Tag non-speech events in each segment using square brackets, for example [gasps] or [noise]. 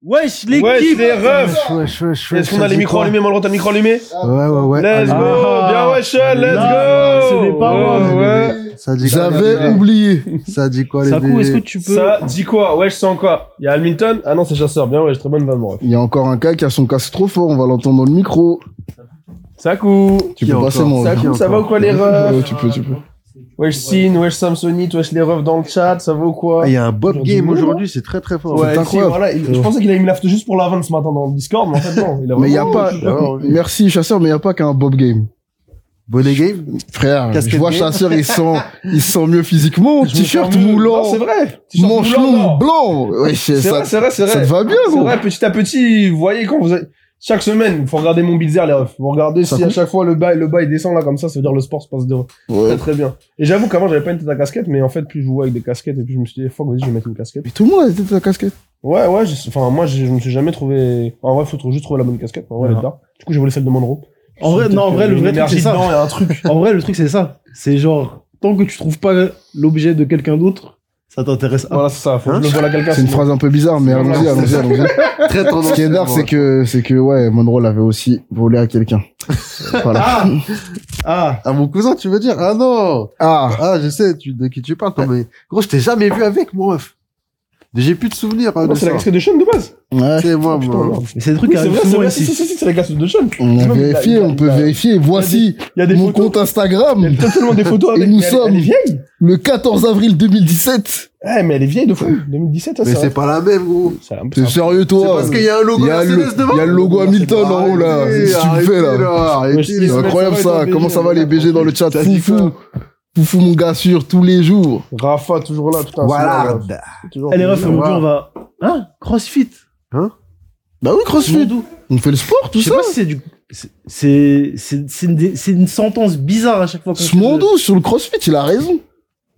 Wesh, l'équipe Wesh, les refs Wesh, wesh, wesh. Est-ce qu'on a les micros allumés Mon t'as le micro allumé Ouais, ouais, ouais. Let's go Ah. Bien ouais, Sean, let's Là, go c'est des paroles. Ouais, ouais. Ça dit quoi, les J'avais oublié. Ça dit quoi, les Sakou, est-ce que tu peux... Ça dit quoi Wesh, c'est encore. Il y a Hamilton Ah non, c'est chasseur. Bien ouais, très bonne vanne, ref. Il y a encore un cas qui a son casque trop fort, on va l'entendre dans le micro. Sakou Tu peux passer mon Sakou, ça va ou quoi les Ouais, refs tu peux, tu peux. Wesh, Sin, wesh, Samsonite, wesh, les refs dans le chat, ça va ou quoi Ah, Il y a un Bob Game bon, aujourd'hui, c'est très très fort. Ouais, c'est incroyable. voilà, il- je pensais qu'il avait mis l'after juste pour la vanne ce matin dans le Discord, mais en fait non. Il a Mais il y a pas, merci chasseur, mais il y a pas qu'un Bob Game. Bonnet Game Frère, Casquette je vois game. chasseur, il sent, il se sent mieux physiquement. T-shirt moulant. Non, c'est vrai. T-shirt Manche moulant, longue, blanc. Ouais, c'est vrai, c'est vrai, c'est ça vrai. te va bien, C'est vrai, petit à petit, vous voyez quand vous êtes... Chaque semaine, faut regarder mon Bilzer, les refs. Vous regardez Ça si à chaque fois le bas, le bas il descend là comme ça, ça veut dire le sport se passe de Ouais. très très bien. Et j'avoue qu'avant j'avais pas une tête à casquette, mais en fait plus je jouais avec des casquettes et puis je me suis dit fuck vas-y je vais mettre une casquette. Mais tout le monde a été ta casquette. Ouais ouais, j'ai- enfin moi j'ai- je me suis jamais trouvé. En vrai faut juste trouver la bonne casquette. En vrai, elle est Ouais. Du coup j'ai volé celle de Monroe. En vrai, non, en vrai, le vrai truc, c'est ça. dedans, Il y a un truc. En vrai, le truc, c'est ça. C'est genre, tant que tu trouves pas l'objet de quelqu'un d'autre, ça t'intéresse pas. Voilà c'est ça. Faut que Hein je le vole à quelqu'un. C'est une phrase un peu bizarre, mais allons-y, allons-y, allons-y. [laughs] Très tendance. Ce qui est d'art, c'est que, c'est que, ouais, Monroe l'avait aussi volé à quelqu'un. [laughs] Voilà. Ah [laughs] Ah Ah, mon cousin, tu veux dire? Ah non Ah, Ah, je sais tu, de qui tu parles, toi, mais gros, je t'ai jamais vu avec, mon ref. J'ai plus de souvenirs hein, de c'est la casquette de Sean de base. ouais. C'est moi, moi. c'est trucs Oui, qui c'est arrivent vrai, c'est souvent vrai, si, ici. si, si, c'est la casquette de Sean. On a vérifié, on peut vérifier. Voici mon compte Instagram, Il y a tellement des photos Et avec. nous mais elle- sommes- le 14 avril 2017. Eh, mais elle est vieille de fou. 2017, ça, Mais c'est pas la même, gros. C'est T'es sérieux, C'est toi parce qu'il y a un logo Il y a le, Mercedes devant. il y a le logo Hamilton en haut, là. C'est ce que tu me fais, arrêtez, là. Ouais, C'est Ouais, incroyable, ça ça. Comment ça va, les BG dans le chat? Foufou. Foufou, mon gars sûr, tous les jours. Rafa, toujours là, putain. Voilà. c'est Allez, ref, Ouais. aujourd'hui, on va... Hein? Crossfit Bah oui, CrossFit. On fait le sport, tout Je sais ça. pas si c'est du... c'est- C'est c'est- c'est une, c'est sentence bizarre à chaque fois qu'on Smondou, sur le CrossFit, il a raison.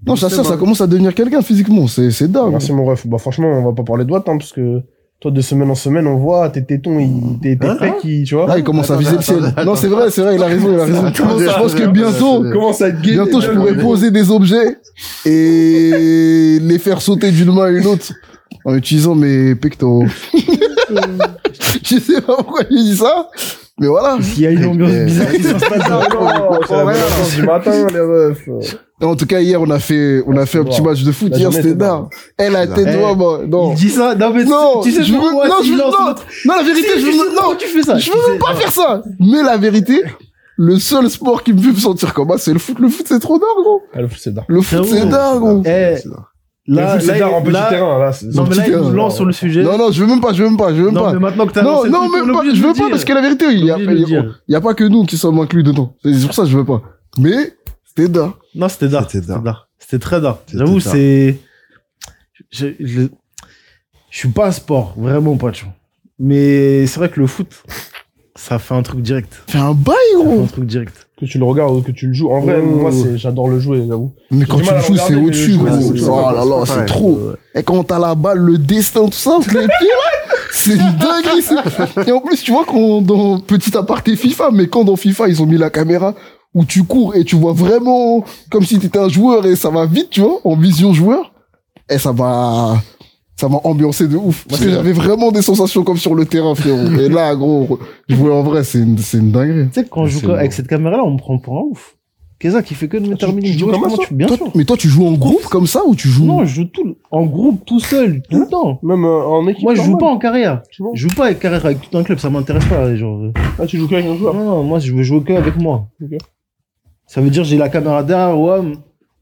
Non, ça commence à devenir quelqu'un physiquement. C'est, c'est dingue. Merci, mon ref. Bah, franchement, on va pas parler de watts, hein, parce que toi, de semaine en semaine, on voit tes tétons, ils- tes tes Hein pecs, ils- tu vois. Là, il commence à Attends, viser le ciel. attends, Non, c'est vrai, c'est vrai, il a raison, il a raison. Je pense que bientôt, être gay bientôt, je pourrais poser des objets et les faire sauter d'une main à une autre en utilisant mes pectoraux. [laughs] je sais pas pourquoi je dis ça, mais voilà. Il y a une ambiance bizarre qui c'est bonne chance du matin, les refs. En tout cas, hier, on a fait, on a fait un petit match de foot. Hier, c'était était dingue. Elle a été Eh, toi, moi. Non. Il dit ça, non mais Non, tu sais je veux- pourquoi non, je veux- non. Non, la vérité, Si, je veux, si, non, tu fais ça je veux même pas faire ça. Mais la vérité, le seul sport qui me fait me sentir comme ça, c'est le foot. Le foot, c'est trop dingue, gros. Ah, le foot, c'est dingue. Le foot, c'est dingue, gros. Eh, là, là, dingue en petit là- terrain, là. Non mais là, il nous lance sur le sujet. Non, non, je veux même pas, je veux même pas, je veux même Non, pas. mais maintenant que t'as Non, non, truc, même pas, je veux pas parce que la vérité, il y a, il y a- dire. il y a pas que nous qui sommes inclus dedans. C'est pour ça que je veux pas. Mais, c'était dingue. Non, c'était dark. C'était C'était très. C'était J'avoue, c'est. Je, je, je suis pas un sport, vraiment pas, tu vois. Mais c'est vrai que le foot, ça fait un truc direct. Fais un bail, Ça fait gros. un truc direct. Que tu le regardes ou que tu le joues. En vrai, Oh. moi, j'adore le jouer, j'avoue. Mais quand tu le à joues, c'est au-dessus, gros. Oh là là, c'est trop. Et quand t'as la balle, le destin, tout ça, les pieds, c'est [laughs] c'est- Et en plus, tu vois, quand dans petit aparté FIFA, mais quand dans FIFA, ils ont mis la caméra où tu cours et tu vois vraiment comme si t'étais un joueur et ça va vite, tu vois, en vision joueur, et ça va, ça m'a ambiancé de ouf. Parce que j'avais vraiment des sensations comme sur le terrain, frérot. Et là, gros, jouer en vrai, c'est une, c'est une dinguerie. Tu sais, quand je joue bon. avec cette caméra-là, on me prend pour un ouf. Keza qui fait que de me tu- terminer. tu comment tu- Bien Toi, sûr. mais toi, tu joues en groupe comme ça ou tu joues Non, je joue tout, en groupe, tout seul, tout le temps. Même euh, en équipe. Moi, je joue pas en carrière. tu vois. Je joue pas avec carrière avec tout un club, ça m'intéresse pas. Genre, euh. Ah, tu joues qu'avec un joueur. Non, non, moi, je veux jouer que avec moi. Ça veut dire j'ai la caméra derrière, ouais,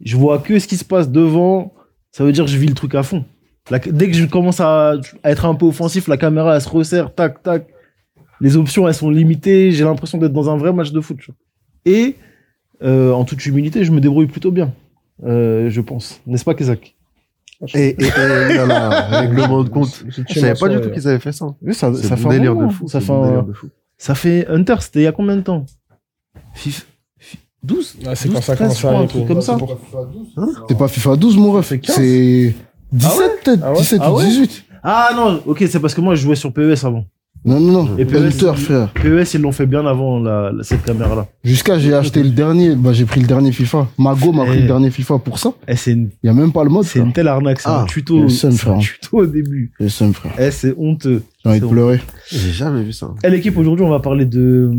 je vois que ce qui se passe devant. Ça veut dire que je vis le truc à fond. La- dès que je commence à, à être un peu offensif, la caméra, elle se resserre, tac, tac. Les options, elles sont limitées. J'ai l'impression d'être dans un vrai match de foot. tu vois. Et, euh, en toute humilité, je me débrouille plutôt bien. Euh, je pense. N'est-ce pas, Kezak Et, et, et là, là, règlement de compte. C'est- Je savais pas du tout qu'ils avaient fait ça. Oui, ça, fait un délire de fou. Ça fait, mon un- délire de fou. ça fait Hunter, c'était il y a combien de temps? Fif... Fif- 12 Ah, c'est 12, quand ça 13, commence à comme ça. T'es pas FIFA 12, mon ref. C'est 15. C'est 17, peut-être. Ah ouais 17 Ah ou ouais 18. Ah non, ok, c'est parce que moi je jouais sur PES avant. Non, non, non. Et PES, Hunter, il- frère. PES, ils l'ont fait bien avant la, la- cette caméra-là. Jusqu'à j'ai acheté le dernier, bah j'ai pris le dernier FIFA. Mago m'a Eh. pris le dernier FIFA pour ça. Eh, c'est une, Il y a même pas le mode, c'est une telle arnaque, c'est Ah, un tuto, c'est un tuto au début. Seum, frère. Eh, c'est honteux. J'ai envie de C'est pleurer. J'ai jamais vu ça. Eh, l'équipe, aujourd'hui, on va parler de,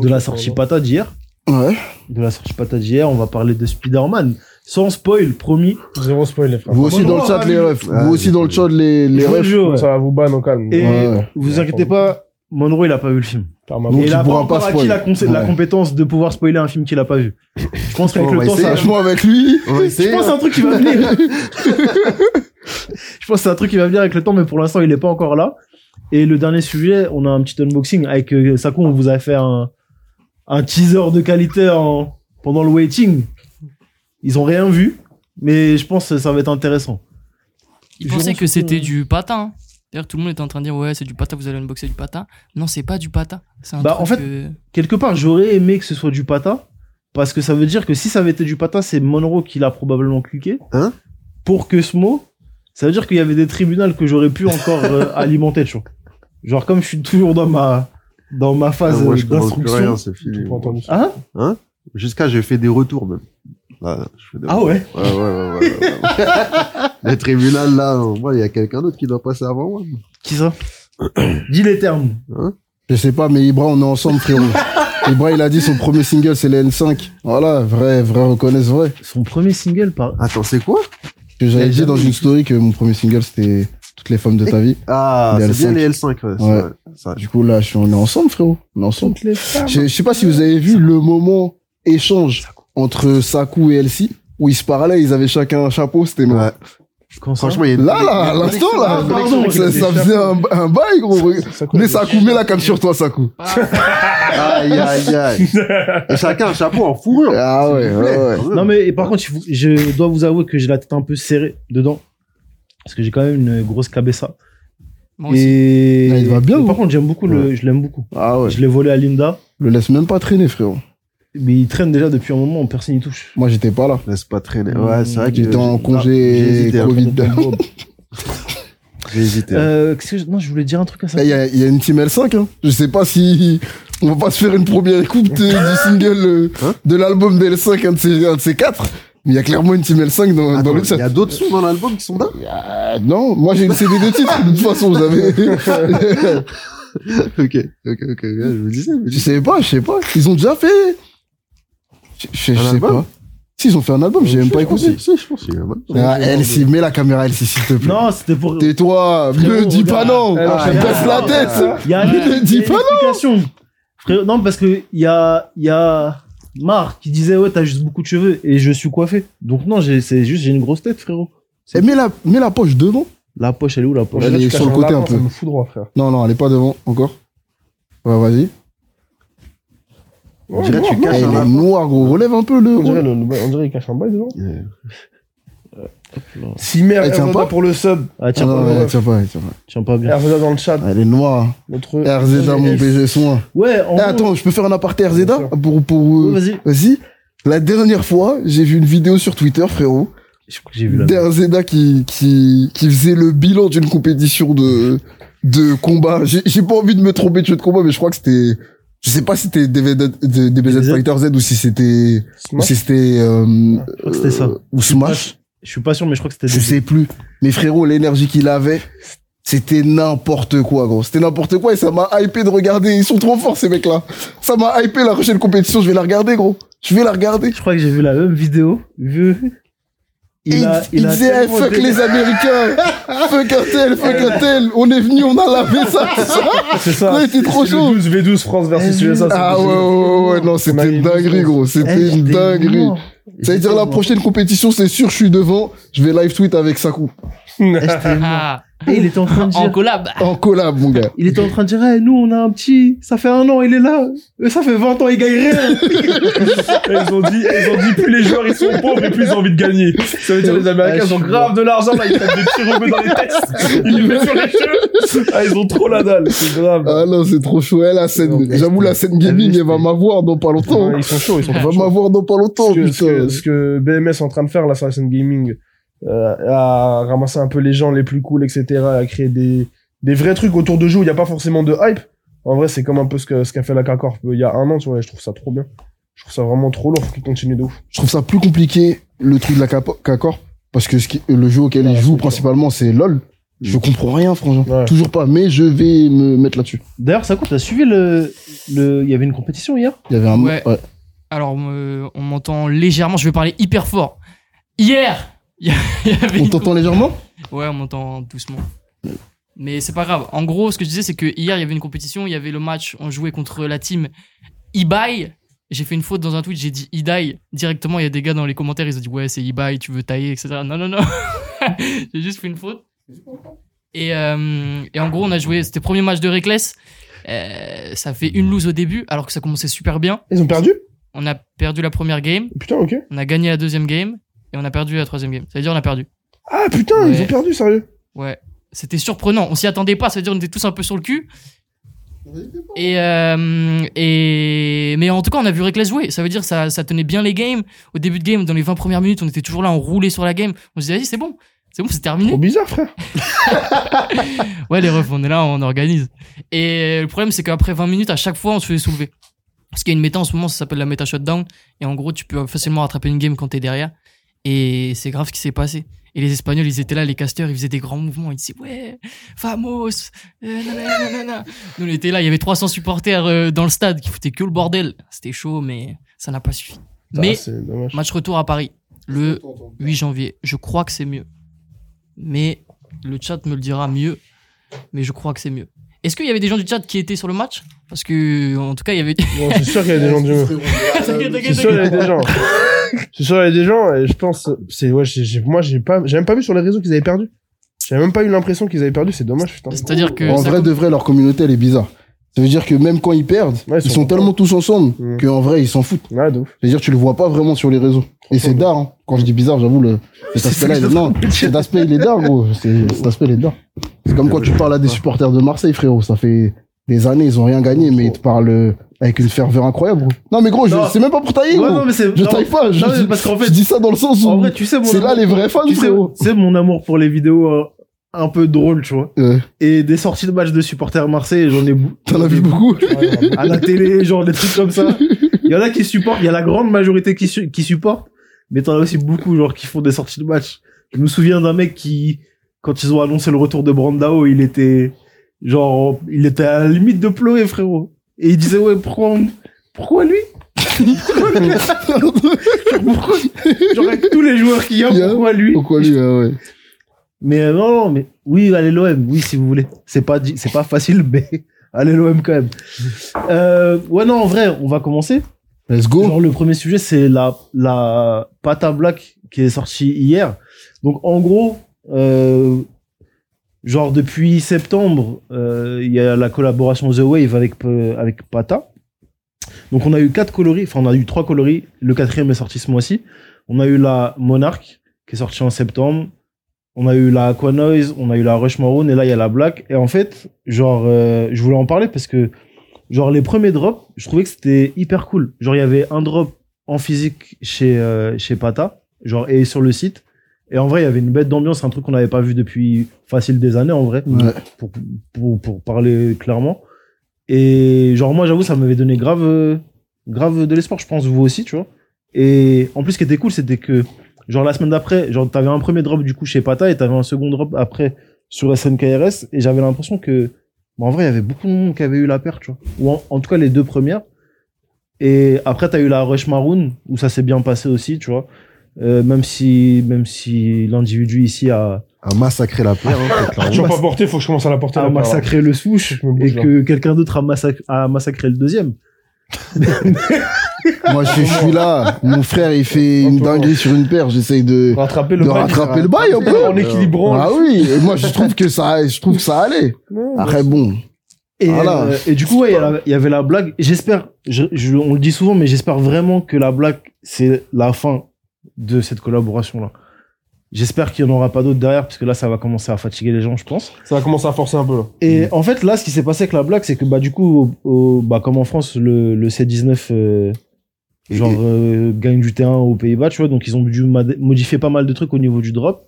de la sortie pata d'hier. Ouais. De la sortie pata d'hier, on va parler de Spider-Man. Sans spoil, promis. Zéro spoil, les frères. Vous aussi dans le chat, les refs. Vous aussi dans le chat, les, refs. Ça va vous ban au calme. Et Ouais. vous inquiétez pas, Monroe, il a pas vu le film. Donc, Et il il a pourra pas acquis la, compétence de pouvoir spoiler un film qu'il a pas vu. Je pense qu'avec On le va temps, essayer. ça, Franchement, avec lui, [laughs] Je pense que c'est un truc qui va [laughs] venir. je pense que c'est un truc qui va venir avec le temps, mais pour l'instant, il est pas encore là. Et le dernier sujet, on a un petit unboxing avec euh, Sako. On vous a fait un, un teaser de qualité en, pendant le waiting. Ils ont rien vu, mais je pense que ça va être intéressant. Ils Je pensaient pense que c'était du patin. hein. D'ailleurs, tout le monde était en train de dire ouais, c'est du patin, vous allez unboxer du patin. Non, c'est pas du patin. Un Bah, truc en fait- que- Quelque part, j'aurais aimé que ce soit du pata, parce que ça veut dire que si ça avait été du pata, c'est Monroe qui l'a probablement cliqué. Hein? Pour que ce mot, ça veut dire qu'il y avait des tribunaux que j'aurais pu encore euh, [laughs] alimenter, tu vois. Genre, comme je suis toujours dans ma, dans ma Ah, phase moi, je comprends plus d'instruction. rien, c'est fini. J'ai pas entendu. Hein? Jusqu'à, j'ai fait des retours, même. Là, je fais des Ah retours. ouais? Ouais, ouais, ouais, ouais, ouais, ouais. [laughs] Les tribunaux, là, moi, il y a quelqu'un d'autre qui doit passer avant moi. Qui ça? Dis les termes. je sais pas, mais Ibra, on est ensemble, frérot. [laughs] Ibra, il a dit son premier single, c'est le N5. Voilà, vrai, vrai, reconnaissent vrai. Son premier single par. Attends, c'est quoi? Que j'avais dit dans une story que mon premier single, c'était Toutes les femmes de ta vie. Ah, c'est bien L5. les L5, ouais. c'est Ouais. vrai. Ça, Du coup, là, je suis, on est ensemble, frérot. On est ensemble. Toutes les femmes. Je, je sais pas si vous avez vu le moment échange entre Saku et Elsie, où ils se parlaient, ils avaient chacun un chapeau, c'était. Ouais. Ça Franchement, il y a une Là, là, à l'instant, là, Ah, pardon, ça, ça faisait un, un bail, gros. Mais Saku, mets la cam sur toi, Saku. Aïe, aïe, aïe. [laughs] Et chacun un chapeau en fourrure. Ah ouais. Non mais et par contre, je dois vous avouer que j'ai la tête un peu serrée dedans parce que j'ai quand même une grosse cabessa. Moi aussi. Et Ah, il va bien, par contre, j'aime beaucoup le, je l'aime beaucoup. Ah ouais. Je l'ai volé à Linda, Le laisse même pas traîner, frérot. mais il traîne déjà depuis un moment, personne n'y touche. Moi, j'étais pas là. Laisse pas traîner. Ouais, c'est vrai que. J'étais en congé hein. Covid. [laughs] J'ai hésité. Euh, qu'est-ce que je... non, je voulais dire un truc à ça. Il y, a, il y a une team L5, hein. Je sais pas si on va pas se faire une première écoute euh, du single euh, Hein de l'album de L5, un de ces, un de ces quatre. Mais il y a clairement une team L5 dans, dans le il chat. y a d'autres sons dans l'album qui sont là non, moi j'ai une CD de titres, de toute façon, vous avez. [laughs] Ok, ok, ok. Je me disais, je sais pas, je sais pas. Ils ont déjà fait. Je, je- je Un sais pas. Si, ils ont fait un album, j'ai même pas écouté. Si, je pense qu'il y a un album. Ah, Elsie, mets la caméra, Elsie, s'il te plaît. Non, c'était pour. Tais-toi, me dis pas non. Ah, je- Baisse la tête. Il y a, Ne il y a dis une pas explication. Frérot, non, parce que il y a, il y a Mar qui disait ouais, t'as juste beaucoup de cheveux et je suis coiffé. Donc non, j'ai, c'est juste j'ai une grosse tête, frérot. Eh, mets la, mets la poche devant. La poche, elle est où la poche? Elle est sur le côté un peu. Ça me fout droit, frère. Non, non, elle est pas devant encore. Ouais, vas-y. On dirait que tu caches il un noir, gros. Relève un peu le. On dirait, le, on dirait cache un bail dedans. Si merde, Elle tient pas pour le sub. Ah Ah tiens, non, pas, elle tient pas, elle tient pas. tiens pas bien. RZA dans le chat. Elle est noire. Notre. RZA, mon BG soin. Ouais, en Eh, attends, je peux faire un aparté RZA pour, pour, euh, Ouais, vas-y. vas-y. La dernière fois, j'ai vu une vidéo sur Twitter, frérot, Je crois que j'ai vu la. d'RZA qui, qui, qui faisait le bilan d'une compétition de, de combat. J'ai j'ai pas envie de me tromper de jeu de combat, mais je crois que c'était, je sais pas si c'était DBZ? Fighter Z ou si c'était, ou si c'était, euh, Je crois que c'était ça. euh, ou Smash. Je suis pas sûr, mais je crois que c'était. Je sais plus. Mais frérot, l'énergie qu'il avait, c'était n'importe quoi, gros. C'était n'importe quoi et ça m'a hypé de regarder. Ils sont trop forts, ces mecs-là. Ça m'a hypé la prochaine compétition. Je vais la regarder, gros. Je vais la regarder. Je crois que j'ai vu la même vidéo. Vu. Il, il, a disait, fuck les Américains. [laughs] fuck un tel, fuck un tel. On est venu, on a lavé ça. C'est ça. Ouais, trop chaud. le 12 V12 France versus Eh, USA. Ah ouais, ouais, ouais, ouais. Non, c'était une dinguerie, gros. C'était Eh, une dinguerie. Ça veut dire la prochaine compétition, c'est sûr, je suis devant. Je vais live tweet avec mort. [laughs] Ah, Et il était en train de en dire. collab. En collab, mon gars. Il était en train de dire, Eh, nous, on a un petit, ça fait un an, il est là. Et ça fait 20 ans, il gagne rien. ils ont dit, ils ont dit, plus les joueurs ils sont pauvres et plus ils ont envie de gagner. Ça veut dire les Américains Ah, ils ont grave de l'argent là, ils prennent des petits rebeux dans les tests, ils les mettent sur les cheveux. Ah, ils ont trop la dalle, c'est grave. Ah non, c'est trop chaud. Eh, la scène, j'avoue, la scène gaming, elle va m'avoir dans pas longtemps. Ils sont chauds, ils sont Elle va m'avoir dans pas longtemps, ce que, ce, que, putain. ce que BMS est en train de faire là sur la scène gaming, à ramasser un peu les gens les plus cool, etc., à créer des, des vrais trucs autour de jeu où il y a pas forcément de hype. En vrai, c'est comme un peu ce que ce qu'a fait la K-Corp il y a un an, tu vois. et Je trouve ça trop bien. Je trouve ça vraiment trop lourd. Faut qu'il continue de ouf. Je trouve ça plus compliqué, le truc de la K-Corp, parce que ce qui- le jeu auquel Ouais, ils jouent principalement, c'est LoL. Je comprends rien, franchement. Ouais. Toujours pas, mais je vais me mettre là-dessus. D'ailleurs, ça coûte, t'as suivi le, le. Il y avait une compétition hier? Il y avait un. Ouais. ouais. Alors, euh, on m'entend légèrement, je vais parler hyper fort. Hier, [laughs] il y avait On t'entend légèrement Ouais, on m'entend doucement. Mais c'est pas grave. En gros, ce que je disais, c'est que hier, il y avait une compétition, il y avait le match, on jouait contre la team Ibai. J'ai fait une faute dans un tweet, j'ai dit Idai. Directement, il y a des gars dans les commentaires, ils ont dit ouais, c'est Ibai, tu veux tailler, etc. Non, non, non. [laughs] j'ai juste fait une faute. Et, euh, et en gros, on a joué, c'était le premier match de Reckless. Euh, ça fait une lose au début, alors que ça commençait super bien. Ils ont perdu? On a perdu la première game, Putain, ok. on a gagné la deuxième game, et on a perdu la troisième game. Ça veut dire on a perdu. Ah putain, Ouais. ils ont perdu, sérieux. Ouais, c'était surprenant. On s'y attendait pas. Ça veut dire on était tous un peu sur le cul. Et, euh, et mais en tout cas, on a vu Reckless jouer. Ça veut dire ça, ça tenait bien les games. Au début de game, dans les 20 premières minutes, on était toujours là, on roulait sur la game. On se disait, vas-y, c'est bon, c'est bon, c'est Trop terminé. bizarre, frère. [laughs] Ouais, les refs, on est là, on organise. Et le problème, c'est qu'après 20 minutes, à chaque fois, on se fait soulever. Parce qu'il y a une méta en ce moment, ça s'appelle la méta shutdown. Et en gros, tu peux facilement rattraper une game quand t'es derrière. Et c'est grave ce qui s'est passé. Et les Espagnols, ils étaient là, les casteurs, ils faisaient des grands mouvements. Ils disaient, ouais, famos, euh, nanana, nanana. Nous, on était là, il y avait 300 supporters euh, dans le stade qui foutaient que le bordel. C'était chaud, mais ça n'a pas suffi. Mais Ah, match retour à Paris, le 8 janvier. Je crois que c'est mieux. Mais le chat me le dira mieux. Mais je crois que c'est mieux. Est-ce qu'il y avait des gens du chat qui étaient sur le match? Parce que, en tout cas, il y avait. Bon, c'est sûr qu'il y a des gens [laughs] du C'est sûr, il y a des gens. C'est sûr, il y a des gens, et je pense, c'est, ouais, j'ai, j'ai- moi, j'ai pas, j'ai même pas vu sur les réseaux qu'ils avaient perdu. J'ai même pas eu l'impression qu'ils avaient perdu, c'est dommage, putain. C'est-à-dire que. En vrai, com- de vrai, leur communauté, elle est bizarre. Ça veut dire que même quand ils perdent, Ouais, ils sont tellement tous ensemble Mm. qu'en vrai, ils s'en foutent. Ouais, de ouf. C'est-à-dire, tu le vois pas vraiment sur les réseaux. Et c'est d'art, hein. Quand je dis bizarre, j'avoue, le, [laughs] cet aspect-là, il non, cet aspect, il est d'art, gros. C'est- Cet aspect, il est d'art. C'est comme quand tu parles à des supporters de Marseille, frérot. Ça fait des années, ils ont rien gagné, mais ils te parlent euh, avec une ferveur incroyable. Non, mais gros, je- c'est même pas pour tailler, Ouais, non, mais c'est. Je taille pas, je, non, mais parce qu'en je fait, dis ça dans le sens où en vrai, tu sais, c'est là les vrais fans, tu sais, sais, mon amour pour les vidéos euh, un peu drôles, tu vois. Et des sorties de matchs de supporters Marseille, [laughs] j'en ai beaucoup. T'en as vu beaucoup? à la télé, [laughs] genre des trucs comme ça. Il y en a qui supportent, il y a la grande majorité qui, su- qui supportent, mais t'en as aussi beaucoup, genre, qui font des sorties de match. Je me souviens d'un mec qui, quand ils ont annoncé le retour de Brandao, il était, genre, il était à la limite de pleurer, frérot. Et il disait, ouais, pourquoi, lui? Pourquoi lui? Genre, [laughs] genre, avec tous les joueurs qu'il y a, pourquoi lui? Pourquoi lui, ouais, ouais. Mais euh, non, non, mais oui, allez l'OM, oui, si vous voulez. C'est pas, c'est pas facile, [laughs] mais allez l'OM quand même. Euh, ouais, non, en vrai, on va commencer. Let's go. Genre, le premier sujet, c'est la, la Pata Black qui est sortie hier. Donc, en gros, euh, genre, depuis septembre, euh, il y a la collaboration The Wave avec, euh, avec Pata. Donc, on a eu quatre coloris, enfin, on a eu trois coloris. Le quatrième est sorti ce mois-ci. On a eu la Monarch, qui est sortie en septembre. On a eu la Aquanoise, on a eu la Rush Maroon, et là, il y a la Black. Et en fait, genre, euh, je voulais en parler parce que, genre, les premiers drops, je trouvais que c'était hyper cool. Genre, il y avait un drop en physique chez, chez Pata, genre, et sur le site. Et en vrai, il y avait une bête d'ambiance, un truc qu'on n'avait pas vu depuis facile des années, en vrai, Ouais. pour, pour, pour parler clairement. Et genre, moi, j'avoue, ça m'avait donné grave, euh, grave de l'espoir, je pense, vous aussi, tu vois. Et en plus, ce qui était cool, c'était que, genre, la semaine d'après, genre, t'avais un premier drop, du coup, chez Pata, et t'avais un second drop après sur SNKRS, et j'avais l'impression que, en vrai, il y avait beaucoup de monde qui avait eu la paire, tu vois. Ou en, en tout cas, les deux premières. Et après, t'as eu la Rush Maroon, où ça s'est bien passé aussi, tu vois. Euh, même si, même si l'individu ici a, À massacrer la paire, hein, très clairement. Toujours pas porté, faut que je commence à la porter. a la massacré le souche, et que quelqu'un d'autre a, massac- a massacré le deuxième. [laughs] Moi, je, je suis là. Mon frère, il fait une dinguerie sur une paire. J'essaye de, Rattraper le de bail. rattraper le bail un peu. En équilibrant. Ah oui. Et moi, je trouve que ça, je trouve que ça allait. Après, bon. Et, Voilà. euh, et du coup, ouais, il y a la- il y, avait la blague. J'espère, je, je- on le dit souvent, mais j'espère vraiment que la blague, c'est la fin de cette collaboration-là. J'espère qu'il n'y en aura pas d'autres derrière, parce que là, ça va commencer à fatiguer les gens, je pense. Ça va commencer à forcer un peu, là. Et en fait, là, ce qui s'est passé avec la blague, c'est que, bah, du coup, au- au- bah, comme en France, le, le C19, euh, genre, euh, gagne du terrain aux Pays-Bas, tu vois, donc ils ont dû modifier pas mal de trucs au niveau du drop.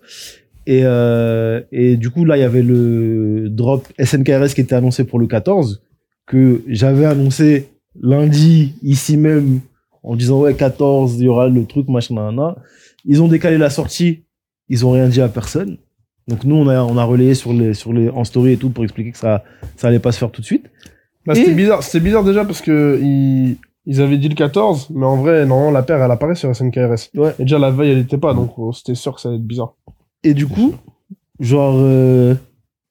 Et, euh, et du coup, là, il y avait le drop SNKRS qui était annoncé pour le 14, que j'avais annoncé lundi, ici même, en disant, ouais, 14, il y aura le truc, machin, nanana. Ils ont décalé la sortie, ils ont rien dit à personne. Donc nous, on a, on a relayé sur les, sur les, en story et tout pour expliquer que ça, ça allait pas se faire tout de suite. Bah, c'était bizarre, c'était bizarre déjà parce que ils, ils avaient dit le 14, mais en vrai, normalement, la paire, elle apparaît sur SNKRS. Ouais. Et déjà, la veille, elle était pas, donc oh, c'était sûr que ça allait être bizarre. Et du coup, genre, euh,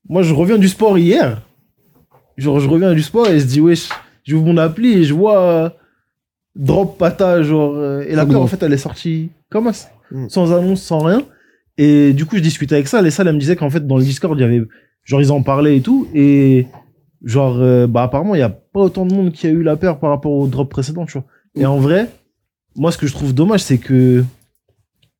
moi, je reviens du sport hier. Genre, je reviens du sport et je dis, wesh, j'ouvre mon appli et je vois drop pata, genre, euh, et la Ah, paire, en fait, elle est sortie comme ça, Mm. sans annonce, sans rien. Et du coup, je discutais avec ça. Les salles, elle me disait qu'en fait, dans le Discord, il y avait, genre, ils en parlaient et tout. Et, genre, euh, bah, apparemment, il y a pas autant de monde qui a eu la paire par rapport au drop précédent, tu vois. Et en vrai, moi, ce que je trouve dommage, c'est que,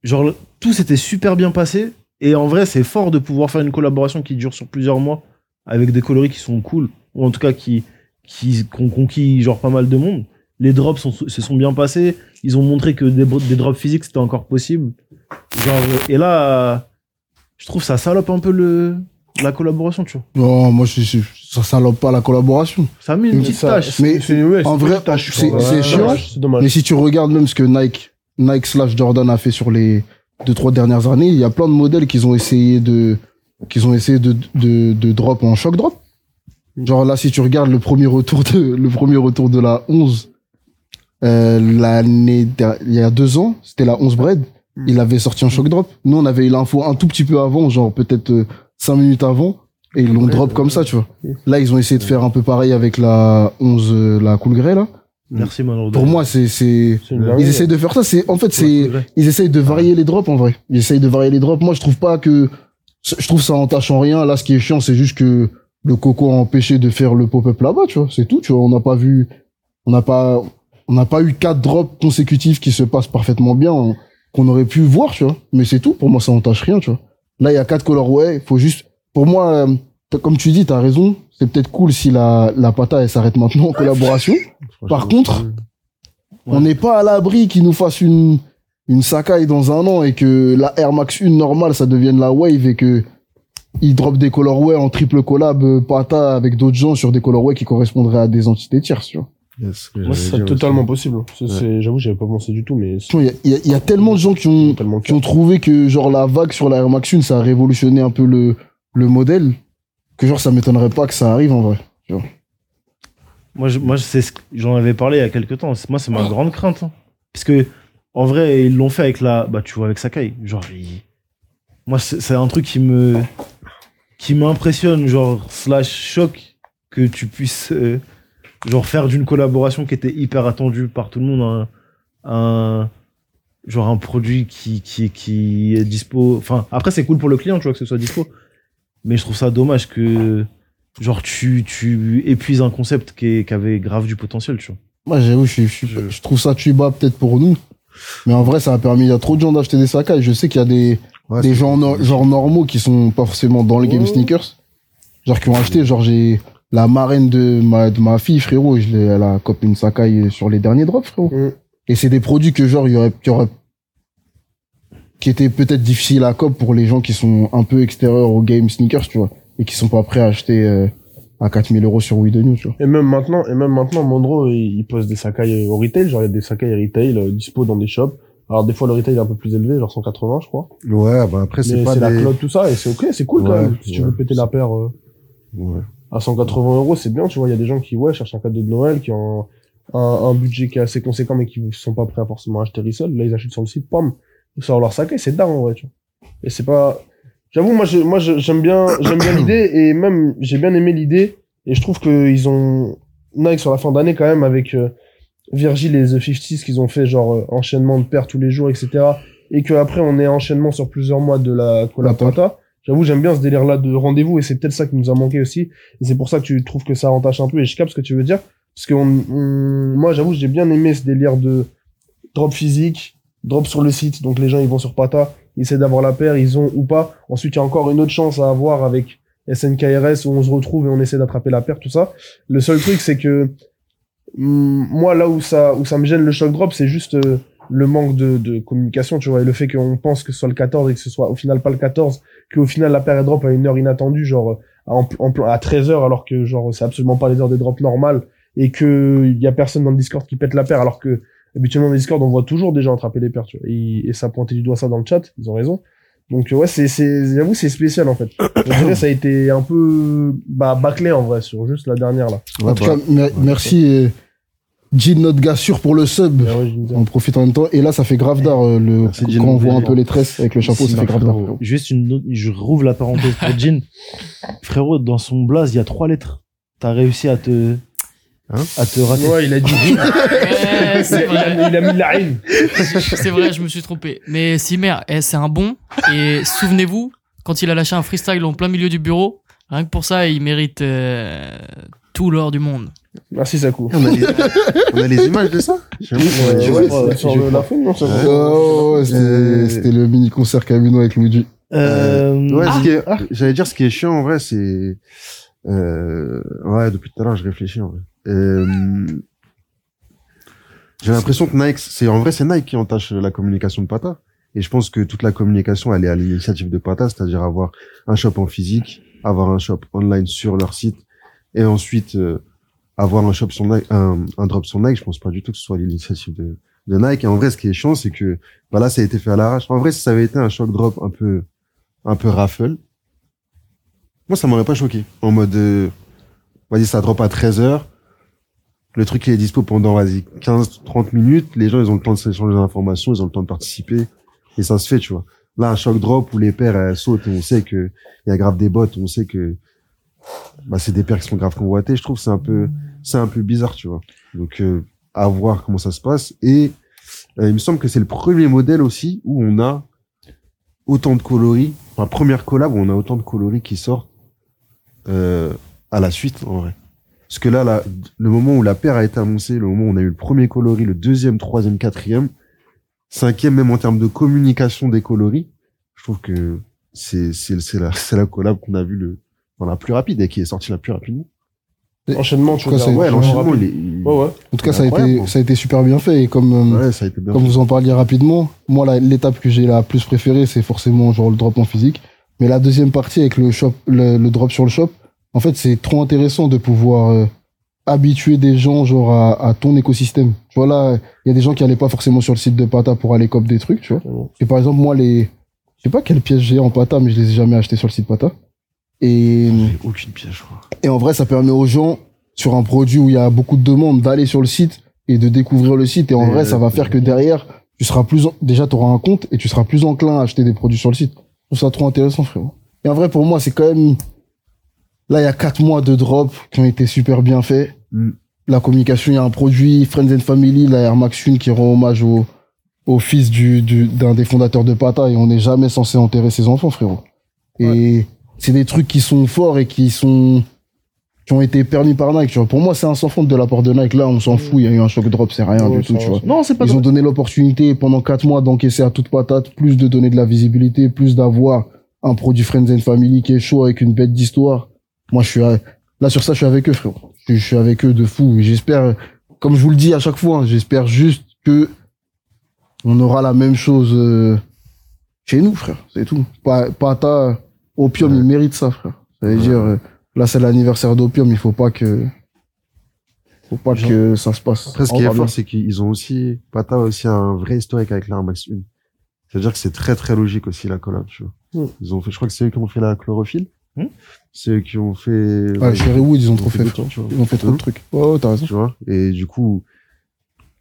genre, tout s'était super bien passé. Et en vrai, c'est fort de pouvoir faire une collaboration qui dure sur plusieurs mois avec des coloris qui sont cool, ou en tout cas qui, qui, qui ont conquis genre pas mal de monde. Les drops sont- se sont bien passés. Ils ont montré que des, des drops physiques c'était encore possible. Genre, et là, je trouve ça salope un peu le, la collaboration, tu vois. Non, moi, je, je- ça salope pas la collaboration. Ça met une petite tâche. Mais ouais, en vrai, c'est- Ouais, chiant. dommage. Mais si tu regardes même ce que Nike, Nike slash Jordan a fait sur les deux, trois dernières années, il y a plein de modèles qu'ils ont essayé de, qu'ils ont essayé de, de, de drop en shock drop. Genre là, si tu regardes le premier retour de, le premier retour de la 11, euh, l'année, der- il y a deux ans, c'était la 11 Bread. Il avait sorti un shock drop. Nous, on avait eu l'info un tout petit peu avant, genre peut-être euh, cinq minutes avant. Et ils l'ont drop comme ça, tu vois. Là, ils ont essayé de faire un peu pareil avec la 11, euh, la Cool Grey, là. Merci, Mano. Pour moi, c'est, c'est, C'est une dinguerie. ils essayent de faire ça. C'est, en fait, c'est, ils essayent de varier les drops, en vrai. Ils essayent de varier les drops. Moi, je trouve pas que, je trouve ça en rien. Là, ce qui est chiant, c'est juste que le coco a empêché de faire le pop-up là-bas, tu vois. C'est tout, tu vois. On n'a pas vu, on n'a pas, on n'a pas eu quatre drops consécutifs qui se passent parfaitement bien, hein, qu'on aurait pu voir, tu vois. Mais c'est tout. Pour moi, ça entache rien, tu vois. Là, il y a quatre colorways. Faut juste, pour moi, euh, comme tu dis, t'as raison. C'est peut-être cool si la, la pata, elle s'arrête maintenant en collaboration. Par contre, on n'est pas à l'abri qu'ils nous fassent une, une Sakai dans un an et que la Air Max 1 normale, ça devienne la Wave et que ils drop des colorways en triple collab euh, pata avec d'autres gens sur des colorways qui correspondraient à des entités tierces, tu vois. Moi, c'est totalement possible. C'est- J'avoue, j'avais pas pensé du tout, mais Il y a, y y tellement de gens qui ont, qui ont trouvé que genre la vague sur la Air Max 1, ça a révolutionné un peu le, le modèle, que genre ça m'étonnerait pas que ça arrive en vrai. Moi, je, moi j'en avais parlé il y a quelques temps. C'est- Moi, c'est ma grande crainte. hein. Parce que, en vrai, ils l'ont fait avec la. Bah, tu vois, avec Sakai. Genre, il- moi, c'est c'est un truc qui me. qui m'impressionne, genre, slash choc, que tu puisses. euh, genre, faire d'une collaboration qui était hyper attendue par tout le monde un. un- genre, un produit qui, qui, qui est dispo. Enfin, après, c'est cool pour le client, tu vois, que ce soit dispo. Mais je trouve ça dommage que genre tu, tu épuises un concept qui, est- qui avait grave du potentiel, tu vois. Moi, j'avoue, je, je, je, je trouve ça tuba peut-être pour nous. Mais en vrai, ça a permis à trop de gens d'acheter des Sakai. Je sais qu'il y a des, des gens no- genre normaux qui sont pas forcément dans le game Ouais. sneakers. Genre qui ont acheté, genre j'ai la marraine de ma, de ma fille, frérot, je l'ai- elle a copé une Sakai sur les derniers drops, frérot. Mm. Et c'est des produits que genre, il y aurait, qui aurait, qui étaient peut-être difficiles à cop pour les gens qui sont un peu extérieurs au game sneakers, tu vois. Et qui sont pas prêts à acheter, euh, à 4000 euros sur We The New, tu vois. Et même maintenant, et même maintenant, Mondro, il, il pose des Sakai au retail, genre il y a des Sakai retail euh, dispo dans des shops. Alors des fois le retail est un peu plus élevé, genre 180 je crois. Ouais, bah après, c'est pas c'est la cloud tout ça et c'est ok, c'est cool quand Ouais, même. Si tu veux péter la paire euh, Ouais. À 180 euros, c'est bien, tu vois. Il y a des gens qui ouais cherchent un cadeau de Noël, qui ont un, budget qui est assez conséquent mais qui sont pas prêts à forcément acheter resell. Là ils achètent sur le site, pam, ils sortent leur Sakai, c'est dingue en vrai, tu vois. Et c'est pas, j'avoue moi je, moi j'aime bien j'aime bien l'idée et même j'ai bien aimé l'idée et je trouve que ils ont Nike sur la fin d'année quand même avec euh, Virgil et The 50s qu'ils ont fait genre euh, enchaînement de paires tous les jours etc et que après on est enchaînement sur plusieurs mois de la Colapata j'avoue j'aime bien ce délire là de rendez-vous et c'est peut-être ça qui nous a manqué aussi. Et c'est pour ça que tu trouves que ça entache un peu et je capte ce que tu veux dire. Parce que on, moi j'avoue j'ai bien aimé ce délire de drop physique drop sur le site. Donc les gens ils vont sur Pata ils essaient d'avoir la paire ils ont ou pas. Ensuite il y a encore une autre chance à avoir avec SNKRS où on se retrouve et on essaie d'attraper la paire tout ça. Le seul truc c'est que hum, moi là où ça où ça me gêne le shock drop c'est juste euh, le manque de, de communication, tu vois, et le fait qu'on pense que ce soit le 14 et que ce soit au final pas le 14, qu'au final la paire est drop à une heure inattendue, genre en, en, plan- à 13 heures, alors que genre c'est absolument pas les heures des drops normales, et que il y a personne dans le Discord qui pète la paire, alors que habituellement dans le Discord on voit toujours des gens attraper les paires, tu vois, et, et ça pointait du doigt ça dans le chat, ils ont raison. Donc ouais, c'est, c'est, j'avoue, c'est spécial en fait. [coughs] Je dirais ça a été un peu bah, bâclé en vrai sur juste la dernière là. Ouais, En tout bah, cas, mer- merci, euh, Jean, notre gars sûr pour le sub. Ouais, disais- On profite en même temps. Et là, ça fait grave d'art, euh, le, Merci, quand Jean. on voit un peu les tresses avec le chapeau, ça fait grave d'art. Juste une je rouvre la parenthèse pour Jean. [laughs] Frérot, dans son blaze, il y a trois lettres. T'as réussi à te, Hein à te rater. Ouais, il a dit. [laughs] Ouais, il, c'est a, il a- vrai. il a mis de la haine. [laughs] C'est vrai, je me suis trompé. Mais Simer, eh, c'est un bon. Et souvenez-vous, quand il a lâché un freestyle en plein milieu du bureau, rien que pour ça, il mérite euh, tout l'or du monde. Merci Sakou. on, a les, on a les [laughs] images de ça Ouais, ouais, ouais, ouais, c'était Euh, c'était le mini concert Camino avec Luigi. Euh, Ouais, ce qui est- ah. j'allais dire ce qui est chiant en vrai, c'est euh, ouais depuis tout à l'heure je réfléchis en vrai. Euh, j'ai l'impression que Nike, c'est en vrai c'est Nike qui entache la communication de Pata. Et je pense que toute la communication elle est à l'initiative de Pata, c'est-à-dire avoir un shop en physique, avoir un shop online sur leur site, et ensuite euh, avoir un shop sur Nike, un, un drop sur Nike. Je pense pas du tout que ce soit l'initiative de, de Nike. Et en vrai, ce qui est chiant, c'est que bah là ça a été fait à l'arrache. En vrai, si ça avait été un shock drop un peu un peu raffle, moi, ça m'aurait pas choqué. En mode, euh, vas-y, ça drop à 13h. Le truc, est dispo pendant, vas-y, 15, 30 minutes. Les gens, ils ont le temps de s'échanger des informations, ils ont le temps de participer. Et ça se fait, tu vois. Là, un shock drop où les paires, elles sautent on sait que il y a grave des bots, on sait que, bah, c'est des paires qui sont grave convoitées. Je trouve c'est un peu, c'est un peu bizarre, tu vois. Donc, euh, à voir comment ça se passe. Et, euh, il me semble que c'est le premier modèle aussi où on a autant de coloris. Enfin, première collab où on a autant de coloris qui sortent euh, à la suite, en vrai. Parce que là, là, le moment où la paire a été annoncée, le moment où on a eu le premier coloris, le deuxième, troisième, quatrième, cinquième, même en termes de communication des coloris, je trouve que c'est c'est c'est la c'est la collab qu'on a vu le enfin, la plus rapide et qui est sortie la plus rapidement. Enchaînement, tu vois. Ouais, enchaînement l'enchaînement, il est, il- Ouais, ouais. En tout cas, ça a, été, ça a été super bien fait. Et comme, euh, ouais, ça a été bien. comme fait. vous en parliez rapidement, moi, l'étape que j'ai la plus préférée, c'est forcément genre le drop en physique. Mais la deuxième partie avec le shop, le, le drop sur le shop, en fait, c'est trop intéressant de pouvoir euh, habituer des gens genre à, à ton écosystème. Tu vois là, il y a des gens qui allaient pas forcément sur le site de Pata pour aller cop des trucs, tu vois. Et par exemple, moi, les, je sais pas quelles pièces j'ai en Pata, mais je les ai jamais achetées sur le site Pata. Et aucune pièce, je crois. et en vrai, ça permet aux gens, sur un produit où il y a beaucoup de demandes, d'aller sur le site et de découvrir le site. Et en Et vrai, euh, ça va faire que derrière, tu seras plus, en- déjà, tu auras un compte et tu seras plus enclin à acheter des produits sur le site. Je trouve ça trop intéressant, frérot. Et en vrai, pour moi, c'est quand même, là, il y a quatre mois de drop qui ont été super bien faits. Mm. La communication, il y a un produit, Friends and Family, la Air Max 1 qui rend hommage au, au fils du, du, d'un des fondateurs de Pata et on n'est jamais censé enterrer ses enfants, frérot. Et c'est des trucs qui sont forts et qui sont, qui ont été permis par Nike, tu vois. Pour moi, c'est un sans de la part de Nike. Là, on s'en fout, il y a eu un choc drop, c'est rien Ouais, du tout, tu vois. Non, c'est pas Ils ont donné l'opportunité pendant quatre mois d'encaisser à toute patate, plus de donner de la visibilité, plus d'avoir un produit Friends and Family qui est chaud avec une bête d'histoire. Moi, je suis, à- là, sur ça, je suis avec eux, frérot. Je, suis avec eux de fou. J'espère, comme je vous le dis à chaque fois, hein, j'espère juste que on aura la même chose, euh, chez nous, frère. C'est tout. Pa- Pata, Opium, Ouais. il mérite ça, frère. Ça veut Ouais. dire, euh, là, c'est l'anniversaire d'Opium, il faut pas que, faut pas Genre- que ça se passe. Après, ce qui est fort, c'est qu'ils ont aussi, Pata a aussi un vrai historique avec l'Air Max 1. C'est-à-dire que c'est très très logique aussi la collab, tu vois. Mm. Ils ont fait, je crois que c'est eux qui ont fait la chlorophylle. Mm. C'est eux qui ont fait, Ouais, chez Rewood, ils ont ils trop fait, tu vois. Ils ont fait trop de trucs. Ouais, t'as raison. tu vois? Et du coup,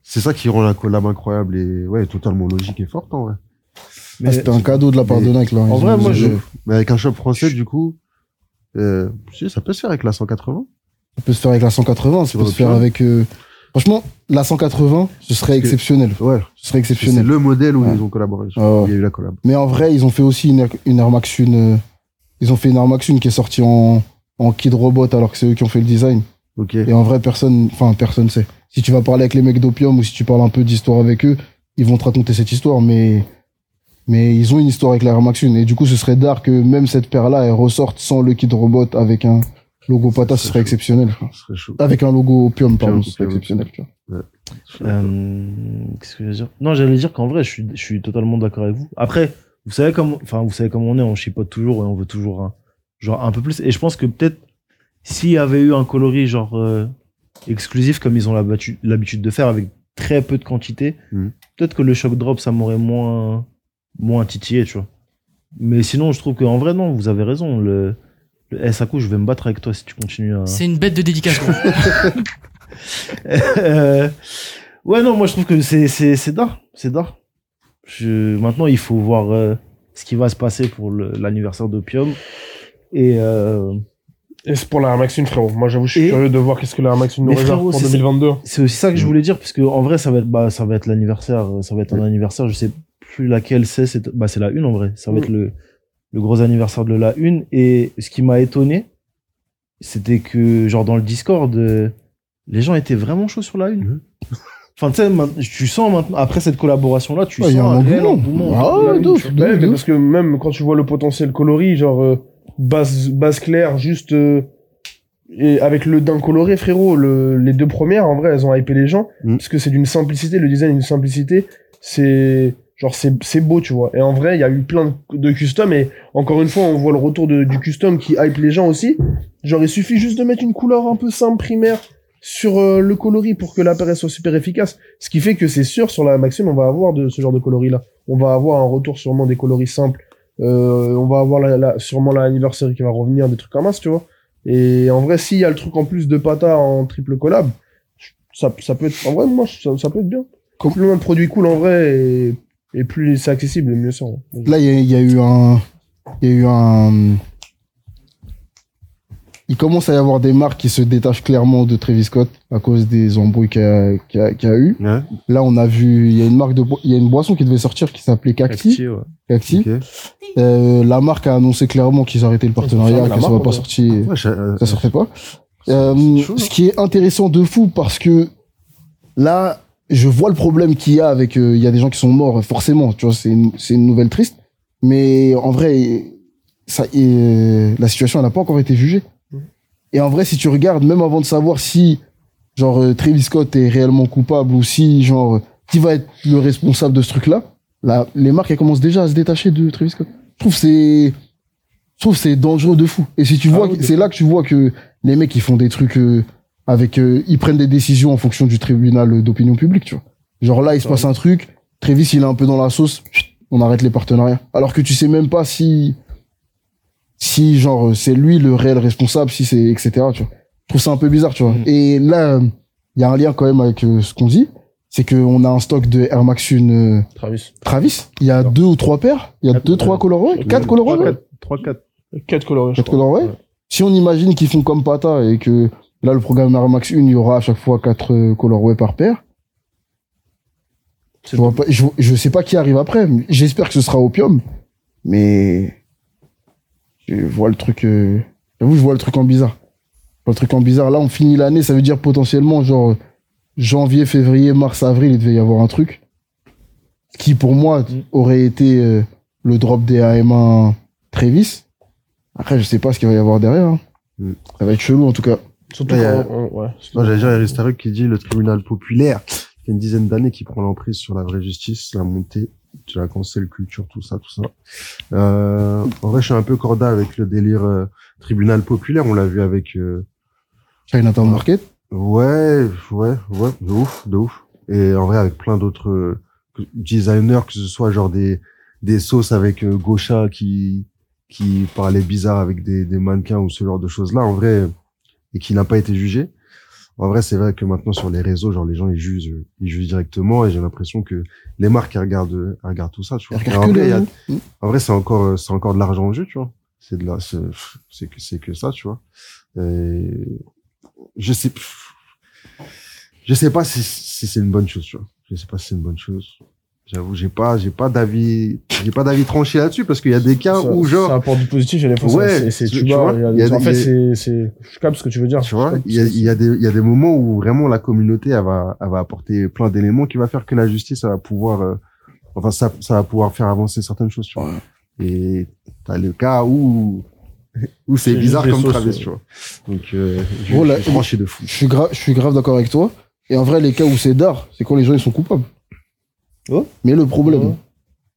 c'est ça qui rend la collab incroyable et, ouais, totalement logique et forte, en vrai. Mais Ah, C'était un cadeau de la part de Nike, là. en Ils vrai, moi, je- ont- Mais avec un shop français, du coup, euh, si, ça peut se faire avec la 180. Ça peut se faire avec la 180, ça peut se faire avec, euh, franchement, la 180, ce serait que- exceptionnel. Ouais. Ce serait C'est exceptionnel. le modèle où Ouais. ils ont collaboré. Ah ouais. Il y a eu la collab. Mais en vrai, ils ont fait aussi une Air, une Air Max 1, euh, ils ont fait une Air Max 1 qui est sortie en, en Kid Robot alors que c'est eux qui ont fait le design. Ok. Et en vrai, personne, enfin, personne sait. Si tu vas parler avec les mecs d'Opium ou si tu parles un peu d'histoire avec eux, ils vont te raconter cette histoire, mais, mais ils ont une histoire avec la Air Max 1. Et du coup, ce serait d'art que même cette paire-là, elle ressorte sans le Kid Robot avec un logo Pata, ce serait chaud. exceptionnel. frère. Ce serait chaud. Avec un logo Opium, pardon, ce serait exceptionnel. tu vois. Euh, Qu'est-ce que je veux dire? Non, j'allais dire qu'en vrai, je suis, je suis totalement d'accord avec vous. Après, vous savez comme, enfin, vous savez comment on est, on chipote toujours et on veut toujours un, genre un peu plus. Et je pense que peut-être s'il y avait eu un coloris genre euh, exclusif comme ils ont l'habitude de faire avec très peu de quantité, Mhm. peut-être que le shock drop ça m'aurait moins, moins titillé, tu vois. Mais sinon, je trouve qu'en vrai, non, vous avez raison. Le, le eh, Sakou, je vais me battre avec toi si tu continues à. C'est une bête de dédicace. gros. [laughs] Euh, ouais, non, moi je trouve que c'est c'est c'est d'art, c'est d'art. Je maintenant il faut voir euh, ce qui va se passer pour l'anniversaire d'Opium et euh, Et c'est pour la Air Max 1, frérot. Moi, j'avoue, je suis Et- curieux de voir qu'est-ce que la Air Max 1 nous Mais réserve frérot, pour c'est ça. 2022. c'est aussi ça que je voulais dire parce que en vrai ça va être bah ça va être l'anniversaire, ça va être un anniversaire, je sais plus laquelle c'est, c'est bah c'est la une en vrai, ça va Mm. être le le gros anniversaire de la une et ce qui m'a étonné c'était que genre dans le Discord euh, les gens étaient vraiment chauds sur la une. Mhm. [laughs] Enfin, tu sais, tu sens maintenant, après cette collaboration-là, tu Ouais, il y a sens un réel engouement. engouement. Ah, La une, de ouf, tu vois. de Ouais, ouf, mais de parce que même quand tu vois le potentiel coloris, genre euh, base, base claire, juste euh, et avec le d'un coloré, frérot, le, les deux premières, en vrai, elles ont hypé les gens Mm. parce que c'est d'une simplicité, le design est d'une simplicité, c'est genre c'est c'est beau, tu vois. Et en vrai, il y a eu plein de, de custom et encore une fois, on voit le retour de, du custom qui hype les gens aussi. Genre, il suffit juste de mettre une couleur un peu simple primaire sur euh, le coloris pour que la paire elle soit super efficace. Ce qui fait que c'est sûr, sur la Maxime, on va avoir de ce genre de coloris là. On va avoir un retour sûrement des coloris simples. Euh, on va avoir la, la- sûrement l'anniversaire qui va revenir, des trucs comme ça, tu vois. Et en vrai, s'il y a le truc en plus de Pata en triple collab, ça, ça peut être, en vrai, moi, ça, ça peut être bien. Com- Plus loin de produits cool en vrai et, et plus c'est accessible, mieux c'est. vrai. Là, il y, a- il y a eu un. Il y a eu un. Il commence à y avoir des marques qui se détachent clairement de Travis Scott à cause des embrouilles qu'il y a, qu'il y a- qu'il y a eu. Ouais, Là, on a vu, il y a une marque de, il y a une boisson qui devait sortir qui s'appelait Cacti. Cacti, ouais. Cacti. Euh, la marque a annoncé clairement qu'ils arrêtaient le partenariat, que ça marque, va pas sortir, Ouais, euh, ça sortait pas. Euh, chaud, ce qui est intéressant de fou parce que là, je vois le problème qu'il y a avec, euh, il y a des gens qui sont morts, forcément, tu vois, c'est une, c'est une nouvelle triste. Mais en vrai, ça, et, la situation, elle n'a pas encore été jugée. Et en vrai, si tu regardes, même avant de savoir si, genre, euh, Travis Scott est réellement coupable ou si, genre, qui va être le responsable de ce truc-là, là, les marques, elles commencent déjà à se détacher de Travis Scott. Je trouve c'est, je trouve c'est dangereux de fou. Et si tu Ah vois, oui, c'est là que tu vois que les mecs, ils font des trucs, euh, avec, euh, ils prennent des décisions en fonction du tribunal d'opinion publique, tu vois. Genre là, il se passe un truc, Travis, il est un peu dans la sauce, on arrête les partenariats. Alors que tu sais même pas si, si, genre, c'est lui le réel responsable, si c'est, etc., tu vois. Je trouve ça un peu bizarre, tu vois. Mm. Et là, il y a un lien quand même avec euh, ce qu'on dit. C'est qu'on a un stock de Air Max Une euh, Travis. Travis. Il y a deux ou trois paires. Il y a Quatre, deux, trois colorways. Quatre colorways, ouais. 3, 4. 4 coloris. je Quatre crois. colorways. Si on imagine qu'ils font comme Pata et que là, le programme Air Max 1, il y aura à chaque fois quatre euh, colorways par paire. Je, vois pas, je, je sais pas qui arrive après. J'espère que ce sera Opium. Mais je vois le truc. Euh... J'avoue, je vois le truc en bizarre. Je vois le truc en bizarre. Là, on finit l'année, ça veut dire potentiellement, genre, janvier, février, mars, avril, il devait y avoir un truc. Ce qui, pour moi, Mm. aurait été euh, le drop des AM1 Travis. Après, je sais pas ce qu'il va y avoir derrière. hein. Mm. Ça va être chelou, en tout cas. Surtout Ouais, quand- euh, on- ouais. Non, j'allais dire, il y a Ristaruc qui dit le tribunal populaire, il y a une dizaine d'années qui prend l'emprise sur la vraie justice, la montée de la cancel culture, tout ça, tout ça. Euh, en vrai, je suis un peu corda avec le délire euh, tribunal populaire, on l'a vu avec... euh, Chinatown Market. Ouais, ouais, ouais, de ouf, de ouf. Et en vrai, avec plein d'autres euh, designers, que ce soit genre des, des sauces avec euh, Gaucha qui, qui parlait bizarre avec des, des mannequins ou ce genre de choses-là, en vrai, et qui n'a pas été jugé. En vrai, c'est vrai que maintenant sur les réseaux, genre les gens ils jugent, ils jugent directement, et j'ai l'impression que les marques elles regardent, elles regardent tout ça, tu vois. En que vrai, a- le- en vrai, c'est encore, euh, c'est encore de l'argent en jeu, tu vois. C'est de la, c'est, c'est que, c'est que ça, tu vois. Et je sais, je sais pas si, si c'est une bonne chose, tu vois. Je sais pas si c'est une bonne chose. J'avoue, j'ai pas, j'ai pas d'avis, j'ai pas d'avis tranché là-dessus parce qu'il y a des cas Ça- où Ça genre, apporte du positif et des fois, Ouais, c'est- c'est tu- tu vois. y a y a des- En des- fait, il y c'est, c'est, je capte ce que tu veux dire. tu vois, il y a, y a des, il y a des moments où vraiment la communauté, elle va, elle va apporter plein d'éléments qui va faire que la justice, elle va pouvoir, euh, enfin, ça, ça va pouvoir faire avancer certaines choses, tu vois. Et t'as le cas où, où c'est C'est bizarre comme ouais. tu vois. Donc, euh, je, Oh, je suis de fou. Je suis grave, je suis grave d'accord avec toi. Et en vrai, les cas où c'est d'art, c'est quand les gens ils sont coupables. Oh. Mais le problème, Oh.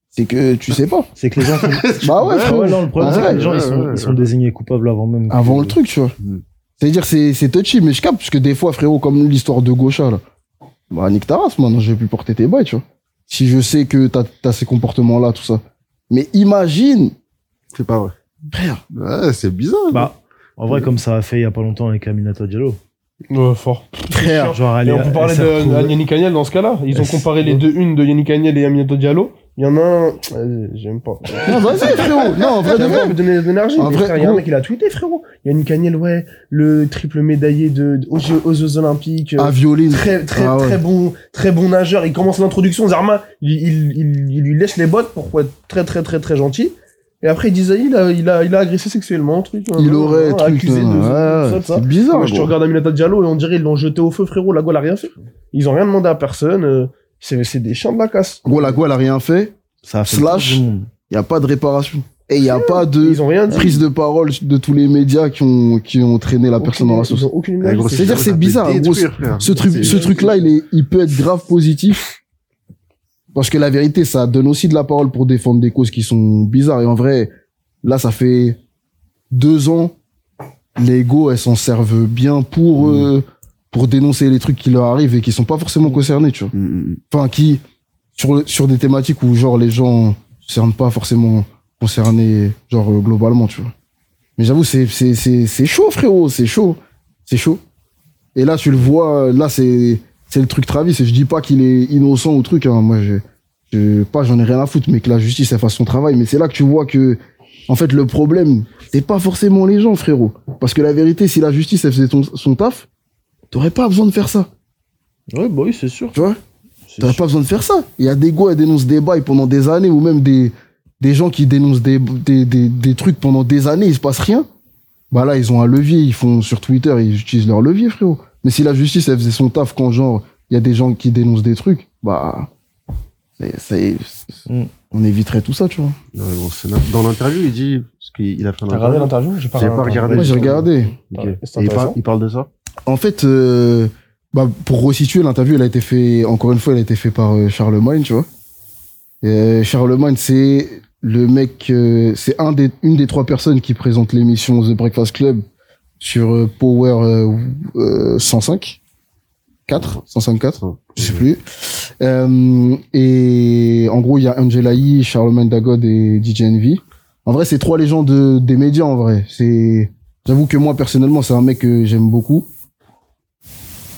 c'est que tu sais pas. C'est que les gens [laughs] sont... Bah ouais, frérot. ouais, non, le problème, Ah c'est que ouais, les gens, ils, sont, ils désignés coupables avant même. que- Avant le truc, tu vois. Mm. C'est-à-dire, c'est, c'est touchy, mais je capte, parce que des fois, frérot, comme l'histoire de Gaucha, là. Bah, nique ta race, maintenant, je vais plus porter tes bails, tu vois. Si je sais que t'as, t'as ces comportements-là, tout ça. Mais imagine, C'est pas vrai. frère. Ouais, c'est bizarre. Bah, en vrai, comme ça a fait il y a pas longtemps avec Aminata Diallo. Ouais, fort. Frère. Genre, Et on peut parler elle s'est de Yannick Agnel dans ce cas-là. Ils ont comparé les deux unes de Yannick Agnel et Aminata Diallo. Il y en a un, euh, j'aime pas. Non, vas-y, frérot. Non, en vrai, de vrai. donner de l'énergie. En vrai, il y a un mec, il a tweeté, frérot. Yannick Agnel, ouais, le triple médaillé de, aux, Jeux, aux Jeux Olympiques. euh, violer. Très, très, Ah ouais. très bon, très bon nageur. Il commence l'introduction, Zarma, il, il, il, il lui lèche les bottes pour être très, très, très, très gentil. Et après, il disait, il a, il a, il a agressé sexuellement, truc. Il euh, aurait, euh, truc, accusé de, de ouais, ça, de ça. c'est bizarre, Moi, je te regarde Aminata Diallo et on dirait ils l'ont jeté au feu, frérot. La Gueule a rien fait. Ils ont rien demandé à personne. euh, C'est c'est des chiens de la casse. Gros, la Gueule a rien fait. Ça a fait Slash. Il y a pas de réparation. Et il y a pas de Ils ont rien dit. prise de parole de tous les médias qui ont, qui ont traîné la personne dans la Ils sauce. Ouais, C'est-à-dire, c'est bizarre, gros. Ce truc, ce truc-là, il est, il peut être grave positif. Parce que la vérité, ça donne aussi de la parole pour défendre des causes qui sont bizarres. Et en vrai, là, ça fait deux ans, les go, elles s'en servent bien pour, euh, pour dénoncer les trucs qui leur arrivent et qui sont pas forcément concernés, tu vois. Mm, mm, mm. Enfin, qui, sur, sur des thématiques où, genre, les gens sentent pas forcément concernés, genre, euh, globalement, tu vois. Mais j'avoue, c'est, c'est, c'est, c'est chaud, frérot, c'est chaud. C'est chaud. Et là, tu le vois, là, c'est, c'est le truc Travis. Et je dis pas qu'il est innocent ou truc, hein. Moi, je, je, pas, j'en ai rien à foutre, mais que la justice, elle fasse son travail. Mais c'est là que tu vois que, en fait, le problème, c'est pas forcément les gens, frérot. Parce que la vérité, si la justice, elle faisait ton- son taf, t'aurais pas besoin de faire ça. Ouais, bah oui, c'est sûr. Tu vois? T'aurais pas besoin de faire ça. Il y a des gars qui dénoncent des bails pendant des années ou même des, des gens qui dénoncent des, des, des, des trucs pendant des années, il se passe rien. Bah là, ils ont un levier, ils font sur Twitter, ils utilisent leur levier, frérot. Mais si la justice, elle faisait son taf quand, genre, il y a des gens qui dénoncent des trucs, bah, c'est- Mm. on éviterait tout ça, tu vois. Dans l'interview, il dit, parce qu'il il a fait T'as regardé l'interview J'ai pas regardé. Moi, j'ai regardé. Et il, parle, intéressant. il parle de ça En fait, euh, bah, pour resituer, l'interview, elle a été fait, encore une fois, elle a été fait par euh, Charlemagne, tu vois. Et, euh, Charlemagne, c'est le mec, euh, c'est un des, une des trois personnes qui présente l'émission The Breakfast Club sur euh, Power euh, euh, 105. 4, 154, je sais plus. Euh, et en gros, il y a Angela Yee, Charlemagne Dagod et DJ Envy. En vrai, c'est trois légendes de- des médias, en vrai. C'est, j'avoue que moi, personnellement, c'est un mec que j'aime beaucoup.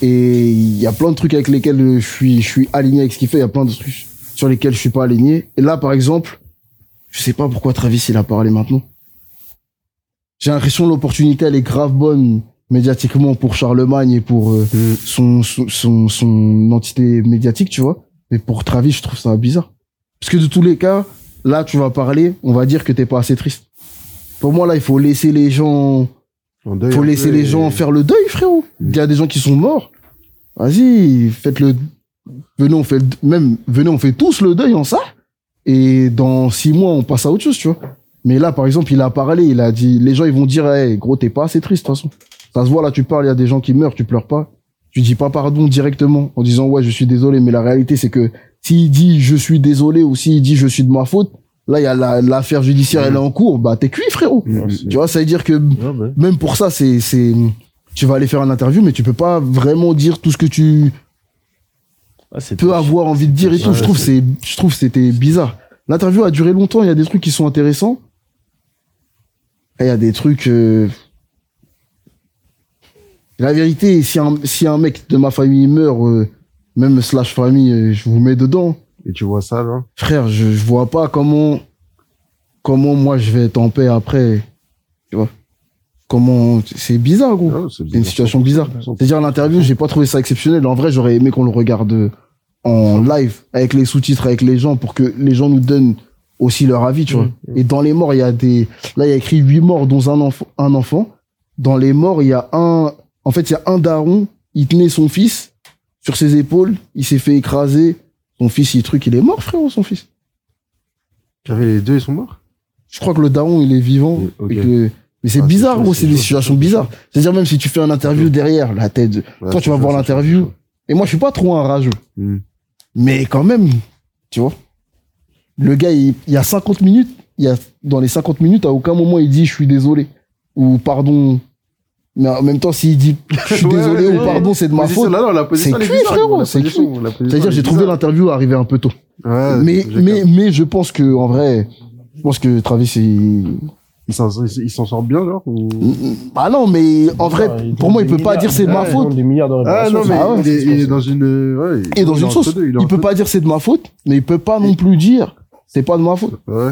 Et il y a plein de trucs avec lesquels je suis, je suis aligné avec ce qu'il fait. Il y a plein de trucs sur lesquels je suis pas aligné. Et là, par exemple, je sais pas pourquoi Travis, il a parlé maintenant. J'ai l'impression que l'opportunité, elle est grave bonne médiatiquement pour Charlemagne et pour euh, son, son, son, son entité médiatique, tu vois. Mais pour Travis, je trouve ça bizarre. Parce que de tous les cas, là, tu vas parler, on va dire que t'es pas assez triste. Pour moi, là, il faut laisser les gens En deuil faut laisser les et- gens faire le deuil, frérot. Mm. Il y a des gens qui sont morts. Vas-y, faites le. Venez, on fait le- même. Venez, on fait tous le deuil en ça. Et dans six mois, on passe à autre chose, tu vois. Mais là, par exemple, il a parlé, il a dit, les gens, ils vont dire, hey, gros, t'es pas assez triste, de toute façon. Ça se voit, là, tu parles, il y a des gens qui meurent, tu pleures pas. Tu dis pas pardon directement en disant, ouais, je suis désolé. Mais la réalité, c'est que s'il dit, je suis désolé ou s'il dit, je suis de ma faute, là, il y a la- l'affaire judiciaire, elle est en cours, bah, t'es cuit, frérot. Tu vois, ça veut dire que bah. même pour ça, c'est, c'est, tu vas aller faire une interview, mais tu peux pas vraiment dire tout ce que tu Ah, peux avoir envie de dire et tout. Ouais, je trouve, c'est- je trouve, que c'était bizarre. L'interview a duré longtemps. Il y a des trucs qui sont intéressants. Il y a des trucs. euh, La vérité, si un, si un mec de ma famille meurt, euh, même slash famille, euh, je vous mets dedans. Et tu vois ça, là Frère, je, je vois pas comment, comment moi je vais être en paix après. Tu vois Comment, c'est bizarre, gros. Ah, C'est C'est une situation bizarre. C'est-à-dire l'interview, j'ai pas trouvé ça exceptionnel. En vrai, j'aurais aimé qu'on le regarde en live avec les sous-titres avec les gens pour que les gens nous donnent aussi leur avis, tu vois. Et dans les morts, il y a des là il y a écrit huit morts dont un enfant un enfant. Dans les morts, il y a un en fait, il y a un daron, il tenait son fils sur ses épaules, il s'est fait écraser. Son fils, il truc, il est mort, frérot, son fils. J'avais les deux, ils sont morts? Je crois que le daron, il est vivant. Ok. et que- Mais c'est Ah, bizarre, gros, c'est des situations bizarres. C'est-à-dire même si tu fais une interview derrière la tête, Ouais, toi tu vas voir l'interview. Et moi, je suis pas trop un rageux. Hmm. Mais quand même, tu vois. Le gars, il, il y a 50 minutes, il y a, dans les 50 minutes, à aucun moment il dit je suis désolé. Ou pardon. Mais en même temps, s'il dit je suis Ouais, désolé ouais, ou pardon, c'est de ma Position- faute. là, non, la position, C'est cuit, frérot, c'est position, C'est-à-dire, j'ai trouvé l'interview arriver un peu tôt. Ouais, mais, mais, mais je pense que, en vrai, je pense que Travis, il, Il s'en il s'en sort bien, genre ou... ah non, mais en vrai, Ouais, pour moi, il peut pas dire c'est de ma faute. des milliards de Ah non, mais Ah ouais, il, est, il dans une. Ouais, Et dans une sauce. Il peut pas dire c'est de ma faute, mais il peut pas non plus dire c'est pas de ma faute. Ouais.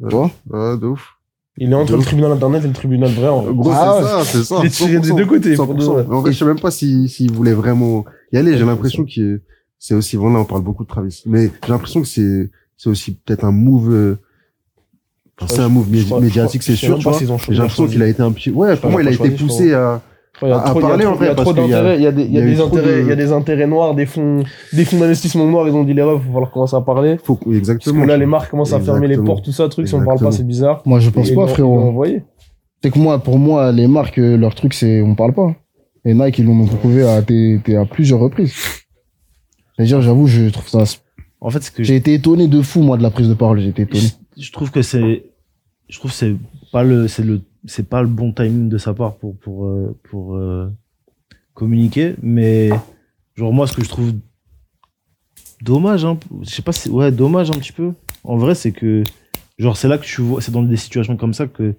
Tu vois? Ouais, de ouf. Il est entre le tribunal internet et le tribunal vrai. en- Gros, Ah c'est ouais. ça, c'est ça. Il est tiré des 100%, deux côtés, 100%. pour de vrai. En vrai, je sais même pas s'il s'il voulait vraiment y aller. J'ai l'impression que c'est aussi, bon, là, on parle beaucoup de Travis. Mais j'ai l'impression que c'est, c'est aussi peut-être un move, euh, enfin, c'est un move médiatique, c'est sûr, tu vois. J'ai l'impression qu'il a été un petit, ouais, pour moi, il a été poussé à, Il y a trop, d'intérêts, il y a des, intérêts, il y a des intérêts noirs, des fonds, des fonds d'investissement noirs, ils ont dit les refs, il va falloir commencer à parler. faut, Parce exactement. que là, les marques commencent à fermer les Exactement. portes, tout ça, truc, si on parle pas, Exactement. c'est bizarre. Moi, je pense Et pas, frérot. envoyé. C'est que moi, pour moi, les marques, euh, leur truc, c'est on parle pas. Et Nike, ils l'ont prouvé à, à plusieurs reprises. C'est-à-dire, j'avoue, je trouve ça. En fait, que J'ai été étonné de fou, moi, de la prise de parole. J'ai été étonné. je, je trouve que c'est je trouve que c'est pas le c'est le c'est pas le bon timing de sa part pour pour euh, pour euh, communiquer mais genre moi ce que je trouve dommage hein, je sais pas si ouais dommage un petit peu. En vrai c'est que genre c'est là que tu vois c'est dans des situations comme ça que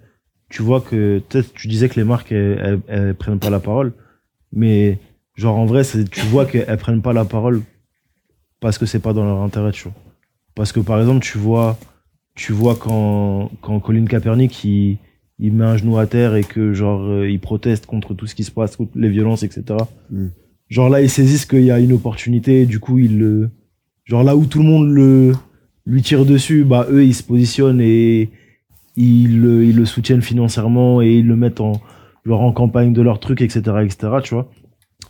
tu vois que peut-être tu disais que les marques elles, prennent pas la parole mais genre en vrai tu vois qu'elles prennent pas la parole parce que c'est pas dans leur intérêt tu vois. Parce que par exemple tu vois tu vois quand, quand Colin Kaepernick il, il met un genou à terre et que genre euh, il proteste contre tout ce qui se passe, contre les violences, etc. Mm. Genre là ils saisissent qu'il y a une opportunité, du coup ils le genre là où tout le monde le lui tire dessus, bah eux ils se positionnent et ils le, ils le soutiennent financièrement et ils le mettent en genre en campagne de leur truc, etc., etc. Tu vois.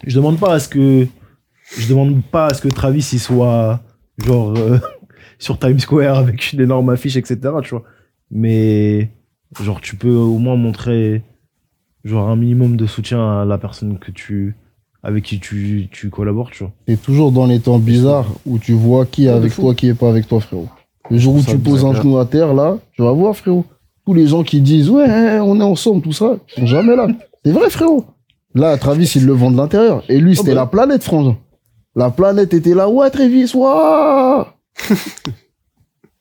Je demande pas à ce que je demande pas à ce que Travis il soit genre euh, [laughs] sur Times Square avec une énorme affiche, etc. Tu vois. Mais genre tu peux au moins montrer genre un minimum de soutien à la personne que tu avec qui tu, tu collabores, tu vois. C'est toujours dans les temps bizarres où tu vois qui est avec toi, qui est pas avec toi, frérot. Le jour où Ça, tu poses un genou à terre, là, tu vas voir, frérot. Tous les gens qui disent, ouais, on est ensemble, tout ça, ils sont jamais là. C'est vrai, frérot. Là, Travis, il le vend de l'intérieur. Et lui, c'était bah. la planète, frangin. La planète était là, ouais, Travis, ouais. [laughs]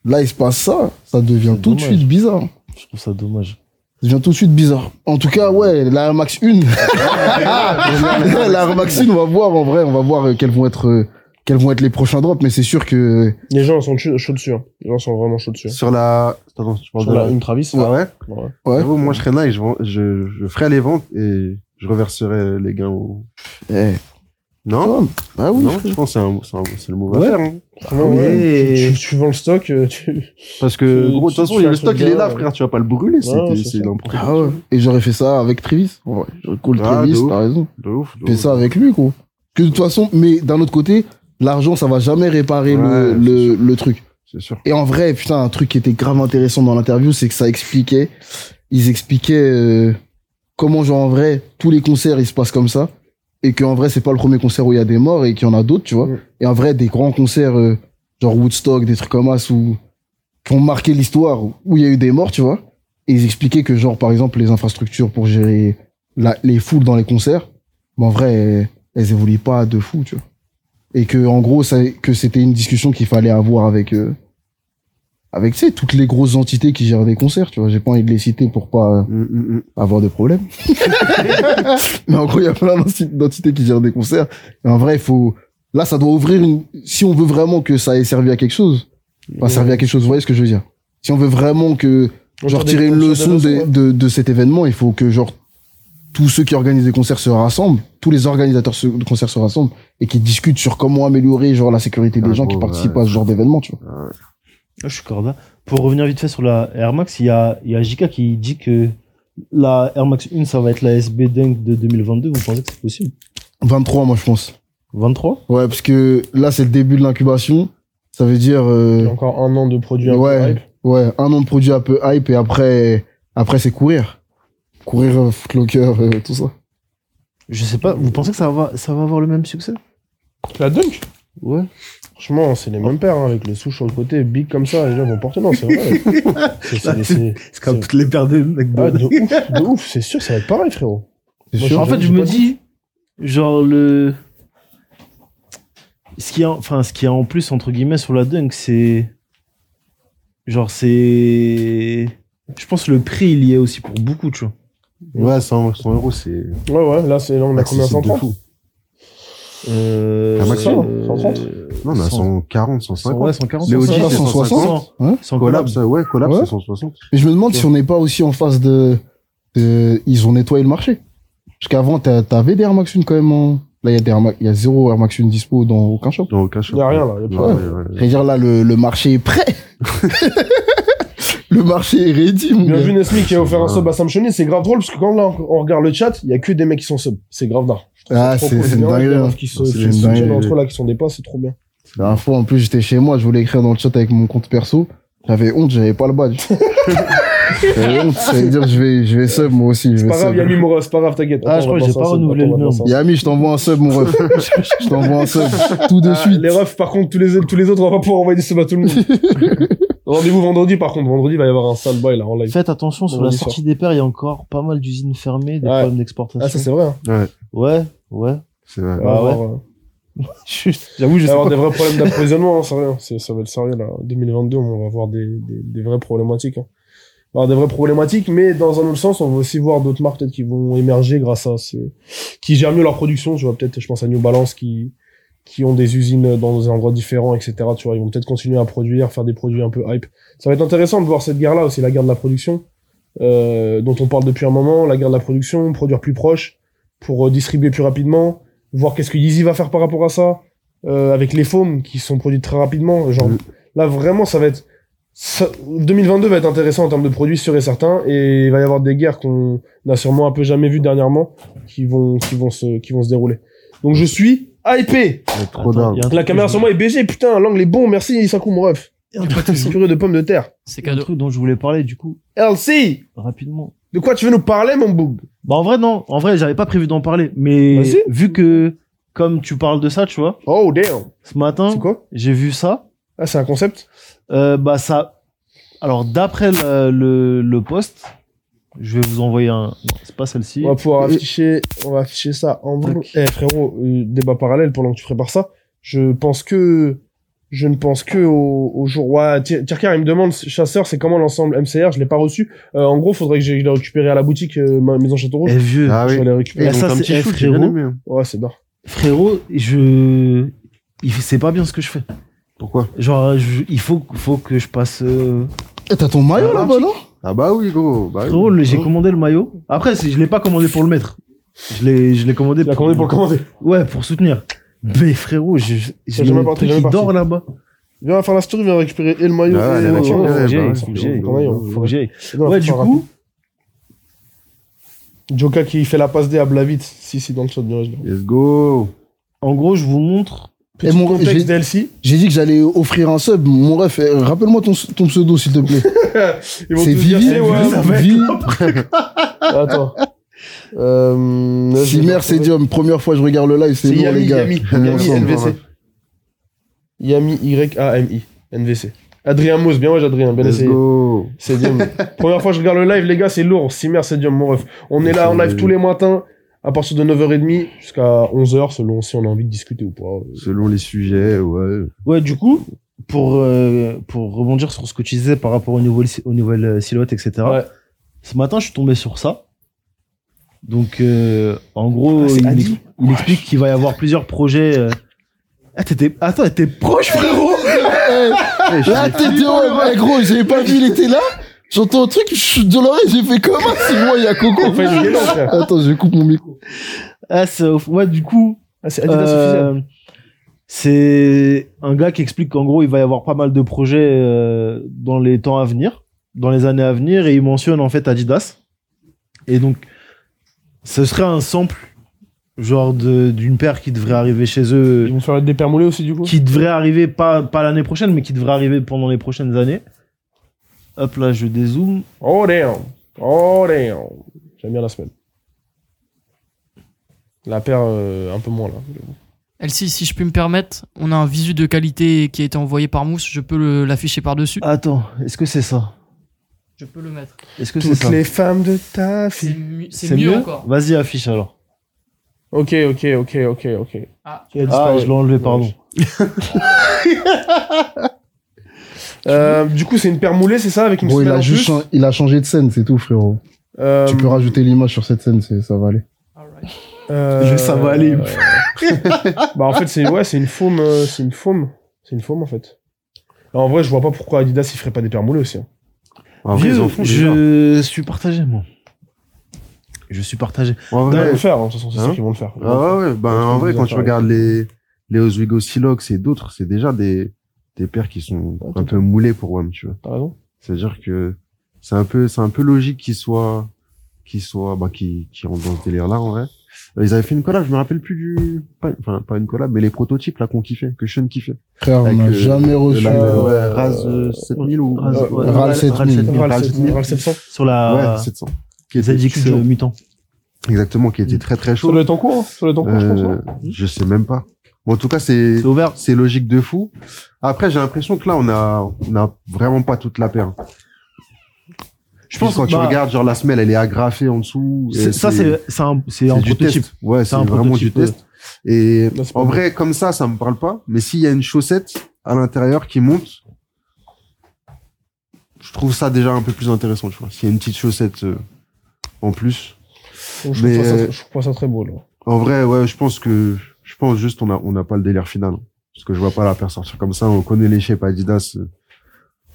là, il se passe ça. Ça devient tout de suite bizarre. Je trouve ça dommage. Ça devient tout de suite bizarre. En tout cas, ouais, la Air Max 1. [laughs] la Air Max 1, on va voir, en vrai, on va voir euh, quels vont être, euh, quels vont être les prochains drops, mais c'est sûr que, Les gens sont chauds dessus. hein. Les gens sont vraiment chauds dessus. Sur la, attends, tu parles Sur de la, la, une Travis. Ouais? Ouais. moi, je serais je, vends- je, je ferais les ventes et je reverserais les gains au... Eh, Non? bah oui. non, je pense que c'est le move à Ouais. faire, hein. Oui. ouais. Tu, vends le stock, euh, tu... Parce que, gros, de toute façon, le stock, il est là, frère, tu vas pas le brûler, c'est, l'impression. Ah ouais. Et j'aurais fait ça avec Travis. Ouais, j'aurais cool Ah, Travis, t'as raison. De ouf, de Fais ça avec lui, quoi. Que de toute façon, mais d'un autre côté, l'argent, ça va jamais réparer le truc. C'est sûr. Et en vrai, putain, un truc qui était grave intéressant dans l'interview, c'est que ça expliquait, ils expliquaient euh, comment, genre, en vrai, tous les concerts, ils se passent comme ça. Et qu'en vrai, c'est pas le premier concert où il y a des morts et qu'il y en a d'autres, tu vois. Et en vrai, des grands concerts, euh, genre Woodstock, des trucs comme ça, où, qui ont marqué l'histoire, où il y a eu des morts, tu vois. Et ils expliquaient que, genre, par exemple, les infrastructures pour gérer la- les foules dans les concerts, ben, en vrai, elles, elles évoluent pas de fou, tu vois. Et que, en gros, ça, que c'était une discussion qu'il fallait avoir avec, euh, avec, tu sais, toutes les grosses entités qui gèrent des concerts, tu vois. J'ai pas envie de les citer pour pas euh, Hum, hum, hum. avoir de problème. [laughs] Mais en gros, il y a plein d'enti- d'entités qui gèrent des concerts. Et en vrai, il faut, là, ça doit ouvrir une, si on veut vraiment que ça ait servi à quelque chose, enfin, servi à quelque chose, vous voyez ce que je veux dire? Si on veut vraiment que, genre, tirer une leçon de, de, de cet événement, il faut que, genre, tous ceux qui organisent des concerts se rassemblent, tous les organisateurs de concerts se rassemblent et qui discutent sur comment améliorer, genre, la sécurité des Ah, gens qui participent ouais. à ce genre d'événement, tu vois. Je suis corda. Pour revenir vite fait sur la Air Max, il y a, il y a JK qui dit que la Air Max 1, ça va être la SB Dunk de 2022. Vous pensez que c'est possible? 23, moi, je pense. 23 Ouais, parce que là, c'est le début de l'incubation. Ça veut dire, euh, Il y a encore un an de produits un peu hype. ouais, un an de produit un peu hype et après, après c'est courir. Courir, euh, Footlocker, euh, tout ça. Je sais pas, vous pensez que ça va, ça va avoir le même succès? La dunk? Ouais. Franchement, c'est les mêmes paires, hein, avec les souches sur le côté, big comme ça, les gens vont porter. Non, c'est vrai. [laughs] C'est- c'est- comme toutes les paires de mecs Ah, de... [laughs] ouf, de ouf, c'est sûr, ça va être pareil, frérot. C'est Moi, sûr. en fait, je me dis, genre, le. Ce qui, a, enfin, ce qui a en plus, entre guillemets, sur la dunk, c'est. Genre, c'est. Je pense que le prix, il y est aussi pour beaucoup, tu vois. Ouais, 100, 100 euros, c'est Ouais, ouais, là, c'est, là, on a combien accessible de 130 fou. Euh, Un maximum, euh, 130. Non, on a 140, 150. Ouais, 140. Les OG, c'est 160. 160. Hein ça, ouais, c'est 160. Mais je me demande si on n'est pas aussi en phase de, de- Ils ont nettoyé le marché. Parce qu'avant, t'as- t'avais des Air Max 1 quand même en... Là, il y, a des Air Max- il y a zéro Air Max 1 dispo dans aucun shop. Dans aucun shop. Y a rien, là, y a Ouais, ouais, dire, là, le, le marché est prêt. [laughs] le marché est ready, mon Bien vu Nesmi qui a offert un sub à Sam Choni, c'est grave drôle parce que quand là on regarde le chat, il y a que des mecs qui sont sub. C'est grave d'art. Ah, c'est c'est une dinguerie. hein. Qui se C'est qui une se soutiennent entre eux là, qui sont des pas, c'est trop bien. La dernière fois, en plus, j'étais chez moi, je voulais écrire dans le chat avec mon compte perso. J'avais honte, j'avais pas le badge. [laughs] j'avais honte, ça veut dire je vais, je vais sub moi aussi. Je C'est vais pas grave, sub. Yami Mora, c'est pas grave, t'inquiète. Ah, je crois que j'ai pas renouvelé le sub. Yami, je t'envoie un sub, mon ref. [laughs] je t'envoie un sub. Tout de Ah, suite. Les refs, par contre, tous les, tous les autres, on va pas pouvoir envoyer des subs à tout le monde. [laughs] Rendez-vous vendredi, par contre. Vendredi, il va y avoir un sale boy là en live. Faites attention, sur la sortie des paires, il y a encore pas mal d'usines fermées, des Ouais. problèmes d'exportation. Ah, ça c'est vrai. Hein. Ouais, ouais. C'est vrai. Ah ouais. [laughs] J'avoue, il je va y sais avoir pas. des vrais problèmes d'approvisionnement, hein, sérieux. Ça va être sérieux, là. 2022, on va avoir des, des, des vraies problématiques. Hein. Va avoir des vraies problématiques, mais dans un autre sens, on va aussi voir d'autres marques peut-être qui vont émerger grâce à ces, qui gèrent mieux leur production. Tu vois, peut-être, je pense à New Balance qui, qui ont des usines dans des endroits différents, etc. Tu vois, ils vont peut-être continuer à produire, faire des produits un peu hype. Ça va être intéressant de voir cette guerre-là aussi, la guerre de la production, euh, dont on parle depuis un moment, la guerre de la production, produire plus proche, pour euh, distribuer plus rapidement, voir qu'est-ce que Yeezy va faire par rapport à ça, euh, avec les foams qui sont produits très rapidement. Genre, Mm. là, vraiment, ça va être, ça- 2022 va être intéressant en termes de produits sûrs et certains, et il va y avoir des guerres qu'on n'a sûrement un peu jamais vues dernièrement, qui vont, qui vont se, qui vont se dérouler. Donc je suis hypé. Trop Attends, La caméra sur moi est BG, putain, l'angle est bon, merci Sakou mon ref. il y a un truc que je- Purée de pommes de terre. C'est il y a un cadeau. truc dont je voulais parler, du coup, LC, rapidement. de quoi tu veux nous parler, mon boug? Bah, en vrai, non. En vrai, j'avais pas prévu d'en parler. Mais Vas-y. vu que, comme tu parles de ça, tu vois, Oh damn. ce matin, C'est quoi? j'ai vu ça. Ah, c'est un concept? Euh, bah, ça. Alors, d'après le, le, le post, je vais vous envoyer un. Non, c'est pas celle-ci. On va pouvoir Et- afficher, on va afficher ça en bleu. Eh frérot, euh, débat parallèle pendant que tu prépares ça. Je pense que, je ne pense que au, au jour. Ouais, Ti- Tirkar, il me demande, chasseur, c'est comment l'ensemble MCR Je l'ai pas reçu. Euh, en gros, faudrait que je je l'ai récupéré à la boutique euh, ma- Maison Château Rouge. Eh, vieux. Ah Je oui. vais les Et récupérer. Eh, donc ça, un c'est- petit eh, bien frérot. hein. Ouais, c'est d'art. Frérot, je. Il c'est pas bien ce que je fais. Pourquoi Genre, je- il faut, faut que je passe. euh, Eh, T'as ton maillot Ah, là-bas, non Ah bah oui, gros. Bah oui. Frérot, le- j'ai Oh. commandé le maillot. Après, c'est- je l'ai pas commandé pour le mettre. Je l'ai, je l'ai commandé Tu l'as commandé pour le commander. Ouais, pour soutenir. Mais frérot, j'ai, j'ai C'est jamais le parti, truc jamais qui parti. dort là-bas. Viens faire la story, viens récupérer et le maillot Ah, et Ouais, bah faut que j'y aille, ouais, faut que c'est j'y aille. bon, ton maillot. bon, Faut que j'y aille. Non, Ouais, faut du faire coup, Joka qui fait la passe D à Blavit. Si, si, dans le chat, bien sûr. Let's go. en gros, je vous montre. Petit mon- contexte j'ai- DLC. J'ai dit que j'allais offrir un sub. Mon ref, eh, rappelle-moi ton, ton pseudo, s'il te plaît. [laughs] C'est Vivi. Vivi. [laughs] Attends. Euh, c'est Diom. Première fois que je regarde le live, c'est lourd, Yami, les gars. Yami, Yami. NVC. Yami, Y-A-M-I, NVC. Adrien Mousse, bien ouais, Adrien, bien Let's essayé. go. [laughs] Première fois que je regarde le live, les gars, c'est lourd. Simer, c'est Diom, mon ref. On est là en live tous les matins, à partir de 9h30 jusqu'à 11h, selon si on a envie de discuter ou pas. Selon les sujets, ouais. Ouais, du coup, pour, euh, pour rebondir sur ce que tu disais par rapport aux nouvelles, aux nouvelles euh, silhouettes, etc. Ouais. Ce matin, je suis tombé sur ça. Donc, euh, en gros, Ah, il, explique qu'il va y avoir plusieurs projets. euh. Ah, t'étais, attends, t'es proche, frérot! [laughs] Eh, Là, t'es Diom. Eh, gros, j'avais pas vu, il était là? J'entends un truc, je suis de l'oreille, j'ai fait comment si moi, il y a Coco. Attends, je coupe mon micro. Ah, c'est, ouais, du coup, Ah, c'est. Euh, c'est un gars qui explique qu'en gros, il va y avoir pas mal de projets euh, dans les temps à venir, dans les années à venir, et il mentionne en fait Adidas. Et donc, ce serait un sample, genre de- d'une paire qui devrait arriver chez Ils eux, vont faire des paires moulées aussi, du coup? qui devrait arriver pas, pas l'année prochaine, mais qui devrait arriver pendant les prochaines années. Hop là, je dézoome. Oh damn. Oh damn. J'aime bien la semaine. La paire, euh, un peu moins, là. Elsie, si je puis me permettre, on a un visu de qualité qui a été envoyé par Mousse. Je peux le- l'afficher par-dessus. Attends, est-ce que c'est ça? Je peux le mettre. Est-ce que c'est Toutes ça? les femmes de ta C'est fille. mieux, c'est mieux encore. Vas-y, affiche alors. Ok, ok, ok, ok, ok. Ah. Ah, je l'ai enlevé, pardon. [laughs] Euh, du coup, c'est une paire moulée, c'est ça, avec une Bon, il a en juste plus il a changé de scène, c'est tout, frérot. Euh, Tu peux rajouter l'image sur cette scène, c'est, ça va aller. Alright. euh, Ça va aller. [laughs] bah en fait, c'est ouais, c'est une faume, euh, c'est une faume, c'est une faume en fait. Alors, en vrai, je vois pas pourquoi Adidas il ferait pas des paires moulées aussi. hein. En vrai, ils Vieux, font je suis partagé, moi. Je suis partagé. En Ils vont le faire, hein, de toute façon, c'est Hein sûr qu'ils vont le faire. Ah ouais, ouais. Ben, en vrai, quand tu regardes les, les Oswego Silox et d'autres, c'est déjà des, des paires qui sont Ouais, un peu moulées pour WAM, tu vois. T'as raison. C'est-à-dire que c'est un peu, c'est un peu logique qu'ils soient, qu'ils soient, bah, qui, qui rentrent dans ce délire-là, en vrai. Euh, Ils avaient fait une collab, je me rappelle plus du, pas, enfin, pas une collab, mais les prototypes, là, qu'on kiffait, que Sean kiffait. Frère, on n'a euh, jamais reçu. La- euh, ouais, Raz euh, 7000 ou, Raz- euh, ouais, Ral 7000. Ral Ral 700. Ral 700. Sur la ouais, 700. Qui était ZX euh, Mutant. Exactement, qui était très très Ça chaud. en cours, hein. Ça doit être en cours, je pense. Je sais même pas. Bon, en tout cas, c'est, C'est ouvert. c'est logique de fou. Après, j'ai l'impression que là, on a, on a vraiment pas toute la paire. Je pense quand tu bah, regardes, genre la semelle, elle est agrafée en dessous. C'est- Ça, c'est c'est un, c'est c'est un du prototype. test. Ouais, c'est un vraiment du test. Et en vrai, comme ça, ça me parle pas. Mais s'il y a une chaussette à l'intérieur qui monte, je trouve ça déjà un peu plus intéressant, tu vois. S'il y a une petite chaussette euh, en plus. Je, mais, trouve ça, je trouve ça très beau, là. En vrai, ouais, je pense que, je pense juste on a, on n'a pas le délire final. hein. Parce que je vois pas la paire sortir comme ça. On connaît les shapes Adidas.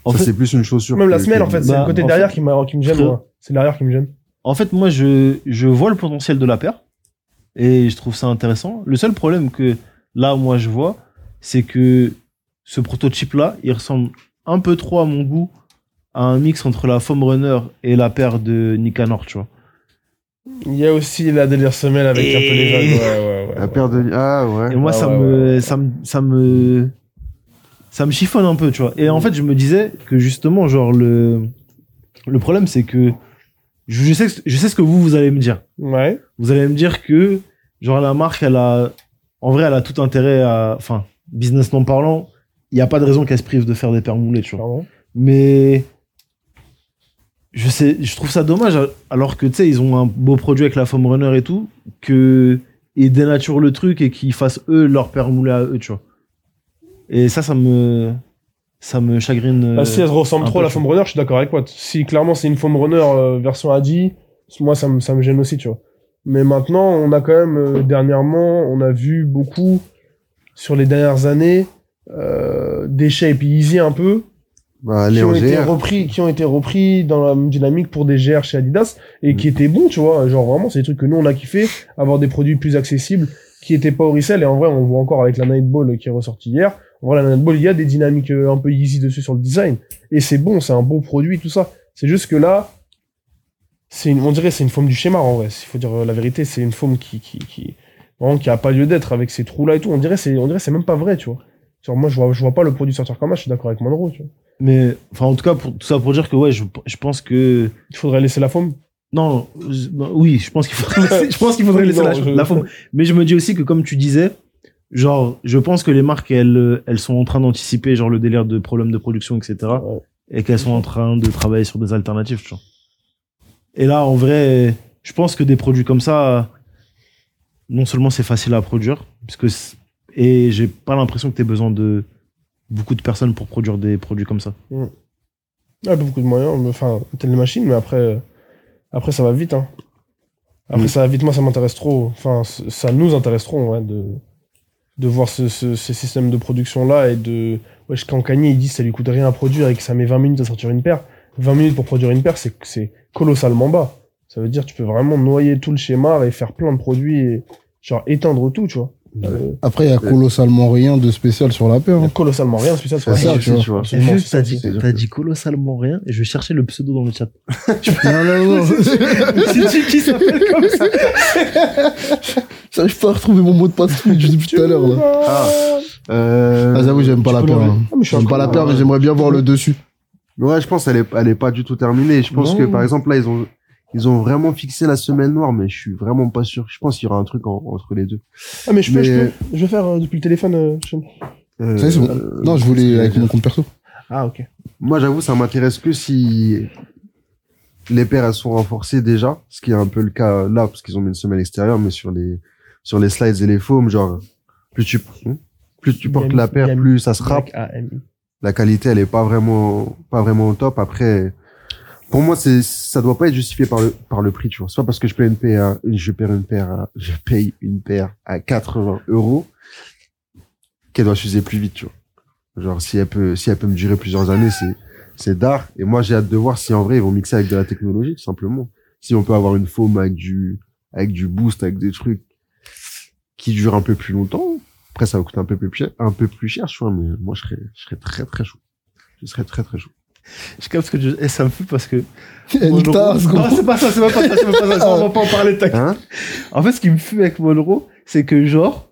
En ça, fait, c'est plus une chaussure. Même la semelle, que- en fait, c'est bah, le côté en derrière fait- qui, m'a- qui me gêne, moi. C'est derrière qui me gêne. En fait, moi, je, je vois le potentiel de la paire et je trouve ça intéressant. Le seul problème que là, moi, je vois, c'est que ce prototype-là, il ressemble un peu trop à mon goût à un mix entre la Foam Runner et la paire de Nicanor, tu vois. Il y a aussi la délire semelle avec Et- un peu les vagues. Ouais, ouais, ouais. La paire de, ah ouais. Et moi, Ouais, ça, ouais, me, ouais. ça me, ça me, ça me chiffonne un peu, tu vois. Et en fait, je me disais que justement, genre, le, le problème, c'est que je, je sais, je sais ce que vous, vous allez me dire. Ouais. Vous allez me dire que, genre, la marque, elle a, en vrai, elle a tout intérêt à, enfin, businessment parlant, il n'y a pas de raison qu'elle se prive de faire des paires moulées, tu vois. Pardon? Mais, je sais, je trouve ça dommage, alors que, tu sais, ils ont un beau produit avec la Foam Runner et tout, que, ils dénaturent le truc et qu'ils fassent eux leur paire moulée à eux, tu vois. Et ça, ça me, ça me chagrine. Bah, si elle se ressemble un trop à la foam runner, je suis d'accord avec Watt. Si clairement c'est une foam runner euh, version Adi, moi ça me, ça me gêne aussi, tu vois. Mais maintenant, on a quand même, euh, dernièrement, on a vu beaucoup, sur les dernières années, euh, des shapes easy un peu, Bah, qui ont, été repris, qui ont été repris dans la dynamique pour des GR chez Adidas, et qui Mm. étaient bons, tu vois. Genre vraiment, c'est des trucs que nous on a kiffé, avoir des produits plus accessibles, qui étaient pas au resell, et en vrai, on voit encore avec la Nightball qui est ressortie hier, vrai, la Nightball, il y a des dynamiques euh, un peu easy dessus sur le design. Et c'est bon, c'est un bon produit, tout ça. C'est juste que là, c'est une, on dirait c'est une forme du schéma en vrai. Il faut dire euh, la vérité, c'est une forme qui, qui, qui, vraiment, qui a pas lieu d'être avec ces trous là et tout. On dirait c'est, on dirait c'est même pas vrai, tu vois. Genre, moi, je vois, je vois pas le produit sortir comme ça, je suis d'accord avec Monroe, tu vois. Mais, enfin, en tout cas, pour, tout ça pour dire que, ouais, je, je pense que, Il faudrait laisser la forme. non, je- non, oui, je pense qu'il faudrait [laughs] laisser, je pense qu'il faudrait laisser non, la, je- la forme. Mais je me dis aussi que, comme tu disais, genre, je pense que les marques, elles, elles sont en train d'anticiper, genre, le délire de problèmes de production, etc. Ouais. Et qu'elles sont en train de travailler sur des alternatives, tu vois. Et là, en vrai, je pense que des produits comme ça, non seulement c'est facile à produire, puisque c'est- et j'ai pas l'impression que tu besoin de beaucoup de personnes pour produire des produits comme ça. Ah, beaucoup de moyens, enfin, telle machine, mais après, après, ça va vite, hein. Après, Mm. ça va vite, moi, ça m'intéresse trop. Enfin, ça nous intéresse trop, ouais, de, de voir ce, ce- ces systèmes de production-là et de, wesh, quand Kanye, il dit que ça lui coûte rien à produire et que ça met 20 minutes à sortir une paire. 20 minutes pour produire une paire, c'est, c'est colossalement bas. Ça veut dire, tu peux vraiment noyer tout le schéma et faire plein de produits et, genre, éteindre tout, tu vois. Euh, Après, il y a colossalement rien de spécial sur la paire. il y a hein. colossalement rien de spécial sur C'est la ça, paire. tu vois. tu vois. Absolument, c'est ça t'as dit, t'as dit colossalement rien et je vais chercher le pseudo dans le chat. Non, non, non. C'est qui s'appelle comme ça J'arrive pas à retrouver mon mot de passe Twitch depuis tout à l'heure, là. Ah, euh, Ah, j'avoue, j'aime pas tu la peux paire. l'enlever. hein. Ah, mais je suis J'aime pas la d'accord. paire, mais j'aimerais bien voir le dessus. Ouais, je pense qu'elle est, elle est pas du tout terminée. Je pense Non. que, par exemple, là, ils ont, ils ont vraiment fixé la semaine noire, mais je suis vraiment pas sûr. Je pense qu'il y aura un truc en- entre les deux. Ah, mais je peux, Mais- je peux, je vais faire euh, depuis le téléphone, euh, Sean. Euh, Ça y est, c'est bon. euh, Non, je voulais avec mon compte perso. Ah, ok. Moi, j'avoue, ça m'intéresse que si les paires elles sont renforcées déjà, ce qui est un peu le cas là, parce qu'ils ont mis une semelle extérieure, mais sur les sur les slides et les foams, genre plus tu hmm, plus tu portes la paire, plus ça se rappe. La qualité, elle est pas vraiment pas vraiment au top. Après, pour moi, c'est ça doit pas être justifié par le par le prix, tu vois. C'est pas parce que je paye une paire, je paye une paire, je paye une paire à 80 euros qu'elle doit s'user plus vite, tu vois. Genre si elle peut si elle peut me durer plusieurs années, c'est c'est d'art. Et moi, j'ai hâte de voir si en vrai ils vont mixer avec de la technologie, simplement. Si on peut avoir une foam avec du avec du boost, avec des trucs qui durent un peu plus longtemps. Après, ça va coûter un peu plus cher, un peu plus cher, je vois, mais moi, je serais, je serais très, très chaud. Je serais très, très chaud. Je capte ce que tu... Et ça me fait parce que... [laughs] Non, c'est pas ça, c'est pas ça, c'est pas ça. ça, on va pas en parler, t'inquiète. Hein? En fait, ce qui me fume avec Monroe, c'est que genre,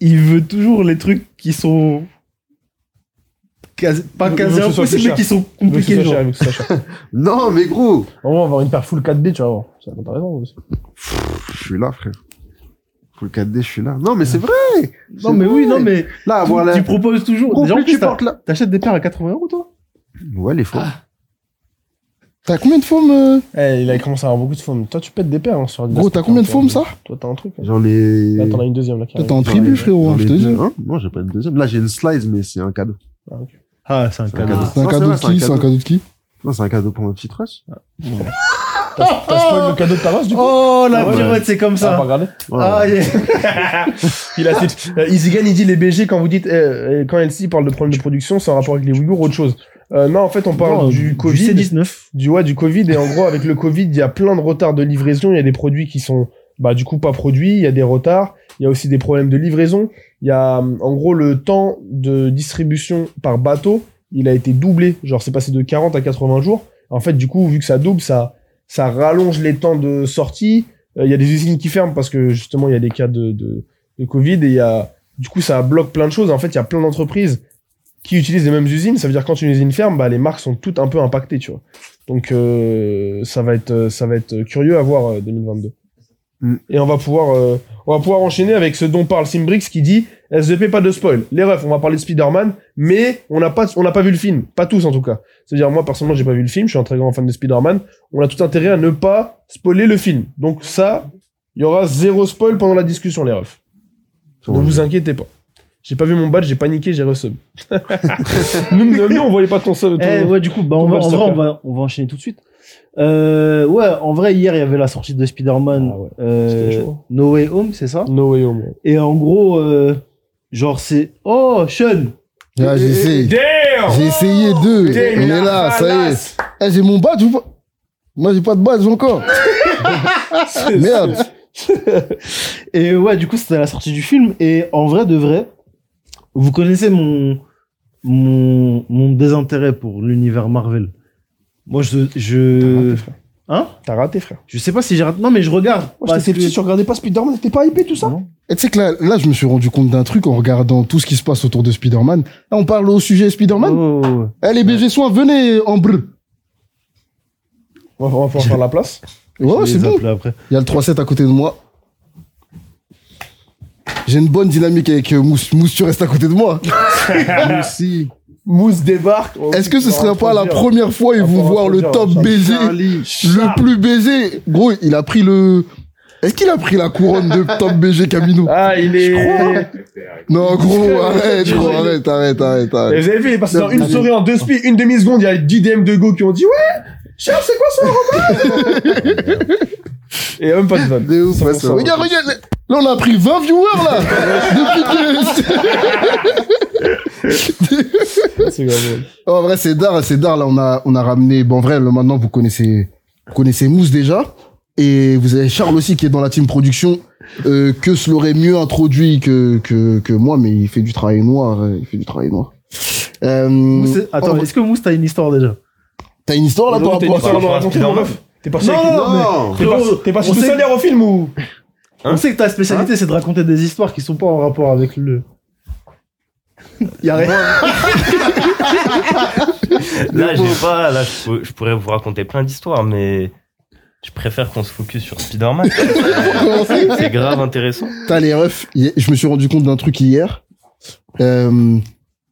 il veut toujours les trucs qui sont quasi- pas quasi impossibles, plus mais qui sont compliqués. Genre. cher. [laughs] Non, mais gros! On va avoir une paire full 4D, tu vas voir. Ça, T'as raison. aussi. Je suis là, frère. Full 4D, je suis là. Non, mais c'est vrai! Non, mais oui, non, mais Là, tu, la... tu proposes toujours. Gros, Déjà, en plus plus, tu t'as- portes là. t'achètes des paires à 80 euros, toi? Ouais, les faux. T'as combien de foam euh Eh, il a commencé à avoir beaucoup de foam. Toi, tu pètes des paires, hein, sur. Gros, t'as combien de foam, ça? Toi, t'as un truc. hein. J'en ai... Là, t'en as une deuxième, là, t'es en tribu, frérot, hein, je te dis. Hein? Non, j'ai pas une deuxième. Là, j'ai une slide, mais c'est un cadeau. Ah, ok. Ah, c'est un cadeau. C'est un cadeau de qui? C'est un cadeau de qui? Non, c'est un cadeau pour ma petite rush. T'as t'as [laughs] spoil le cadeau de ta race, du coup Oh, la Ouais, pirouette, c'est comme Ça pas ça. Ah, yeah. [laughs] Il a dit, euh, il dit les BG quand vous dites, euh, euh, quand LC parle de problème de production, c'est en rapport avec les Ouïghours ou autre chose. Euh, non, en fait, on parle Non, du Covid. C19. du ouais du Covid et en gros avec le Covid il y a plein de retards de livraison il y a des produits qui sont bah du coup pas produits il y a des retards il y a aussi des problèmes de livraison il y a hum, en gros le temps de distribution par bateau il a été doublé genre c'est passé de 40 à 80 jours en fait du coup vu que ça double ça ça rallonge les temps de sortie Euh, il y a des usines qui ferment parce que justement il y a des cas de de, de Covid et il y a du coup ça bloque plein de choses en fait il y a plein d'entreprises qui utilisent les mêmes usines, ça veut dire quand une usine ferme, bah, les marques sont toutes un peu impactées, tu vois. Donc euh, ça va être ça va être curieux à voir euh, 2022. Mm. Et on va pouvoir euh, on va pouvoir enchaîner avec ce dont parle Simbrix qui dit SVP pas de spoil. Les refs, on va parler de Spider-Man, mais on n'a pas on n'a pas vu le film, pas tous en tout cas. C'est-à-dire moi personnellement, j'ai pas vu le film, je suis un très grand fan de Spider-Man. On a tout intérêt à ne pas spoiler le film. Donc ça, il y aura zéro spoil pendant la discussion les refs. Ne vous inquiétez pas. J'ai pas vu mon badge, j'ai paniqué, j'ai resub. [laughs] nous, nous, on voyait pas ton sub. Eh, ouais, du coup, bah, va, va, on va enchaîner tout de suite. Euh, ouais, en vrai, hier, il y avait la sortie de Spider-Man, Ah ouais, euh, chaud. No Way Home, c'est ça? No way home. Et en gros, euh, genre, c'est, oh, Sean! Ah, j'ai essayé. J'ai essayé deux. Damn, On est là, ça y est. Eh, j'ai mon badge ou pas? Moi, j'ai pas de badge encore. [laughs] Merde. [laughs] Et ouais, du coup, c'était la sortie du film. Et en vrai, de vrai, vous connaissez mon, mon, mon désintérêt pour l'univers Marvel. Moi, je, je, hein? T'as raté, frère. Je sais pas si j'ai raté. Non, mais je regarde. Moi, j'étais que- petit, tu regardais pas Spider-Man, t'étais pas hypé, tout ça? Non. Et tu sais que là, là, je me suis rendu compte d'un truc en regardant tout ce qui se passe autour de Spider-Man. Là, on parle au sujet Spider-Man. Oh, ouais, ouais. Eh, les BG soins, venez en bleu. On va, on va pouvoir faire la place. Ouais, c'est bon. Il y a le 3-7 à côté de moi. J'ai une bonne dynamique avec euh, Mousse. Mousse, tu restes à côté de moi. [laughs] aussi. Mousse débarque. Est-ce que ce serait pas la première fois ils On vont voir le top Charlie. Le plus BG Gros, il a pris le... Est-ce qu'il a pris la couronne de top BG Camino? Ah, il est. Non, gros, arrête, gros, arrête, arrête, arrête, vous avez vu, il est passé dans une story en deux speed, une demi-seconde, il y a 10 DM de go qui ont dit Ouais, Charles, c'est quoi ça, Romain Et même pas de vanne. Regarde, regarde, là on a pris 20 viewers là [laughs] Depuis que... Grave. En vrai, c'est d'art, c'est d'art. Là, on a, on a ramené. Bon, en vrai, là, maintenant, vous connaissez, vous connaissez Mousse déjà. Et vous avez Charles aussi qui est dans la team production. Euh, que ce l'aurait mieux introduit que, que, que moi, mais il fait du travail noir. euh, Il fait du travail noir. Euh, Mousse, attends, oh, est-ce que Mousse, t'as une histoire déjà? T'as une histoire là par Non, t'es rapport à. T'es parti avec. Non! T'es parti- tout seul au film ou On sait que ta spécialité, c'est de raconter des histoires qui sont pas en rapport avec le. Y a rien. [laughs] Là, j'ai pas, là, je, pourrais vous raconter plein d'histoires, mais Je préfère qu'on se focus sur Spider-Man. [laughs] c'est grave intéressant. T'as les refs. Je me suis rendu compte d'un truc hier. Euh,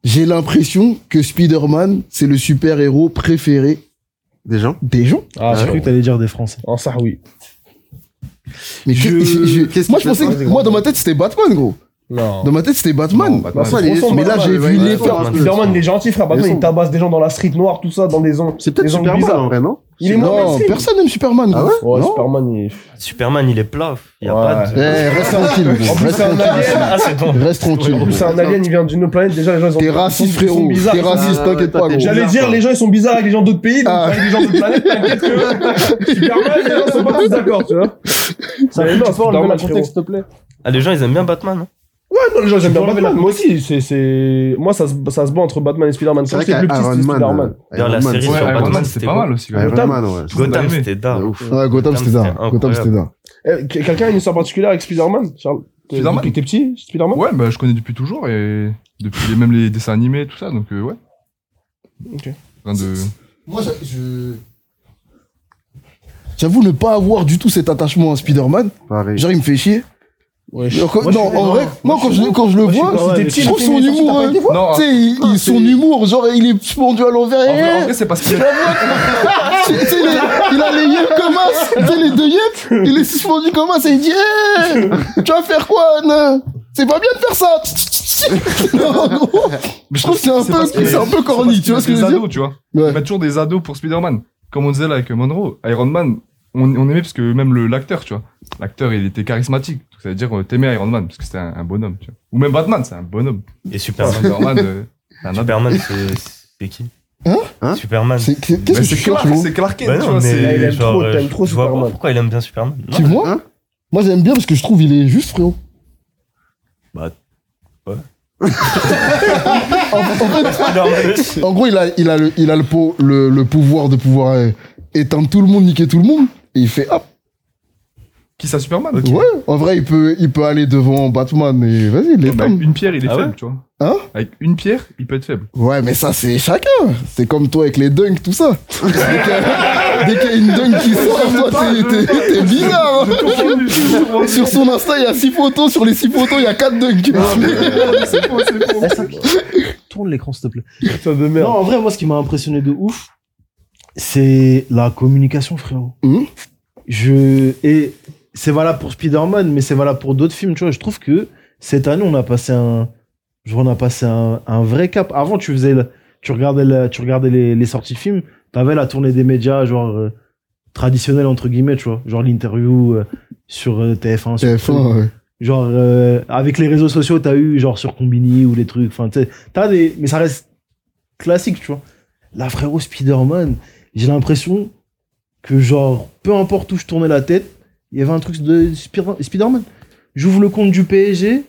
J'ai l'impression que Spider-Man, c'est le super-héros préféré Des gens des gens. Ah, J'ai cru que t'allais dire des Français. En ça, oui. Mais Je- je- moi, je pensais que, moi, dans ma tête, c'était Batman, gros. Non. Dans ma tête, c'était Batman. Non, Bah, mais là, j'ai vu ouais, les faire. ouais. Spider-Man, il est gentil, frère. Batman, il sont- tabasse des gens dans la street noire, tout ça, dans des angles. C'est peut-être Superman bizarres. en vrai, non Il est Non, personne n'aime Superman. Ah gros. ouais Ouais, Non. Superman, il est. Superman, il est plat. Il y a Ouais. pas de. Eh, reste tranquille. En plus, Reste c'est un tranquille. alien. Ah, c'est bon. Reste En tranquille. plus, c'est un alien, il vient d'une autre planète. Déjà, les gens, ils ont. T'es raciste, sont- sont frérot. T'es raciste, Ah, t'inquiète ouais, pas, gros. J'allais dire, les gens, ils sont bizarres avec les gens d'autres pays, donc Ah. avec les gens d'autres planètes, t'inquiète que Superman, les gens sont pas tous d'accord, tu vois. Ça non, le contexte, s'il te plaît. Ah, les gens, ils aiment bien Batman. Ouais, non, les gens, j'aime bien Batman. Batman. Moi aussi, c'est, c'est, moi, ça se, ça se bat entre Batman et Spider-Man. C'est vrai j'étais plus petit, c'était Man. Spider-Man. euh, D'ailleurs, la Iron Man, série c'est- Ouais, sur Iron Batman, Man, c'était pas mal aussi. quand même. Iron Man, ouais. Gotham, aimé. c'était ouf. Ouais, Gotham, Gotham, c'était c'était Gotham, c'était là. Eh, quelqu'un a une histoire particulière avec Spider-Man, Charles? Spider-Man Depuis que t'es petit, Spider-Man? Ouais, bah je connais depuis toujours et depuis les, même les dessins animés tout ça, donc euh, ouais. Ok. Rien de... Moi, je- je. J'avoue ne pas avoir du tout cet attachement à Spider-Man. Pareil. Genre, il me fait chier. Ouais, Moi, non, en non, vrai, moi, non, quand je quand je le vois, je trouve son humour. euh, Non, Tu sais, il, il- c'est- son humour, genre, il est suspendu à l'envers. en vrai, c'est parce [laughs] sais, il, il a les yeux comme as, tu sais, les deux yeux, il est suspendu comme as, et il dit, Eh, tu vas faire quoi, non C'est pas bien de faire ça. [laughs] non, gros. Mais Je trouve que c'est un peu- qu'il un peu corny, tu vois ce qu'il que y a je veux des ados, tu vois. Ouais. Ils mettent toujours des ados pour Spider-Man. Comme on disait là avec Monroe, Iron Man, on, on aimait parce que même l'acteur, tu vois. L'acteur, il était charismatique. Ça veut dire euh, t'aimais Iron Man parce que c'était un, un bonhomme, tu vois. Ou même Batman, c'est un bonhomme. Et Superman. Spider-Man, euh, c'est un ado. Superman, c'est c'est qui? Hein? Hein? Superman. C'est- Qu'est-ce Bah, que Clark, c'est Clark Kent, Bah tu vois. mais c'est- il aime genre, trop- euh, t'aimes trop je vois pas Superman. pourquoi il aime bien Superman. Non. Tu vois? Hein? Moi, j'aime bien parce que je trouve il est juste, frérot. Bah, ouais. en, en fait, [laughs] Spider-Man aussi. En gros, il a, il a, le, il a le, po- le, le pouvoir de pouvoir euh, éteindre tout le monde, niquer tout le monde. Et il fait hop. Qui ça, Superman Ok. Ouais, en vrai, il peut, il peut aller devant Batman et vas-y, il Bah, une pierre, il est Ah faible, ouais tu vois. Hein? Avec une pierre, il peut être faible. Ouais, mais ça, c'est chacun. C'est comme toi avec les dunks, tout ça. Dès qu'il y a- une dunk qui sort, toi, t'es- bizarre. hein. sur son Insta, il y a 6 photos. Sur les 6 photos, il y a 4 dunks. Tourne l'écran, s'il te plaît. Ça de Non, en vrai, moi, ce qui m'a impressionné de ouf, c'est la communication, frérot. Mhm. Je et c'est valable pour Spider-Man, mais c'est valable pour d'autres films. Tu vois, je trouve que cette année, on a passé un, genre, on a passé un, un vrai cap. Avant, tu faisais, le- tu regardais, la- tu regardais les, les sorties de films, t'avais la tournée des médias, genre euh, traditionnelle entre guillemets, tu vois, genre l'interview euh, sur euh, TF1, sur TF1, ouais. Genre, euh, avec les réseaux sociaux, t'as eu, genre, sur Combini ou les trucs. Enfin, t'as des. Mais ça reste classique, tu vois. Là, frérot, Spider-Man, j'ai l'impression que, genre, peu importe où je tournais la tête, il y avait un truc de Spider- Spider-Man. J'ouvre le compte du PSG,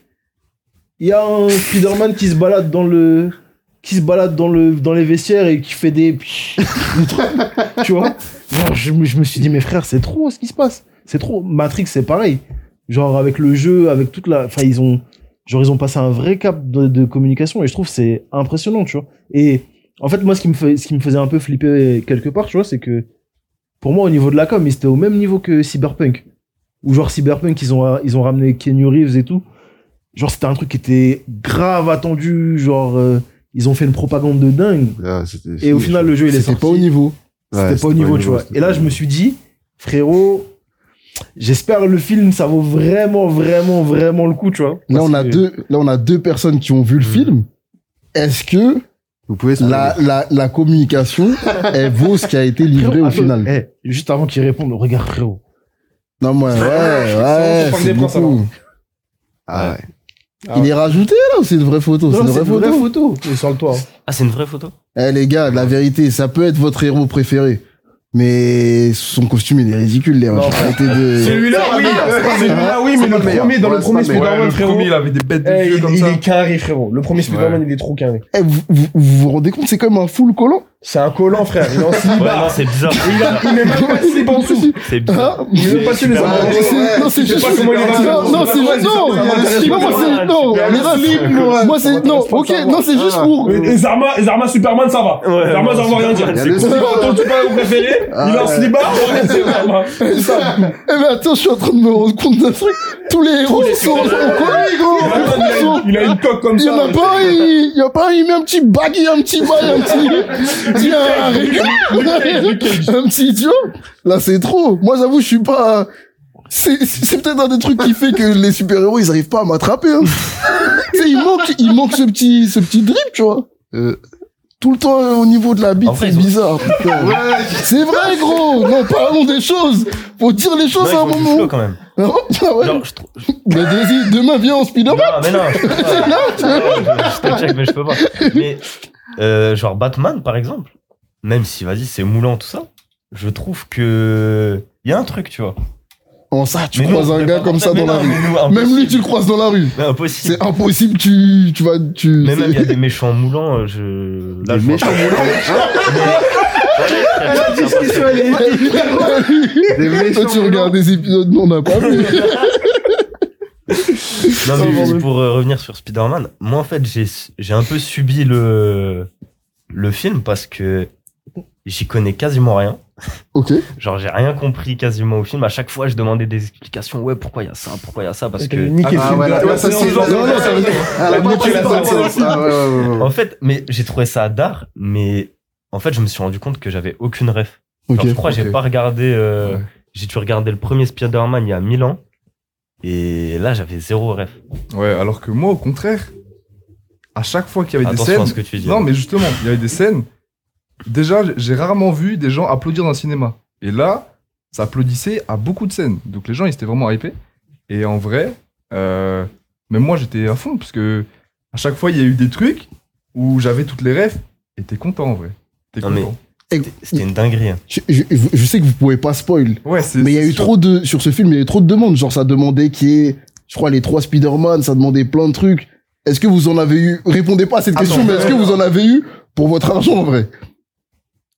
il y a un Spider-Man qui se balade dans le. qui se balade dans, le, dans les vestiaires et qui fait des. [laughs] tu vois? Je, je me suis dit, mes frères, c'est trop ce qui se passe. C'est trop. Matrix, c'est pareil. Genre, avec le jeu, avec toute la. Enfin, ils ont. Genre, ils ont passé un vrai cap de, communication et je trouve c'est impressionnant, tu vois. Et en fait, moi, ce qui, me ce qui me faisait un peu flipper quelque part, tu vois, c'est que pour moi, au niveau de la com, ils étaient au même niveau que Cyberpunk. Ou genre Cyberpunk, ils ont, ils ont ramené Kenny Reeves et tout. Genre, c'était un truc qui était grave attendu. Genre, euh, ils ont fait une propagande de dingue. Ah, c'était- Et au final, le jeu, il est C'était sorti. pas au niveau. Ouais, C'était pas au niveau, tu vois. c'était Et là, je me suis dit, frérot, j'espère le film, ça vaut vraiment, vraiment, vraiment le coup, tu vois. Là, Parce on a que- deux, là, on a deux personnes qui ont vu le Mhm. film. Est-ce que Vous pouvez la, la, la communication, elle vaut ce qui a été livré Frérot, au attends, final? eh, juste avant qu'il réponde, regarde, frérot. Non, moi, ouais, ouais, c'est beaucoup. Ah ouais. Ah Il est rajouté, là, ou c'est une vraie photo? C'est une vraie photo? photo. Il est sur le toit. hein. Ah, c'est une vraie photo? Eh les gars, la vérité, ça peut être votre héros préféré. Mais son costume, il est ridicule, les de... Celui-là, oui. Celui-là, oui, mais le premier, dans le premier Spider-Man, le frérot. il avait des bêtes de eh, yeux il, comme il ça. est carré, frérot. Le premier Spider-Man, il est trop carré. Eh, vous, vous, vous vous rendez compte, c'est comme un full collant? C'est un collant, frère. Il est en Ouais, c'est bizarre. Il, a- il met même pas de slip en dessous. C'est bizarre. Hein Il met même pas sur les Superman. armes. Non, c'est- juste. pas Non, non, c'est juste. Non, c'est pas- non, moi, c'est. Non, slip, moi. moi, c'est. Non, ok, non, c'est juste pour. Zarma, Zarma Superman, ça va. Ouais, Zarma, ça veut rien dire. C'est slip. ton super préféré, Ah, il est en Zarma. Eh mais attends, je suis en train de me rendre compte d'un truc. Tous les héros sont gros. Il a- une coque comme Il y ça. en a pas un, il il y a pas un, il met un petit baggy, un petit bail, un petit, [laughs] [laughs] un petit, tu vois. Là, c'est trop. Moi, j'avoue, je suis pas, c'est, c'est peut-être un des trucs qui fait que les super-héros, ils arrivent pas à m'attraper, hein. tu sais, il manque, il manque ce petit, ce petit drip, tu vois. Euh, Tout le temps, euh, au niveau de la bite, c'est bizarre. Ouais, C'est vrai, gros. Non, parlons des choses. Faut dire les choses à un moment. flow quand même. Ah ouais. Genre, je trouve. Mais vas-y, demain, viens en Spider-Man. Non, mais non, je peux pas. [laughs] Je te check, mais je peux pas. Mais, euh, genre Batman, par exemple, même si, vas-y, c'est moulant, tout ça, je trouve que. Il y a un truc, tu vois. En ça, tu Mais croises on un gars comme ça dans la non, rue. Même lui, tu le croises dans la rue. Mais impossible. C'est impossible, tu, tu vas, tu. Mais même, il y a des méchants moulants, euh, je. Là, Des je des méchants. tu regardes des épisodes, non, on n'a pas vu. [laughs] Non, mais juste pour euh, revenir sur Spider-Man, moi, en fait, j'ai, j'ai un peu subi le, le film parce que j'y connais quasiment rien. ok. Genre, j'ai rien compris quasiment au film. À chaque fois, je demandais des explications. Ouais, pourquoi il y a ça? Pourquoi il y a ça? Parce que, en fait, mais j'ai trouvé ça d'art, mais en fait, je me suis rendu compte que j'avais aucune ref. Je crois que j'ai pas regardé, euh, Ouais. j'ai dû regarder le premier Spider-Man il y a 1000 ans. Et là, j'avais zéro ref. Ouais, alors que moi, au contraire, à chaque fois qu'il y avait des scènes. à ce que tu dis. Non, mais justement, il y avait des scènes. Déjà, j'ai rarement vu des gens applaudir dans le cinéma. Et là, ça applaudissait à beaucoup de scènes. Donc les gens, ils étaient vraiment hypés. Et en vrai, euh, même moi, j'étais à fond, parce que à chaque fois, il y a eu des trucs où j'avais toutes les refs. Et t'es content, en vrai. Non, mais-. C'était- une dinguerie. hein. Je, je- je sais que vous pouvez pas spoil, Ouais, mais il y a eu sûr. trop de, sur ce film, il y a eu trop de demandes. Genre, ça demandait qui est, je crois, les trois Spider-Man, ça demandait plein de trucs. Est-ce que vous en avez eu, répondez pas à cette question, mais est-ce que vous en avez eu pour votre argent, en vrai?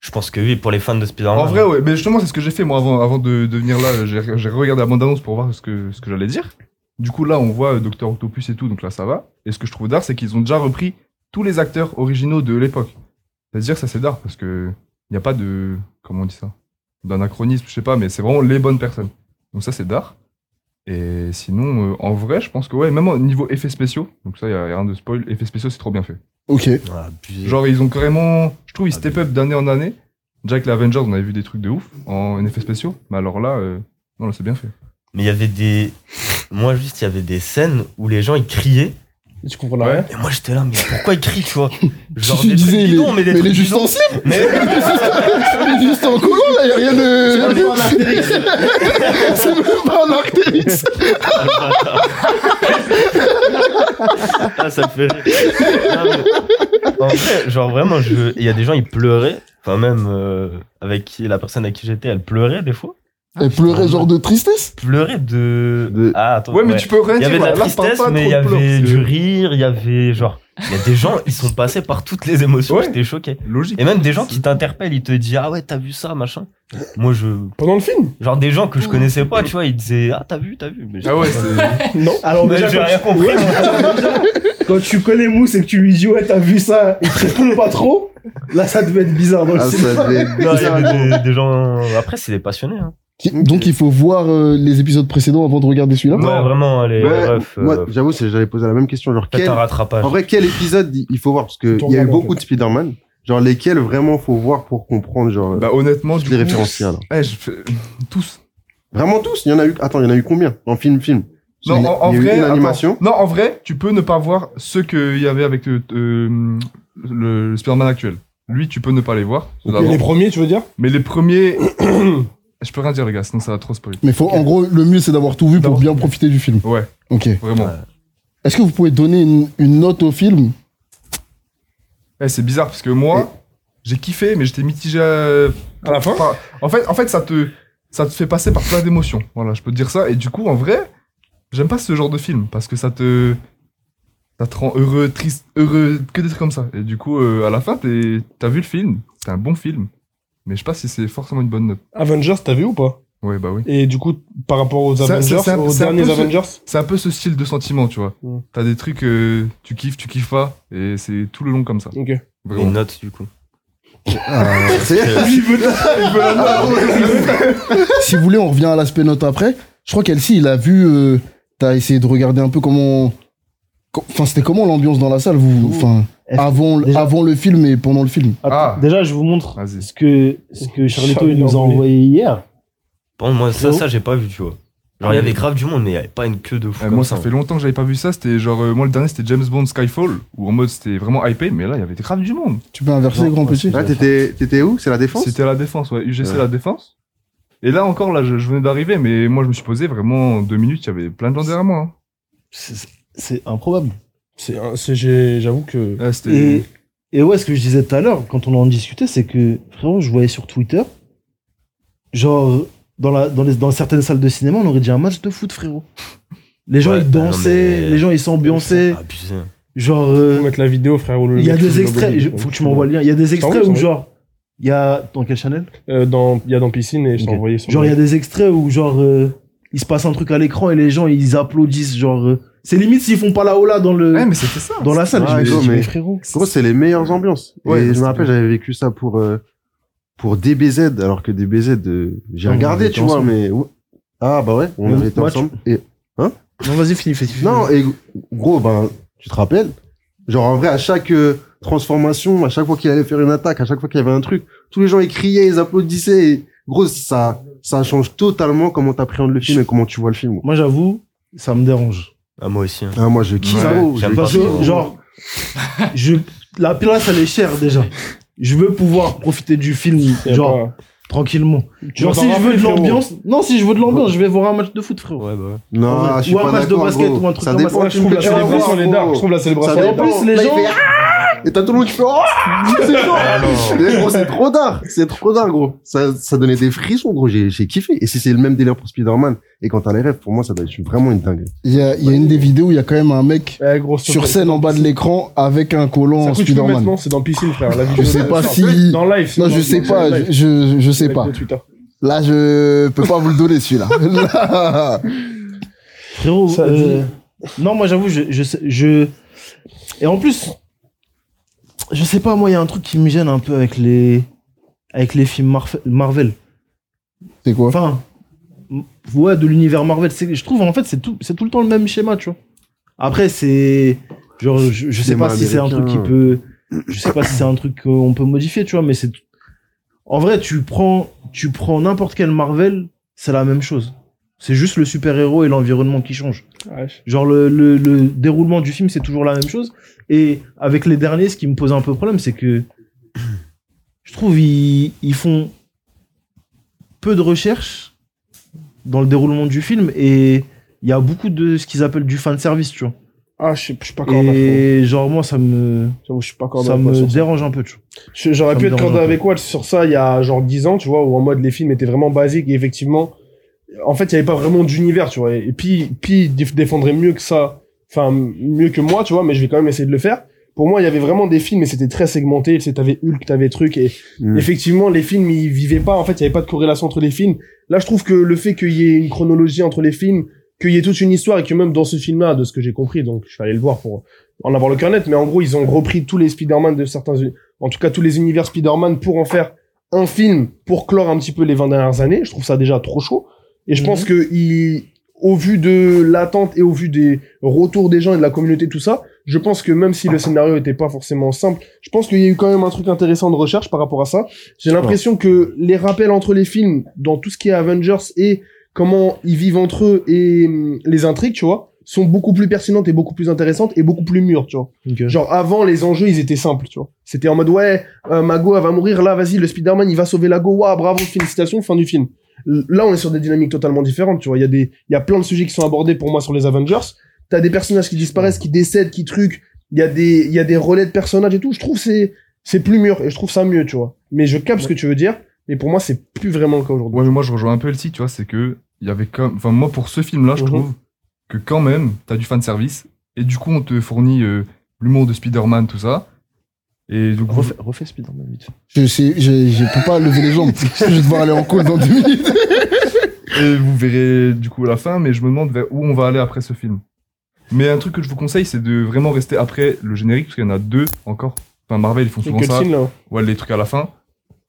Je pense que oui, pour les fans de Spider-Man. En vrai, ouais. Mais justement, c'est ce que j'ai fait, moi, avant, avant de, de venir là. J'ai j'ai regardé la bande-annonce pour voir ce que, ce que j'allais dire. Du coup, là, on voit euh, Docteur Octopus et tout, donc là, ça va. Et ce que je trouve d'art, c'est qu'ils ont déjà repris tous les acteurs originaux de l'époque. C'est-à-dire, ça, c'est d'art, parce que il n'y a pas de. Comment on dit ça D'anachronisme, je sais pas, mais c'est vraiment les bonnes personnes. Donc, ça, c'est d'art. Et sinon, euh, en vrai, je pense que, ouais, même au niveau effets spéciaux, donc ça, il n'y a, y a rien de spoil, effets spéciaux, c'est trop bien fait. Ok. Ah. Genre, ils ont carrément. Je trouve, ils Ah, step up d'année en année. Déjà avec les Avengers, on avait vu des trucs de ouf en effets spéciaux. Mais alors là, euh, non, là, c'est bien fait. Mais il y avait des. Moi, juste, il y avait des scènes où les gens, ils criaient. Tu comprends rien Et moi, j'étais là, mais pourquoi ils crient, tu vois [laughs] Genre tu des trucs disais, bidons, mais, mais des mais trucs les juste [laughs] [laughs] en slip, Mais les juste en collant, là, y a rien de. C'est même pas un Arctérix. ah, ça me fait rire. Non, mais En vrai, genre vraiment, je... il y a des gens, ils pleuraient. Enfin, même euh, avec qui, la personne à qui j'étais, elle pleurait des fois. Elle pleurait genre de tristesse. Pleurait de. De- Ah, attends. Ouais, mais tu peux rien Il y dire. avait de la tristesse, mais il y avait du rire, il y avait genre. Il y a des gens, ils sont passés par toutes les émotions, Ouais. j'étais choqué. Logique. Et même des gens qui t'interpellent, ils te disent Ah ouais, t'as vu ça, machin. Moi, je. Pendant le film Genre des gens que je connaissais pas, tu vois, ils disaient Ah, t'as vu, t'as vu. Mais Ah ouais, c'est. [laughs] Non. Alors, Mais déjà, j'ai rien compris. [laughs] quand tu connais Mousse et que tu lui dis, ouais, t'as vu ça, il te répond pas trop, là, ça devait être bizarre dans le Ah, ça devait être Non, il y bizarre. avait des, des gens. Après, c'est des passionnés. Hein. Qui- Donc il faut voir euh, les épisodes précédents avant de regarder celui-là. Ouais, vraiment, les Ouais, refs. moi, euh, j'avoue, j'avais posé la même question. Genre, quel, un rattrapage. en vrai, quel épisode il faut voir? Parce que Ton il y a eu beaucoup fait. de Spider-Man. Genre, lesquels vraiment faut voir pour comprendre, genre, Bah, honnêtement, tous du les alors. Ouais, je fais- Tous. Vraiment tous? Il y en a eu, attends, il y en a eu combien? En film, film? Non, Il y a- en, en il y a eu vrai. une attends. animation. Non, en vrai, tu peux ne pas voir ceux qu'il y avait avec euh, euh, le, le Spider-Man actuel. Lui, tu peux ne pas les voir. d'avant. les premiers, tu veux dire? Mais les premiers. [clears throat] je peux rien dire, les gars, sinon ça va trop spoiler. Mais faut, en gros, le mieux c'est d'avoir tout vu pour bien profiter du film. Ouais, Ok. vraiment. Est-ce que vous pouvez donner une, une note au film? Ouais, c'est bizarre parce que moi, j'ai kiffé, mais j'étais mitigé. à- À la fin? Enfin, en fait, en fait, ça te, ça te fait passer par plein d'émotions. Voilà, je peux te dire ça. Et du coup, en vrai, j'aime pas ce genre de film parce que ça te, Ça te rend heureux, triste, heureux, que des trucs comme ça. Et du coup, euh, à la fin, t'es- t'as vu le film, c'est un bon film. Mais je sais pas si c'est forcément une bonne note. Avengers, t'as vu ou pas? Ouais, bah oui. Et du coup, par rapport aux Ça- Avengers, c'est un- aux c'est un derniers peu ce- Avengers, C'est un peu ce style de sentiment, tu vois. Mm. T'as des trucs, euh, tu kiffes, tu kiffes pas, et c'est tout le long comme ça. ok. Vraiment. Une note, du coup. Ah, c'est- si vous voulez, on revient à l'aspect note après. Je crois qu'Elsie, il a vu. euh, T'as essayé de regarder un peu comment. Enfin, c'était comment l'ambiance dans la salle, vous Enfin, avant, déjà- avant le film et pendant le film? Attends, Ah. Déjà, je vous montre ce que, ce que Charlito il nous a envoyé hier. Contre, moi, ça, ça, j'ai pas vu, tu vois. Genre, il y avait grave du monde, mais il y avait pas une queue de fou. Euh, comme moi, ça ça. fait longtemps que j'avais pas vu ça. C'était genre, euh, moi, le dernier, c'était James Bond Skyfall, où en mode c'était vraiment hypé, mais là, il y avait grave du monde. Tu peux inverser, Non, grand petit Là, t'étais, t'étais où? C'est la défense? C'était la défense, ouais. UGC Ouais. la défense. Et là encore, là, je, je venais d'arriver, mais moi, je me suis posé vraiment en deux minutes, il y avait plein de gens derrière moi. hein. C'est improbable. C'est, j'avoue que. C'était. Et, et ouais, ce que je disais tout à l'heure, quand on en discutait, c'est que, frérot, je voyais sur Twitter, genre, dans, la, dans, les, dans certaines salles de cinéma, on aurait dit un match de foot, frérot. Les gens, Ouais, ils bah dansaient, mais- les gens, ils s'ambiançaient. Genre, euh, Faut mettre la vidéo, frère. il y a des extraits, je- faut que tu m'envoies le lien. Il y a des extraits où, genre, il y a. Dans quel channel? Euh, dans, il y a dans piscine et je t'ai envoyé sur Genre, il y a des extraits où, genre, euh, il se passe un truc à l'écran et les gens, ils applaudissent. Genre, euh, c'est limite s'ils font pas la hola dans, le, Ouais, mais c'était ça. dans la salle. Ah, je me mais- frérot. Gros, c'est les meilleures ambiances. Ouais, et je me rappelle, j'avais vécu ça pour, euh, pour DBZ, alors que DBZ, euh, j'ai Ah, regardé, tu vois, ensemble. mais. Ah, bah ouais, on avait été ensemble. Et, Non, vas-y, finis, finis. finis. non, et gros, ben, tu te rappelles? Genre, en vrai, à chaque euh, transformation, à chaque fois qu'il allait faire une attaque, à chaque fois qu'il y avait un truc, tous les gens, ils criaient, ils applaudissaient. Et, gros, ça, ça change totalement comment t'appréhendes le film et comment tu vois le film. Moi, j'avoue, ça me dérange. Ah, moi aussi. hein. Ah, moi, je kiffe, Ouais, genre, je, la place, elle est chère déjà. Je veux pouvoir profiter du film, genre, pas- tranquillement. Tu Genre, si je veux de l'ambiance, non, si je veux de l'ambiance, je vais voir un match de foot, frérot. Ouais, bah ouais. Non, je suis Ou un pas match de basket gros. ou un truc Ça comme dépend ça. Je trouve la célébration, dark. gros. Je trouve la Ça célébration. dépend. En plus, les gens- Ah Et t'as tout le monde qui fait Oh C'est [laughs] chaud Mais gros, c'est trop d'art C'est trop d'art, gros ça, ça donnait des frissons, gros. J'ai j'ai kiffé. Et si c'est le même délire pour Spider-Man, et quand t'as les rêves, pour moi, ça doit être vraiment une dinguerie. Il y a, il y a une des vidéos où il y a quand même un mec Eh, gros, sur scène en bas de l'écran avec un Ça collant coûte, tu peux Spider-Man. maintenant, c'est dans piscine, frère. La vidéo, Je sais pas si. Dans live. Non, je sais pas, je, je, sais pas. Là, je peux pas vous le donner, celui-là. Là. Frérot, euh, non, moi, j'avoue, je, je, je, et en plus, je sais pas, moi, il y a un truc qui me gêne un peu avec les, avec les films Marf- Marvel. C'est quoi Enfin, ouais, de l'univers Marvel. Je trouve, en fait, c'est tout, c'est tout le temps le même schéma, tu vois. Après, c'est, genre, je, je sais pas si c'est un truc qui peut, je sais pas si c'est un truc qu'on peut modifier, tu vois, mais c'est, en vrai, tu prends, tu prends n'importe quel Marvel, c'est la même chose. C'est juste le super-héros et l'environnement qui changent. Ouais. Genre le, le, le déroulement du film c'est toujours la même chose et avec les derniers ce qui me pose un peu problème c'est que je trouve ils, ils font peu de recherche dans le déroulement du film et il y a beaucoup de ce qu'ils appellent du fan service tu vois Ah, je suis je suis pas corda, et genre moi ça me je suis pas corda. ça me ça. dérange un peu tu vois J'aurais pu être corda avec Watch sur ça il y a genre 10 ans, tu vois, où en mode les films étaient vraiment basiques et effectivement, en fait, il y avait pas vraiment d'univers, tu vois. Et puis, puis déf- défendrait mieux que ça, enfin, mieux que moi, tu vois, mais je vais quand même essayer de le faire. Pour moi, il y avait vraiment des films et c'était très segmenté. Tu sais, t'avais Hulk, t'avais truc et Mm. effectivement, les films, ils vivaient pas. En fait, il y avait pas de corrélation entre les films. Là, je trouve que le fait qu'il y ait une chronologie entre les films, qu'il y ait toute une histoire et que même dans ce film-là, de ce que j'ai compris, donc je vais aller le voir pour en avoir le cœur net, mais en gros, ils ont repris tous les Spider-Man de certains, en tout cas tous les univers Spider-Man pour en faire un film pour clore un petit peu les 20 dernières années. Je trouve ça déjà trop chaud. Et je pense que il, au vu de l'attente et au vu des retours des gens et de la communauté, tout ça, je pense que même si le scénario était pas forcément simple, je pense qu'il y a eu quand même un truc intéressant de recherche par rapport à ça. J'ai l'impression que les rappels entre les films dans tout ce qui est Avengers et comment ils vivent entre eux et hum, les intrigues, tu vois, sont beaucoup plus pertinentes et beaucoup plus intéressantes et beaucoup plus mûres, tu vois. Genre avant les enjeux ils étaient simples, tu vois. C'était en mode ouais, euh, Mago elle va mourir là, vas-y le Spider-Man il va sauver la Go, waouh bravo félicitations fin du film. Là on est sur des dynamiques totalement différentes, tu vois. Il y a des il y a plein de sujets qui sont abordés pour moi sur les Avengers. T'as des personnages qui disparaissent, qui décèdent, qui truquent. Il y a des il y a des relais de personnages et tout. Je trouve c'est c'est plus mûr et je trouve ça mieux, tu vois. Mais je capte ce que tu veux dire, mais pour moi c'est plus vraiment le cas aujourd'hui. Ouais, mais moi, je rejoins un peu le site, tu vois, c'est que, il y avait comme, enfin, moi, pour ce film-là, je Mhm. trouve que quand même, t'as du fan service Et du coup, on te fournit euh, l'humour de Spider-Man, tout ça. Et Refais, refais Spider-Man vite fait. Je sais, je, je peux pas lever les jambes. [laughs] je vais devoir aller en call dans deux minutes. Et vous verrez du coup la fin, mais je me demande vers où on va aller après ce film. Mais un truc que je vous conseille, c'est de vraiment rester après le générique, parce qu'il y en a deux encore. Enfin, Marvel, ils font souvent quel ça. film là Ouais, les trucs à la fin.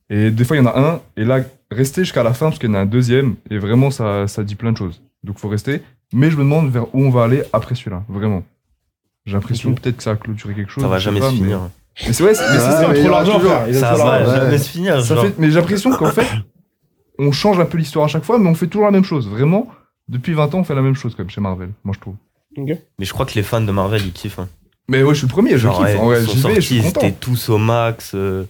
Et des fois, il y en a un, et là, restez jusqu'à la fin, parce qu'il y en a un deuxième, et vraiment, ça, ça dit plein de choses. Donc, faut rester. Mais je me demande vers où on va aller après celui-là, vraiment. J'ai l'impression peut-être que ça a clôturé quelque chose. Ça va jamais pas, se finir. Mais mais c'est- Ils c'est un trop l'argent, Ça va jamais se finir. Ça genre. fait, mais j'ai l'impression qu'en fait, [coughs] on change un peu l'histoire à chaque fois, mais on fait toujours la même chose. Vraiment, depuis 20 ans, on fait la même chose comme chez Marvel, moi je trouve. Mais je crois que les fans de Marvel, ils kiffent. hein. Mais ouais, je suis le premier, je Genre, kiffe. ouais, vrai, ils sont j'y vais, je suis sortis, ils content. étaient tous au max. euh,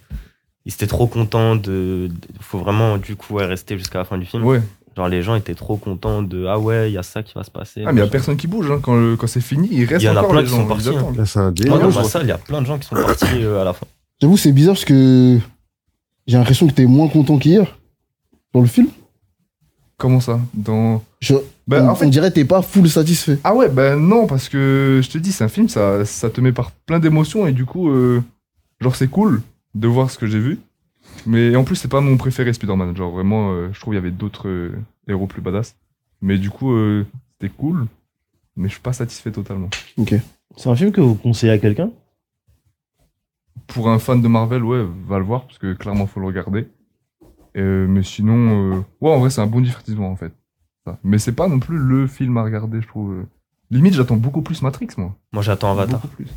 ils étaient trop contents de. de- faut vraiment, du coup, ouais, rester jusqu'à la fin du film. Ouais. Genre, les gens étaient trop contents de. Ah ouais, il y a ça qui va se passer. Ah, mais il y a personne qui bouge, hein. quand, le- quand c'est fini, il reste Il y en a encore plein les qui gens, sont ils partis, hein. attendent. Là, c'est un Ah délire. non, je dans vois. ça, il y a plein de gens qui sont partis euh, à la fin. J'avoue, c'est bizarre parce que j'ai l'impression que t'es moins content qu'hier dans le film. Comment ça? Dans. Je- Bah, on, en fait, on dirait que t'es pas full satisfait. Ah ouais, ben non, parce que je te dis, c'est un film, ça, ça te met par plein d'émotions et du coup, euh, genre, c'est cool de voir ce que j'ai vu. Mais en plus, c'est pas mon préféré Spider-Man. Genre, vraiment, euh, je trouve qu'il y avait d'autres euh, héros plus badass. Mais du coup, euh, c'était cool, mais je suis pas satisfait totalement. C'est un film que vous conseillez à quelqu'un? Pour un fan de Marvel, ouais, va le voir, parce que clairement, faut le regarder. Euh, mais sinon, euh, ouais, en vrai, c'est un bon divertissement, en fait. Ça. Mais c'est pas non plus le film à regarder, je trouve. Limite, j'attends beaucoup plus Matrix, moi. Moi, j'attends Avatar. Beaucoup plus.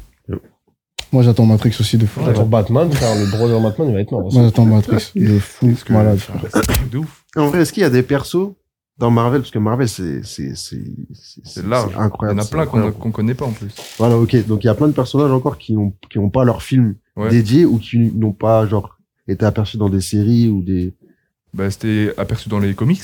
Moi, j'attends Matrix aussi de fou. Attends, Batman, frère, le brother Batman, il va être mort. Moi, j'attends Matrix [laughs] de fou. Que- Malade. c'est [coughs] ouf. En vrai, est-ce qu'il y a des persos dans Marvel? Parce que Marvel, c'est c'est c'est c'est- C'est large. Il y en incroyable. a plein qu'on incroyable. qu'on connaît pas en plus. Voilà, ok. Donc il y a plein de personnages encore qui ont qui ont pas leur film Ouais. dédié ou qui n'ont pas genre été aperçus dans des séries ou des. Bah, c'était aperçu dans les comics.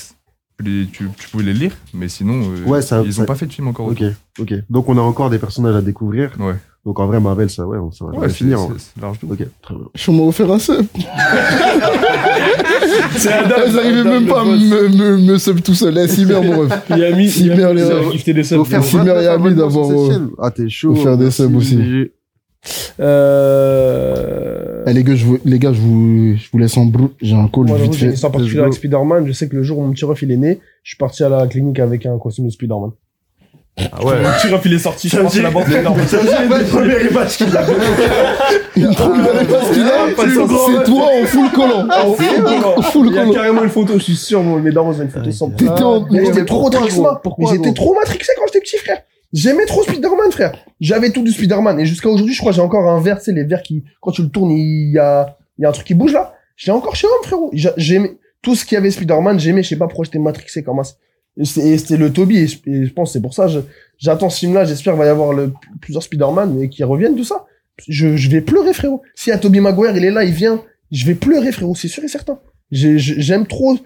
Tu, les- tu, tu pouvais les lire, mais sinon, euh, Ouais, ça- ils ça- ont pas fait de film encore. Ok, ok. Donc on a encore des personnages à découvrir. Ouais. Donc en vrai, Marvel, ça, ouais, ça va Ouais, c'est finir. hein. c'est- c'est large de ouf. Ok, très bien. Je suis offert un sub. C'est arrivaient Adam, même pas à me, me, me sub tout seul. Eh, Simer, mon ref. A Cyber, les gars. gifté des subs. faire Cimer 29 et Ami abonnements sur d'avoir, euh. Ah, t'es chaud. faire des merci, subs aussi. Euh... Eh, les gars, je vous, les gars, je vous, je vous laisse en brou. J'ai un call Moi, vite j'ai une fait. histoire particulière avec Spider-Man. Je sais que le jour où mon petit ref il est né, je suis parti à la clinique avec un costume de Spider-Man. Ah ouais. Petit ref il est sorti, je suis parti là-bas. Spider-Man. Une première passe qu'il a, pas le grand c'est toi en full collant. Ah, fond, Full Il y a collant. carrément une photo, je suis sûr, mes darons ont une photo sans T'étais en, Mais j'étais trop pourquoi, moi. J'étais trop matrixé quand j'étais petit, frère. J'aimais trop Spider-Man, frère. J'avais tout du Spider-Man. Et jusqu'à aujourd'hui, je crois que j'ai encore un verre, tu sais, les verres qui, quand tu le tournes, il y a, il y a un truc qui bouge là. J'étais encore chez homme, frérot. J'a- J'aimais, tout ce qu'il y avait Spider-Man, j'aimais, je sais pas pourquoi j'étais matrixé comme ça. Et c'était le Toby, et je, et je pense que c'est pour ça, j'attends ce film-là, j'espère qu'il va y avoir le, plusieurs Spider-Man, et qui reviennent, tout ça. Je, je vais pleurer, frérot. Si à Toby Maguire, il est là, il vient, je vais pleurer, frérot, c'est sûr et certain. J'ai- j'ai- J'aime trop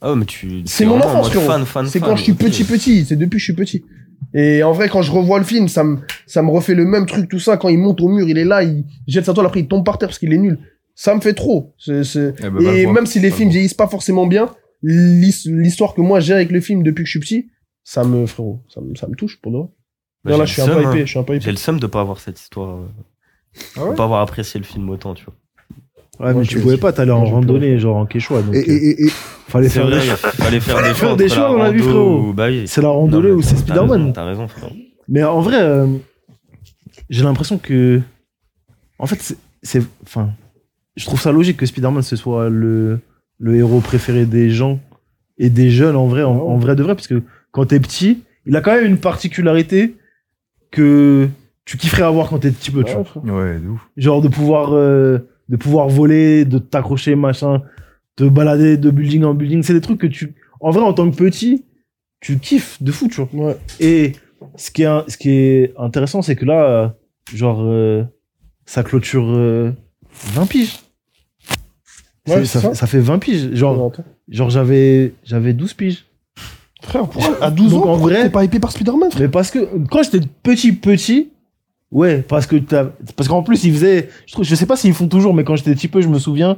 Ah ouais, mais tu. C'est mon enfance, frérot. C'est quand je suis petit, petit. C'est depuis que je suis petit. Et en vrai, quand je revois le film, ça me, ça me refait le même truc, tout ça. Quand il monte au mur, il est là, il jette sa toile, après il tombe par terre parce qu'il est nul. Ça me fait trop. Eh ben, le Et même si les films vieillissent pas forcément bien, l'histoire que moi j'ai avec le film depuis que je suis petit, ça me, frérot, ça me, ça me touche pour de vrai. Bah, Non, là, j'ai je suis un le peu seum, hypé, hein. je suis un peu J'ai hypé. le seum de pas avoir cette histoire. euh, Ah ouais de pas avoir apprécié le film autant, tu vois. Ouais, Moi, mais tu vais pouvais pas, t'allais en randonnée, genre en Quechua. Donc, Et, euh, et, et, et- fallait faire vrai, des il fallait faire des choix. faire des choix la vie, rando frérot. ou- Bah oui. C'est la randonnée mais ou c'est Spider-Man. T'as raison, frérot. Mais en vrai, euh, j'ai l'impression que. En fait, c'est- c'est. Enfin. Je trouve ça logique que Spider-Man ce soit le, le héros préféré des gens et des jeunes en vrai, en, en vrai de vrai, parce que quand t'es petit, il a quand même une particularité que tu kifferais avoir quand t'es petit peu, tu vois. Ouais, de ouf. Genre de pouvoir, euh, de pouvoir voler, de t'accrocher, machin, te balader de building en building. C'est des trucs que tu. En vrai, en tant que petit, tu kiffes de fou, tu vois. Ouais. Et ce qui est, un- ce qui est intéressant, c'est que là, euh, genre, euh, ça clôture euh, 20 piges. Ouais, C'est- ça, c'est fait- ça fait 20 piges. Genre, genre j'avais, j'avais 12 piges. Frère, pourquoi, à 12 Donc, ans, en vrai- t'es pas hypé par Spider-Man, frère Mais parce que quand j'étais petit, petit, ouais, parce que t'as, parce qu'en plus ils faisaient, je trouve, je sais pas s'ils font toujours, mais quand j'étais petit peu, je me souviens,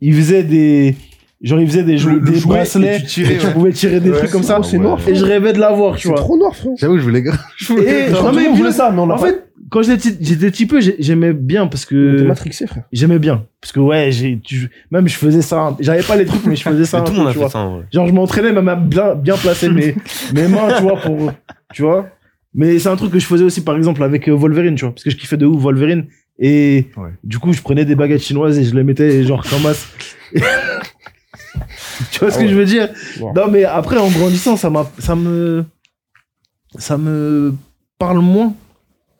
ils faisaient des, Genre, il faisait des, le des bracelets, et tu tirais, et tu ouais. pouvais tirer des Ouais, trucs comme ça. c'est noir, Et je rêvais de l'avoir, tu C'est vois. trop noir, frère. J'avoue, je voulais grave. [laughs] je voulais Et, non, mais puis- voulait ça, mais on l'a en pas. fait, quand j'étais petit- j'étais petit peu, j'ai- j'aimais bien parce T'es que matrixé, frère. j'aimais bien parce que ouais, j'ai même je faisais ça. J'avais pas les trucs, mais je faisais ça. Tout le monde a fait vois. ça en vrai. Genre, je m'entraînais même à bien, bien placer mes, [laughs] mes mains, tu vois, pour, tu vois. Mais c'est un truc que je faisais aussi, par exemple, avec euh, Wolverine, tu vois, parce que je kiffais de ouf Wolverine. Et Ouais. du coup, je prenais des baguettes chinoises et je les mettais, genre, comme masse. [laughs] tu vois ce Ah que ouais. je veux dire? Non, mais après, en grandissant, ça m'a, ça me, ça me parle moins.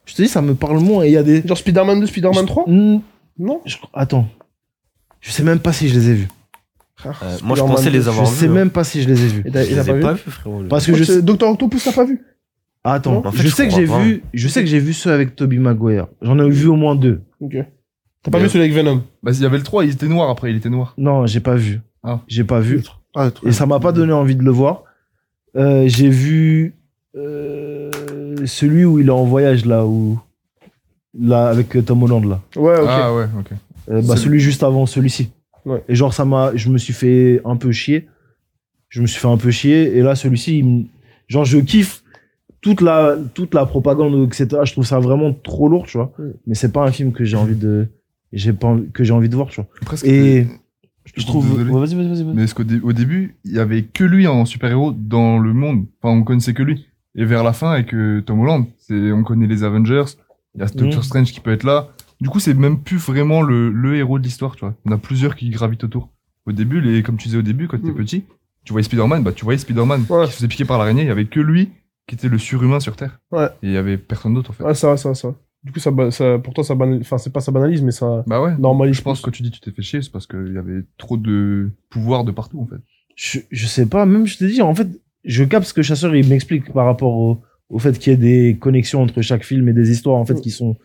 Je te dis, ça me parle moins. Et il y a des. Genre Spider-Man 2, Spider-Man 3 Hmm, Non je- Attends. Je sais même pas si je les ai vus. Frère. Euh, moi, je pensais 2, les avoir je vus. sais hein. même pas si je les ai vus. Et Je les pas ai vu pas vus, frérot. Parce que Moi, je Doctor Octopus, t'as pas vu Ah, Attends, En fait, je je sais que j'ai pas. vu, je sais que j'ai vu ceux avec Toby Maguire. J'en ai vu au moins deux. Ok. T'as pas vu celui avec Venom Bah, il y avait le 3, il était noir après, il était noir. Non, j'ai pas vu. Ah. J'ai pas vu. Ah, Et ça m'a pas donné envie de le voir. Euh, j'ai vu euh, celui où il est en voyage là, où là avec euh, Tom Holland là. Ouais, ok. Ah ouais, ok. Euh, bah, celui juste avant celui-ci. Ouais. Et genre ça m'a, je me suis fait un peu chier. Je me suis fait un peu chier. Et là celui-ci, me- genre je kiffe toute la toute la propagande etc. Je trouve ça vraiment trop lourd, tu vois. Mm. Mais c'est pas un film que j'ai envie de, j'ai pas envie- que j'ai envie de voir, tu vois. Presque. Et je je trouve. Ouais, vas-y, vas-y, vas-y. vas-y. Mais est-ce qu'au dé- au début, il y avait que lui en super-héros dans le monde? Enfin, on connaissait que lui. Et vers la fin, avec euh, Tom Holland, c'est, on connaît les Avengers. Il y a Doctor Mhm. Strange qui peut être là. Du coup, c'est même plus vraiment le, le héros de l'histoire, tu vois. En a plusieurs qui gravitent autour. Au début, les, comme tu disais au début, quand t'étais Mhm. petit, tu voyais Spider-Man, bah, tu voyais Spider-Man Ouais. qui se faisait piquer par l'araignée. Il y avait que lui qui était le surhumain sur Terre. Ouais. Et il y avait personne d'autre, en fait. Ouais, ça ça ça. Du coup, ça, ça, pour toi, ça banalise. Enfin, c'est pas ça banalise, mais ça Bah ouais. normalise. Je pense que quand tu dis que tu t'es fait chier, c'est parce qu'il y avait trop de pouvoir de partout, en fait. je, je sais pas, même je te dis, en fait, je capte ce que Chasseur il m'explique par rapport au, au fait qu'il y ait des connexions entre chaque film et des histoires en fait qui sont.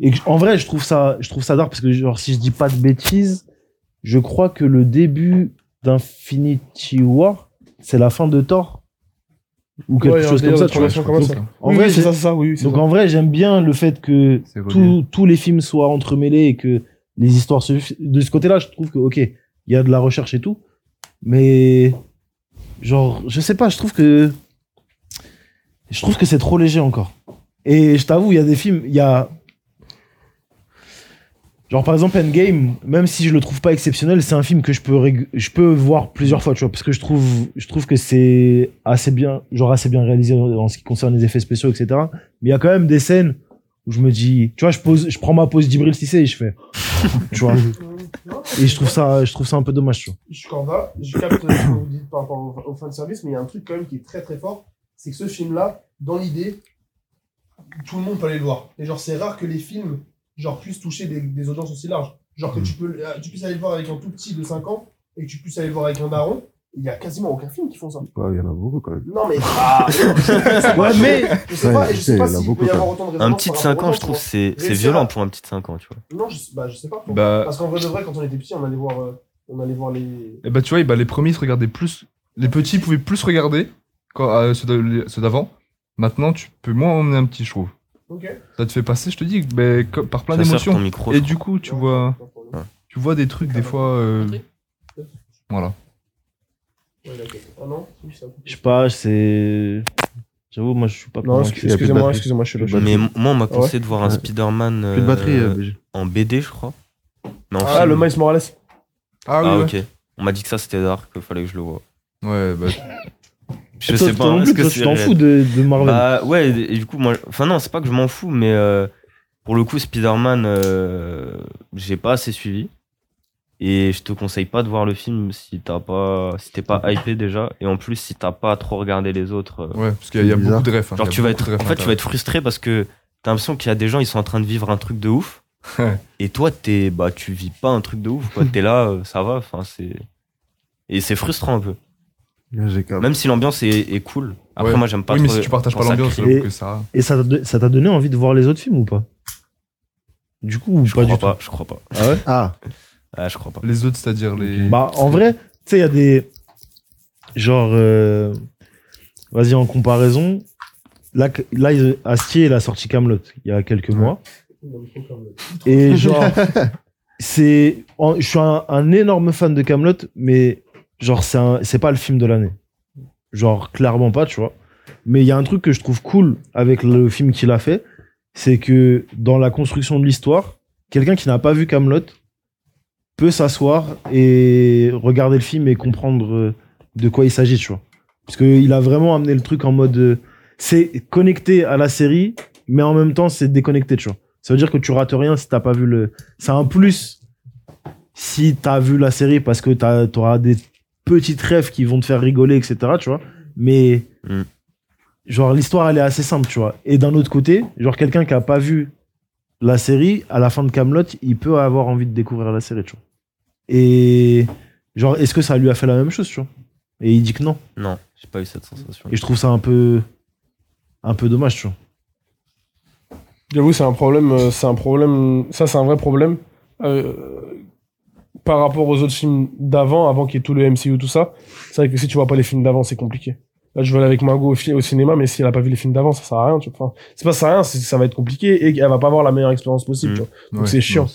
Et que- en vrai, je trouve ça, je trouve ça dark parce que genre si je dis pas de bêtises, je crois que le début d'Infinity War, c'est la fin de Thor ou quelque Ouais, chose comme ça. tu vois. comme ça. En Oui, vrai, c'est ça, ça, oui. donc ça. en vrai, j'aime bien le fait que tous les films soient entremêlés et que les histoires se de ce côté-là, je trouve que ok, il y a de la recherche et tout, mais genre je sais pas, je trouve que je trouve que c'est trop léger encore. Et je t'avoue, il y a des films, il y a genre par exemple Endgame, même si je le trouve pas exceptionnel, c'est un film que je peux je peux voir plusieurs fois, tu vois, parce que je trouve je trouve que c'est assez bien, genre assez bien réalisé en ce qui concerne les effets spéciaux, etc. Mais il y a quand même des scènes où je me dis, tu vois, je pose, je prends ma pause d'Ibril Cissé et je fais, [laughs] tu vois. Et je trouve ça, je trouve ça un peu dommage, tu vois. Je suis corda, je capte ce que vous dites par rapport au, au fan service, mais il y a un truc quand même qui est très très fort, c'est que ce film-là, dans l'idée, tout le monde peut aller le voir. Et genre, c'est rare que les films, genre, puissent toucher des, des audiences aussi larges. Genre que tu peux, euh, tu puisses aller le voir avec un tout petit de 5 ans, et que tu puisses aller le voir avec un daron. Il y a quasiment aucun film qui font ça. Ouais, il y en a beaucoup quand même. Non mais, ah, Ouais, mais, je sais pas, Ouais, et je sais pas a s'il beaucoup, peut y quand avoir autant de Un petit de par 5 rapport ans, je trouve, c'est violent pour un petit de 5 ans, tu vois. Non, je, bah, je sais pas. Bah, Parce qu'en vrai de vrai, quand on était petit, on allait voir, euh, on allait voir les. Et bah tu vois, bah, les premiers se regardaient plus. Les petits pouvaient plus regarder quand, euh, ceux d'a- ceux d'avant. Maintenant, tu peux moins emmener un petit, je trouve. Ça te fait passer, je te dis, bah, par plein d'émotions. Et du coup, tu vois, tu vois des trucs des fois. euh, André voilà. Ouais. Ah non Oui, je sais pas, c'est, j'avoue, moi, je suis pas Non, excusez-moi, excusez-moi, je suis là. Mais moi, on m'a Ah ouais conseillé de voir un Ouais. Spider-Man Plus de batterie. euh, en BD, je crois. Mais en Ah, film. le Miles Morales. Ah oui, Ah, ouais. ok. On m'a dit que ça c'était dark, qu'il fallait que je le vois. Ouais, bah, Je Toi, sais toi pas. non est-ce plus, que toi, tu t'en fous de, de Marvel. Bah ouais, et, et du coup, moi. Enfin, non, c'est pas que je m'en fous, mais euh, pour le coup, Spider-Man, euh, j'ai pas assez suivi. Et je te conseille pas de voir le film si t'as pas, si t'es pas hypé déjà. Et en plus, si t'as pas trop regardé les autres. euh, ouais, parce qu'il y a, y beaucoup de refs. hein. Genre tu vas être, en fait tu vas être frustré parce que t'as l'impression qu'il y a des gens ils sont en train de vivre un truc de ouf [laughs] et toi t'es bah tu vis pas un truc de ouf quoi t'es là euh, ça va enfin c'est et c'est frustrant un peu même si l'ambiance est, est cool après Ouais. moi j'aime pas Oui, mais trop si tu partages pas l'ambiance, que ça. Et ça t'a donné envie de voir les autres films ou pas? Du coup, ou je pas crois du pas je crois pas tout. Ah ouais? [laughs] Ah, ah, je crois pas Les autres, c'est-à-dire les. Bah, en vrai, tu sais, il y a des. Genre. euh, Vas-y, en comparaison. Là, que- là il- Astier, il a sorti Camelot il y a quelques mois. [laughs] Et genre. c'est. en- Je suis un, un énorme fan de Camelot, mais genre, c'est un- c'est pas le film de l'année. Genre, clairement pas, tu vois. Mais il y a un truc que je trouve cool avec le film qu'il a fait, c'est que dans la construction de l'histoire, quelqu'un qui n'a pas vu Camelot peut s'asseoir et regarder le film et comprendre euh, de quoi il s'agit, tu vois. Parce qu'il a vraiment amené le truc en mode. euh, c'est connecté à la série, mais en même temps, c'est déconnecté, tu vois. Ça veut dire que tu rates rien si t'as pas vu le. C'est un plus si t'as vu la série parce que t'auras des petites rêves qui vont te faire rigoler, etc., tu vois. Mais. Mm. Genre, l'histoire, elle est assez simple, tu vois. Et d'un autre côté, genre, quelqu'un qui a pas vu la série, à la fin de Camelot, il peut avoir envie de découvrir la série, tu vois. Et. Genre, est-ce que ça lui a fait la même chose, tu vois? Et il dit que non. Non, j'ai pas eu cette sensation. Et je trouve ça un peu. Un peu dommage, tu vois. J'avoue, c'est un problème. euh, C'est un problème. Ça, c'est un vrai problème. Euh, par rapport aux autres films d'avant, avant qu'il y ait tout le MCU, tout ça. C'est vrai que si tu vois pas les films d'avant, c'est compliqué. Là, je vais aller avec Margot au, cinéma, mais si elle a pas vu les films d'avant, ça sert à rien. Tu vois. Enfin, c'est pas ça sert à rien, c'est- ça va être compliqué et elle va pas avoir la meilleure expérience possible. Mm. Tu vois. Donc Ouais, c'est chiant.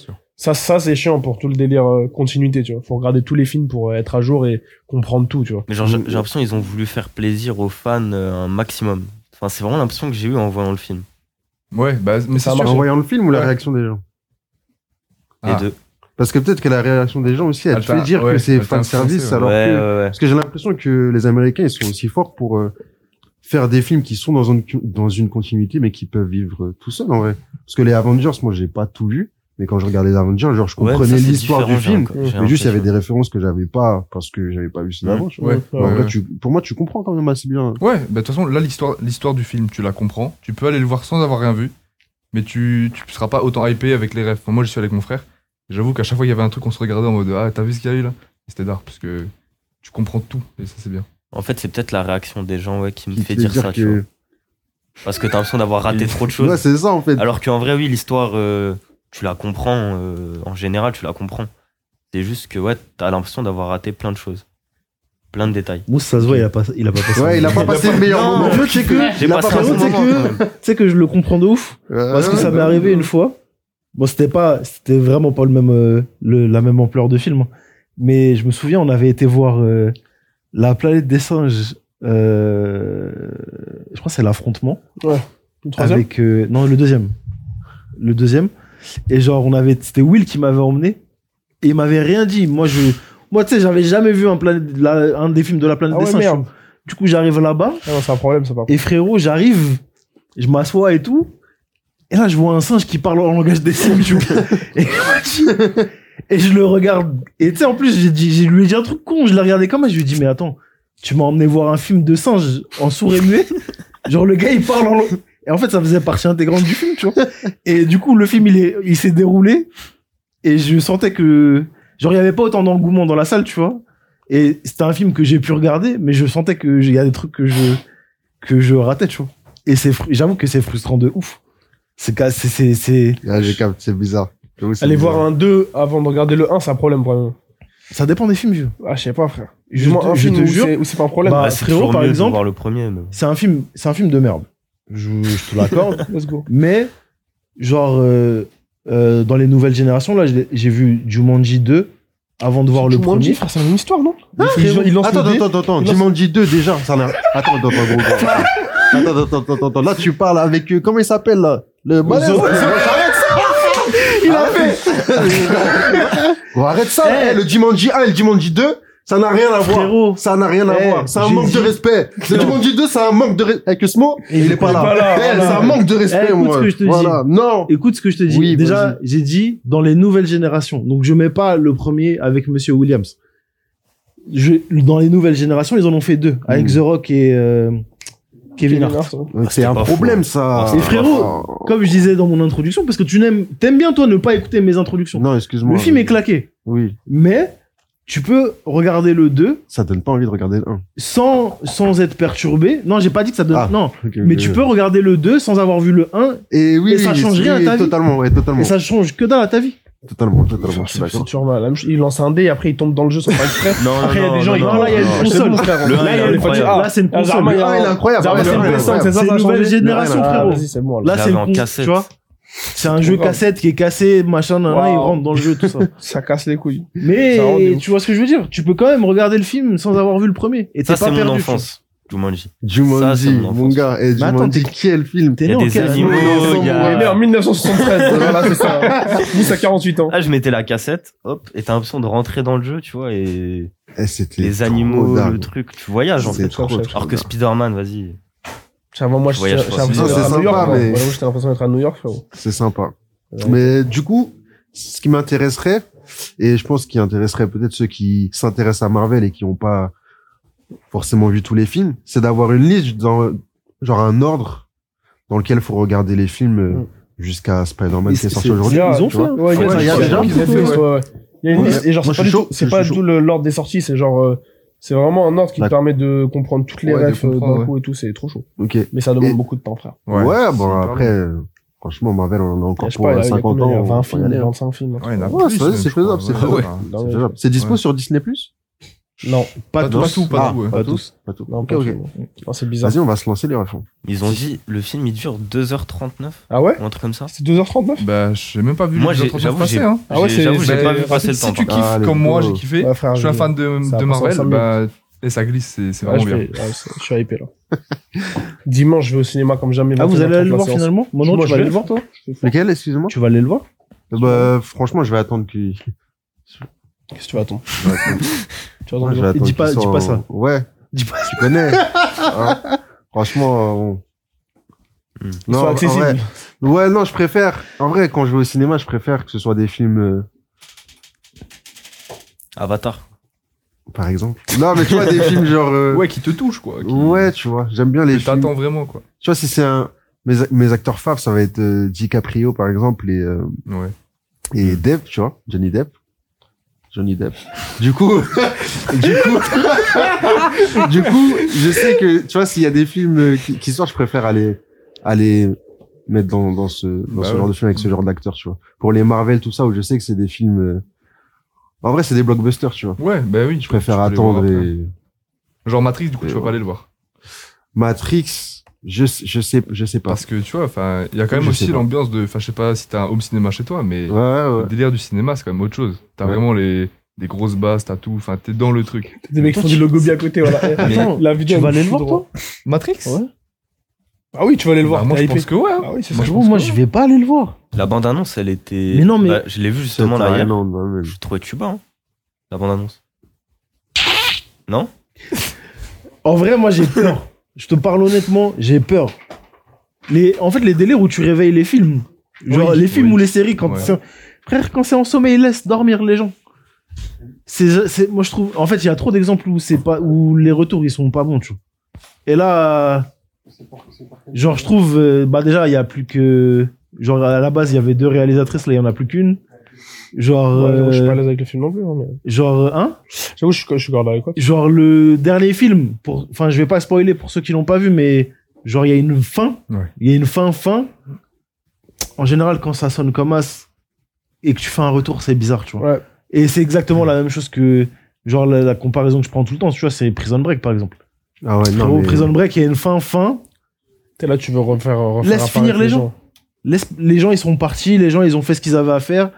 Ça, ça c'est chiant pour tout le délire euh, continuité. Tu vois. Faut regarder tous les films pour euh, être à jour et comprendre tout. Tu vois. Mais genre, j'ai l'impression qu'ils ont voulu faire plaisir aux fans euh, un maximum. Enfin, c'est vraiment l'impression que j'ai eu en voyant le film. Ouais, bah, mais Ça sûr. En voyant le film ou la Ouais. réaction des gens Les Ah. deux. Parce que peut-être que la réaction des gens aussi, elle fait dire ouais, que c'est elle t'a fan service, influencé, alors ouais, que. ouais, ouais. Parce que j'ai l'impression que les Américains, ils sont aussi forts pour euh, faire des films qui sont dans une, dans une continuité, mais qui peuvent vivre euh, tout seuls, en vrai. Parce que les Avengers, moi, j'ai pas tout vu, mais quand je regardais les Avengers, genre, je Ouais, comprenais ça, c'est l'histoire du film, mais juste, il y avait des références que j'avais pas parce que j'avais pas vu ceux d'avant. Ouais, Ouais, En ouais, vrai, ouais. tu, pour moi, tu comprends quand même assez bien. Ouais, bah de toute façon, là, l'histoire, l'histoire du film, tu la comprends. Tu peux aller le voir sans avoir rien vu, mais tu, tu seras pas autant hypé avec les rêves. Enfin, moi, je suis allé avec mon frère. J'avoue qu'à chaque fois, il y avait un truc, on se regardait en mode Ah, t'as vu ce qu'il y a eu là? Et C'était d'art, parce que tu comprends tout, et ça, c'est bien. En fait, c'est peut-être la réaction des gens ouais, qui me Qui fait dire, fait ça, tu vois. que... Parce que t'as l'impression d'avoir raté [laughs] trop de choses. Ouais, c'est ça, en fait. Alors qu'en vrai, oui, l'histoire, euh, tu la comprends. euh, en général, tu la comprends. C'est juste que, ouais, t'as l'impression d'avoir raté plein de choses. Plein de détails. Mousse, ça se voit, il a pas, il a pas passé. Ouais, il a pas passé le meilleur Non, moment. mais tu sais que, J'ai pas passé moment. même. tu sais que je le comprends de ouf. Parce que Ouais, ça ouais, m'est arrivé une fois. Bon, c'était pas, c'était vraiment pas le même, euh, le, la même ampleur de film. Mais je me souviens, on avait été voir euh, La planète des singes. Euh, je crois que c'est l'affrontement. Le troisième Avec, euh, non, le deuxième. Le deuxième. Et genre, on avait, c'était Will qui m'avait emmené. Et il m'avait rien dit. Moi, je, moi, tu sais, j'avais jamais vu un, planète, la- un des films de la planète Ah des ouais, singes. Du coup, j'arrive là-bas. Ah c'est un problème, ça. Et frérot, j'arrive, je m'assois et tout. Et là, je vois un singe qui parle en langage des signes. [laughs] Et, et je le regarde. Et tu sais, en plus, j'ai dit, j'ai lui ai dit un truc con. Je l'ai regardé comme ça. Je lui ai dit, mais attends, tu m'as emmené voir un film de singe en sourd et muet? [laughs] Genre, le gars, il parle en. Et en fait, ça faisait partie intégrante du film, tu vois. Et du coup, le film, il est, il s'est déroulé. Et je sentais que, genre, il y avait pas autant d'engouement dans la salle, tu vois. Et c'était un film que j'ai pu regarder, mais je sentais que il y a des trucs que je, que je ratais, tu vois. Et c'est, j'avoue que c'est frustrant de ouf. C'est, c'est, c'est, c'est, Ah, j'ai capté, c'est bizarre. Aller bizarre. voir un 2 avant de regarder le 1, c'est un problème moi. ça dépend des films vieux. Ah, je sais pas, frère. Je te- un je film te où jure. c'est- où c'est pas un problème. Bah, Ah, frérot, par exemple- voir le premier. mais- C'est un film, c'est un film de merde. Je, je te l'accorde. [laughs] Let's go. mais, genre, euh, euh, dans les nouvelles générations, là, j'ai j'ai vu Jumanji 2 avant de voir le Jumanji, premier. frère, c'est la même histoire, non? Ah, Attends, attends, attends, attends, Jumanji 2 déjà, ça n'a... Attends, attends, attends, gros, gros. [laughs] Attends, attends, attends, attends, attends, là tu parles avec, euh, comment il s'appelle là? Le Il a fait Bon, [laughs] arrête ça, Eh. eh, le Jumanji 1 et le Jumanji 2, ça n'a rien à voir. Ça n'a rien à Eh, voir. C'est un manque dit- de respect. Le Jumanji 2, c'est un manque de respect. Avec Smo, il est pas là. là, Eh, voilà. C'est un manque de respect, Eh, écoute moi. ce que je te dis. voilà. Non. Écoute ce que je te dis. Oui, Déjà, j'ai dit dans les nouvelles générations. Donc, je mets pas le premier avec Monsieur Williams. Je, dans les nouvelles générations, ils en ont fait deux avec Mm. The Rock et euh, Kevin Hart. Donc, C'est un problème, fou. ça. Ah, Et frérot, Comme je disais dans mon introduction, parce que tu n'aimes, t'aimes bien toi ne pas écouter mes introductions. Non, excuse-moi. Le film est claqué, Oui. mais tu peux regarder le 2 Ça donne pas envie de regarder le 1. sans, sans être perturbé. Non, j'ai pas dit que ça donne. Ah. Non, Ok, mais ok. tu peux regarder le 2 sans avoir vu le 1 Et oui, Et ça oui, change oui, rien à ta vie. Totalement, ouais, totalement. et ça change que dalle à ta vie. Totalement, totalement. Je suis C'est d'accord. toujours mal. La même chose, Il lance un dé et après il tombe dans le jeu sans faire exprès. Non, Après, il y a non, des gens, non, ils- non, non, là, il y a une non. console. C'est bon, frère. Le Là, il y a il est les incroyable. Ah, Là, c'est une Ah, console. Zarma, il y a- Ah, il est incroyable. Zarma, Ouais, c'est une ouais, PS5, ouais. c'est ça, C'est ça a une nouvelle changé génération, Ah, frérot. Vas-y, c'est bon. Là, c'est une en con- cassette. tu vois. C'est un jeu grave. cassette qui est cassé, machin, nan, nan, Waouh. il rentre dans le jeu, tout ça. [laughs] Ça casse les couilles. Mais tu vois ce que je veux dire? Tu peux quand même regarder le film sans avoir vu le premier. Et Ça, c'est mon enfance. Jumanji. Jumanji, mon gars. Et Mais attends, quel film T'es né en animaux, il est en 1973. voilà, c'est ça. Vous, à 48 ans. Ah, je mettais la cassette, hop, et t'as l'impression de rentrer dans le jeu, tu vois, et Eh, c'était les animaux, le truc, tu voyages en fait. trop, trop, trop Alors que. Spider-Man, vas-y. Avant, moi, Je j'étais l'impression d'être c'est à New York. sympa, moi. mais- Ouais, moi, j'étais l'impression d'être à New York, frérot. C'est sympa. Ouais. Mais du coup, ce qui m'intéresserait, et je pense qui intéresserait peut-être ceux qui s'intéressent à Marvel et qui n'ont pas forcément vu tous les films, c'est d'avoir une liste dans genre un ordre dans lequel il faut regarder les films euh, Mm. jusqu'à Spider-Man qui est sorti aujourd'hui. ils ont fait, hein. Ouais, il y a Ouais, des- gens qui ouais. Il y a une liste, et genre, c'est pas du tout, l'ordre des sorties, c'est genre, euh, c'est vraiment un ordre qui te permet de comprendre toutes les Ouais, refs euh, d'un ouais. coup et tout, c'est trop chaud. Ok. Mais ça demande Et- beaucoup de temps, frère. Ouais, bon après, euh, franchement, Marvel, on en a encore pour pas, il y euh, a- il y a 50 combien, il y a ans. 20 on va y films, aller, hein. 25 films. Ouais, il y en a Ouais, plus, c'est faisable, c'est Ouais, faisable. C'est mais- faisable. C'est dispo sur Disney+. Non, Pas Pas tous. tout, pas Ah, tout. ouais. Pas tous. Pas tous. non, Ok, pas ok. Non, c'est bizarre. Vas-y, on va se lancer les refs. Ils ont dit, le film il dure 2h39 Ah ouais? ou un truc comme ça. C'est 2h39? Bah, j'ai même pas vu Moi, autres j'avoue, passer, j'ai- hein. Ah ouais, J'avoue, j'ai pas vu passer le Si temps. tu par kiffes comme moi, j'ai kiffé. Je suis un fan de, Marvel, bah, et ça glisse, c'est vraiment je, bien. je suis hypé là. Dimanche, je vais au cinéma comme jamais. Ah, vous 21h30 allez aller le voir finalement Mon Moi, nom, tu je vas aller vais. le voir toi Lequel, excusez-moi Tu vas aller le voir Bah, franchement, je vais attendre qu'il. Qu'est-ce que tu vas attendre? Tu Ouais, dis pas- dis ça. Ouais, Dis pas tu connais. Hein Franchement, euh, bon. Hmm. Sont accessibles. vrai- ouais, non, je préfère. En vrai, quand je vais au cinéma, je préfère que ce soit des films, euh, Avatar. par exemple. Non, mais tu vois, des [laughs] films genre. euh, Ouais, qui te touche, quoi. qui- ouais, tu vois, j'aime bien les que films. T'attends vraiment, quoi. Tu vois, si c'est un. Mes, mes acteurs faves, ça va être euh, DiCaprio, par exemple, et, euh, Ouais. et Depp, tu vois, Johnny Depp. Johnny Depp. Du coup, [laughs] du coup, [laughs] du coup, je sais que, tu vois, s'il y a des films qui, qui sortent, je préfère aller, aller mettre dans, dans ce, dans Bah ce ouais. genre de film avec ce genre d'acteurs, tu vois. Pour les Marvel, tout ça, où je sais que c'est des films, euh, en vrai, c'est des blockbusters, tu vois. Ouais, bah oui. Je préfère attendre et, Genre Matrix, du coup, Et tu vas ouais. pas aller le voir. Matrix, je, je sais, je sais pas. Parce que tu vois, enfin, il y a quand même Je aussi l'ambiance de, enfin, je sais pas si t'as un home cinéma chez toi, mais Ouais, ouais, le délire du cinéma, c'est quand même autre chose. T'as Ouais. vraiment les, des grosses basses, t'as tout, enfin, t'es dans le truc. Des mecs qui font du logo bien à côté, voilà. [laughs] Attends, La vidéo. tu vas aller le voir toi? Matrix? Ouais. Ah oui, tu vas aller le voir. Bah, Moi, t'es je hypé. pense que ouais. hein. Ah oui, c'est ça. Moi, Frérot, moi je vais pas aller le voir. La bande-annonce, elle était. Mais non, mais- Bah, je l'ai vu justement là hier. mais- Je trouvais tuba, hein. La bande-annonce. Non? En vrai, moi j'ai [laughs] peur. Je te parle honnêtement, j'ai peur. Les, en fait, les délires où tu réveilles les films. Genre Oui, les films oui. ou les séries, quand Ouais. Frère, quand c'est en sommeil, laisse dormir les gens. C'est, c'est, moi je trouve. En fait, il y a trop d'exemples où c'est pas, où les retours ils sont pas bons, tu vois. Et là, genre je trouve, euh, bah déjà il y a plus que, genre à la base il y avait deux réalisatrices, là il y en a plus qu'une. Genre, Ouais, j'avoue, je suis pas à euh, l'aise avec le film non plus. hein, mais- genre, hein J'avoue, je suis, je suis avec quoi. genre le dernier film pour enfin je vais pas spoiler pour ceux qui l'ont pas vu mais genre il y a une fin Ouais. il y a une fin fin en général quand ça sonne comme as et que tu fais un retour c'est bizarre tu vois Ouais. et c'est exactement la même chose que genre la, la comparaison que je prends tout le temps tu vois c'est Prison Break par exemple Ah ouais, non, mais- Prison Break il y a une fin fin T'es là, tu veux refaire. refaire Laisse finir les gens. Laisse, les gens ils sont partis les gens ils ont fait ce qu'ils avaient à faire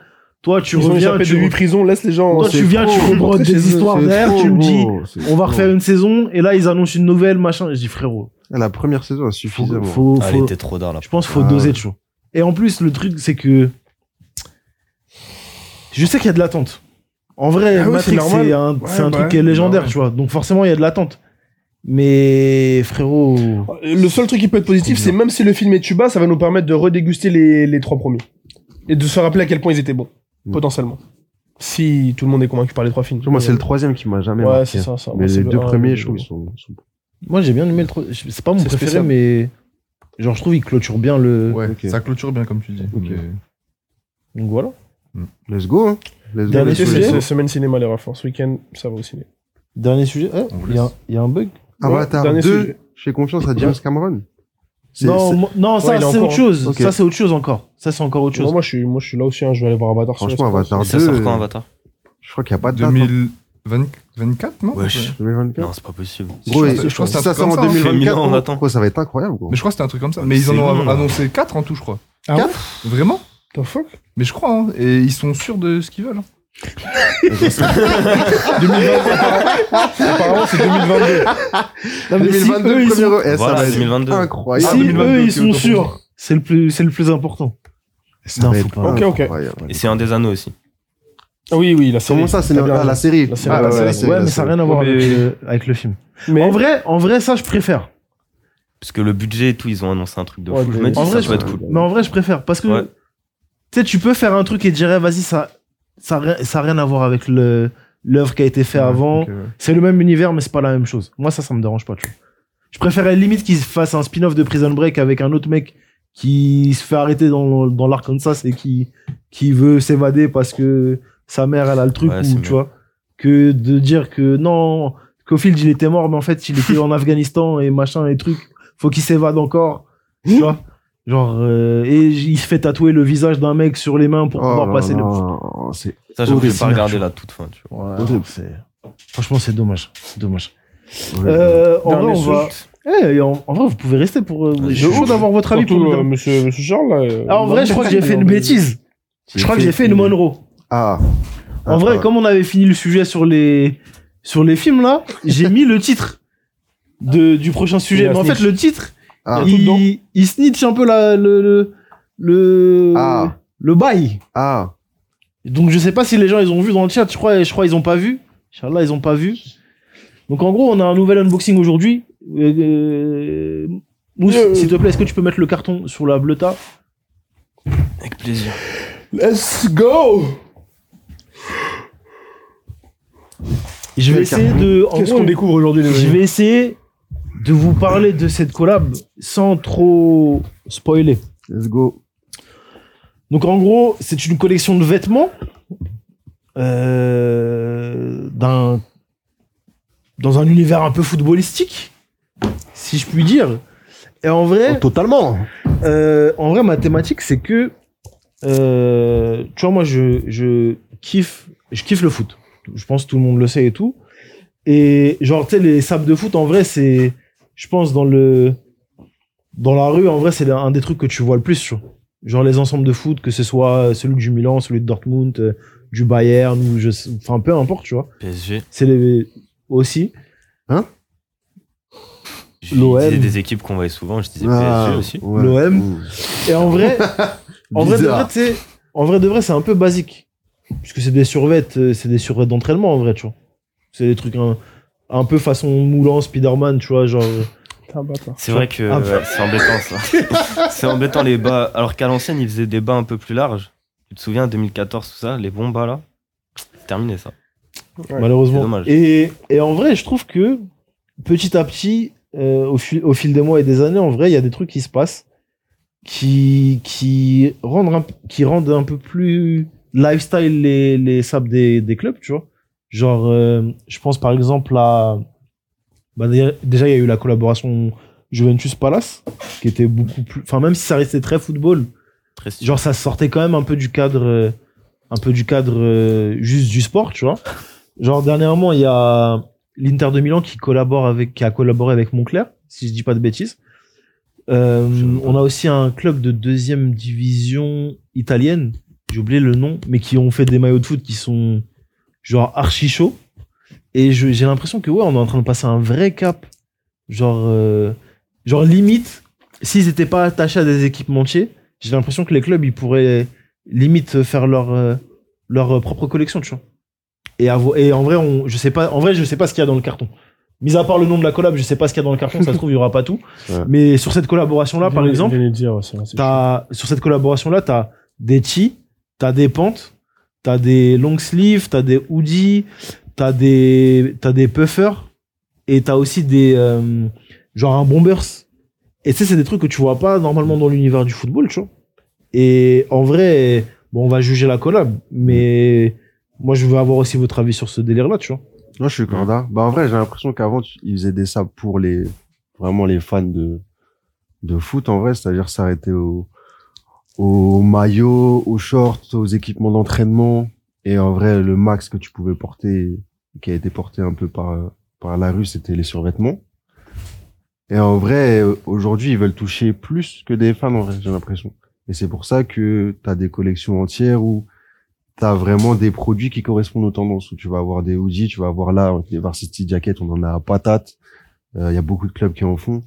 toi tu Ils ont reviens tu, de 8 prisons, laisse les gens. toi, tu viens tu trop- rebrodes des histoires trop tu me dis on va refaire une saison et là ils annoncent une nouvelle machin et je dis frérot La première saison a faut, suffisamment. faut, Ah, Elle faut- était trop tard là. je pense qu'il faut Ah doser tu vois. Et en plus, le truc, c'est que. Je sais qu'il y a de l'attente. En vrai, Ah Matrix, c'est un, Ouais, c'est un bah truc ouais, qui est légendaire, bah ouais. tu vois. Donc forcément, il y a de l'attente. Mais frérot. Le seul truc qui peut être positif, c'est même si le film est tuba, ça va nous permettre de redéguster les, les trois premiers. Et de se rappeler à quel point ils étaient bons. Mm. Potentiellement. Si tout le monde est convaincu par les trois films. Moi, c'est le troisième qui m'a jamais Ouais, marqué. c'est ça, ça. Mais Moi, les le deux premiers, le je trouve, sont, sont- Moi, j'ai bien aimé le. tro- C'est pas mon préféré, spécial. mais. Genre, je trouve qu'il clôture bien le. Ouais, Ok. ça clôture bien, comme tu dis. Ok. Mais- Donc voilà. Let's go, hein. Let's go. Dernier go, sujet. let's go. c'est semaine cinéma, les refs. Ce week-end, ça va au ciné. Dernier sujet. Eh, Il y, a- laisse. il y a un bug? Avatar dernier 2, sujet. je fais confiance à James Cameron. Non, ça, c'est autre chose. Ça, c'est autre chose encore. Ça, c'est encore autre chose. Non, moi, je suis, moi, je suis là aussi, hein, je vais aller voir Avatar. sur Franchement. Avatar Ça 2, sort quand Avatar je crois qu'il n'y a pas de date. hein. 2024, non Wesh. 2024. Non, c'est pas possible. Gros, Je crois que- ça truc sort en comme ça, hein. 2024, Fait mille ans, on attend. gros, ça va être incroyable, gros. Mais je crois que c'était un truc comme ça. Mais ils en ont annoncé 4 en tout, je crois. Ah ouais Quatre Vraiment The fuck Mais je crois, hein. Et ils sont sûrs de ce qu'ils veulent. 2022. [laughs] Apparemment, c'est 2022. Non, mais si 2022, eux, ils premier sont, euro. Eh, ça Voilà, va être 2022. incroyable. si 2022, eux, ils ok, sont autant pour sûrs, c'est le plus, c'est le plus important. Ça Non, va faut être pas. Ok, ok. incroyable. Et c'est un des anneaux aussi. Ah oui, oui, la série. Comment ça, c'est T'as la, bien la raison. série La série, Ah, la ouais, série. la série, ouais, la mais ça n'a série. rien à voir Mais- avec, le, avec le film. Mais En vrai, en vrai, ça, je préfère. Parce que le budget et tout, ils ont annoncé un truc de Ouais, fou. Je de- me dis, en ça vrai, peut je- être cool. Mais en vrai, je préfère. Parce que, Ouais. tu sais, tu peux faire un truc et dire, eh, vas-y, ça, ça, a rien- ça a rien à voir avec le, l'œuvre qui a été faite avant. C'est le même univers, mais c'est pas la même chose. Moi, ça, ça me dérange pas, tu vois. Je préférais limite qu'ils fassent un spin-off de Prison Break avec un autre mec qui se fait arrêter dans, dans l'Arkansas et qui, qui veut s'évader parce que sa mère, elle a le truc, Ouais, ou, tu vois. Que de dire que non, Cofield, il était mort, mais en fait, il était en [laughs] Afghanistan et machin et truc. Faut qu'il s'évade encore. Tu [gasps] vois. Genre, euh, et il se fait tatouer le visage d'un mec sur les mains pour Oh pouvoir là passer le. là, C'est Ça, j'avoue, j'ai pas regardé la toute fin, tu vois. Ouais, Franchement, c'est dommage. C'est dommage. Euh, en vrai, on va. Eh, en, en vrai, vous pouvez rester pour. euh, je suis ouf. chaud d'avoir votre avis pour le euh, monsieur, monsieur Charles, là. euh, Ah, en vrai, je crois que j'ai fait une bêtise. Je crois que j'ai fait une Monroe. Ah. En vrai, ah. comme on avait fini le sujet sur les sur les films là, j'ai mis le titre de du prochain sujet. Mais en fait, le titre, Ah. il, il snitch un peu la, le le le, Ah. le bail. Ah. Donc je sais pas si les gens ils ont vu dans le chat. Je crois, je crois ils ont pas vu. Inch'Allah, ils ont pas vu. Donc en gros, on a un nouvel unboxing aujourd'hui. Euh, euh, Mousse, Euh. s'il te plaît, est-ce que tu peux mettre le carton sur la bleuta? Avec plaisir. Let's go Je vais essayer de. Qu'est-ce qu'on découvre aujourd'hui, les Je vais essayer de vous parler de cette collab sans trop spoiler. Let's go. Donc en gros, c'est une collection de vêtements euh, d'un dans un univers un peu footballistique, si je puis dire. Et en vrai, Oh, totalement. euh, en vrai, ma thématique, c'est que, euh, tu vois, moi, je, je kiffe, je kiffe le foot. Je pense que tout le monde le sait et tout. Et genre, tu sais, les sables de foot, en vrai, c'est, je pense, dans le, dans la rue, en vrai, c'est un des trucs que tu vois le plus, tu vois. Genre les ensembles de foot, que ce soit celui du Milan, celui de Dortmund, euh, du Bayern, ou je sais- enfin, peu importe, tu vois. PSG. C'est les, aussi. Je L'OM. disais des équipes qu'on voyait souvent, je disais Ah, PSG aussi. ouais. L'OM. Et en vrai, [laughs] En vrai, de Bizarre. vrai, tu sais, en vrai de vrai, c'est un peu basique. Puisque c'est des survêtes, euh, c'est des survêtes d'entraînement en vrai, tu vois. C'est des trucs un peu façon moulant Spider-Man, tu vois, genre. C'est vrai que Ah, ouais, c'est embêtant ça. [laughs] c'est embêtant les bas. Alors qu'à l'ancienne, ils faisaient des bas un peu plus larges. Tu te souviens, 2014, tout ça, les bons bas là? C'est terminé ça. Ouais, malheureusement. c'est dommage. Et, et en vrai, je trouve que petit à petit, euh, au, fil, au fil des mois et des années, en vrai, il y a des trucs qui se passent qui, qui, rendent, un, qui rendent un peu plus lifestyle les, les sables des, des clubs, tu vois. Genre, euh, je pense par exemple à. Bah, déjà, il y a eu la collaboration Juventus Palace, qui était beaucoup plus. Enfin, même si ça restait très football, Très genre ça sortait quand même un peu du cadre un peu du cadre euh, juste du sport tu vois genre dernièrement il y a l'Inter de Milan qui collabore avec qui a collaboré avec Montclair si je dis pas de bêtises Euh, on a aussi un club de deuxième division italienne j'ai oublié le nom mais qui ont fait des maillots de foot qui sont genre archi chauds et je- j'ai l'impression que ouais on est en train de passer un vrai cap. Genre euh, genre limite s'ils étaient pas attachés à des équipementiers j'ai l'impression que les clubs ils pourraient limite faire leur euh, leur euh, propre collection tu vois. Et et en vrai on je sais pas en vrai je sais pas ce qu'il y a dans le carton. Mis à part le nom de la collab je sais pas ce qu'il y a dans le carton ça se trouve il y aura pas tout. Ouais. mais sur cette collaboration là par exemple dire, ouais, vrai, t'as sur cette collaboration là t'as des tees t'as des pentes t'as des long sleeves t'as des hoodies t'as des t'as des puffers et t'as aussi des euh, genre un bombers et tu c'est des trucs que tu vois pas normalement dans l'univers du football tu vois et en vrai bon on va juger la collab mais moi je veux avoir aussi votre avis sur ce délire là tu vois Non, je suis corda. Bah, en vrai, j'ai l'impression qu'avant, ils faisaient des sables pour les, vraiment les fans de, de foot, en vrai. C'est-à-dire s'arrêter au, aux maillots, aux shorts, aux équipements d'entraînement. Et en vrai, le max que tu pouvais porter, qui a été porté un peu par, par la rue, c'était les survêtements. Et en vrai, euh, aujourd'hui, ils veulent toucher plus que des fans, en vrai, j'ai l'impression. Et c'est pour ça que tu as des collections entières où tu as vraiment des produits qui correspondent aux tendances. Où tu vas avoir des hoodies, tu vas avoir là, les Varsity Jacket, on en a à patate. Euh, Il y a beaucoup de clubs qui en font.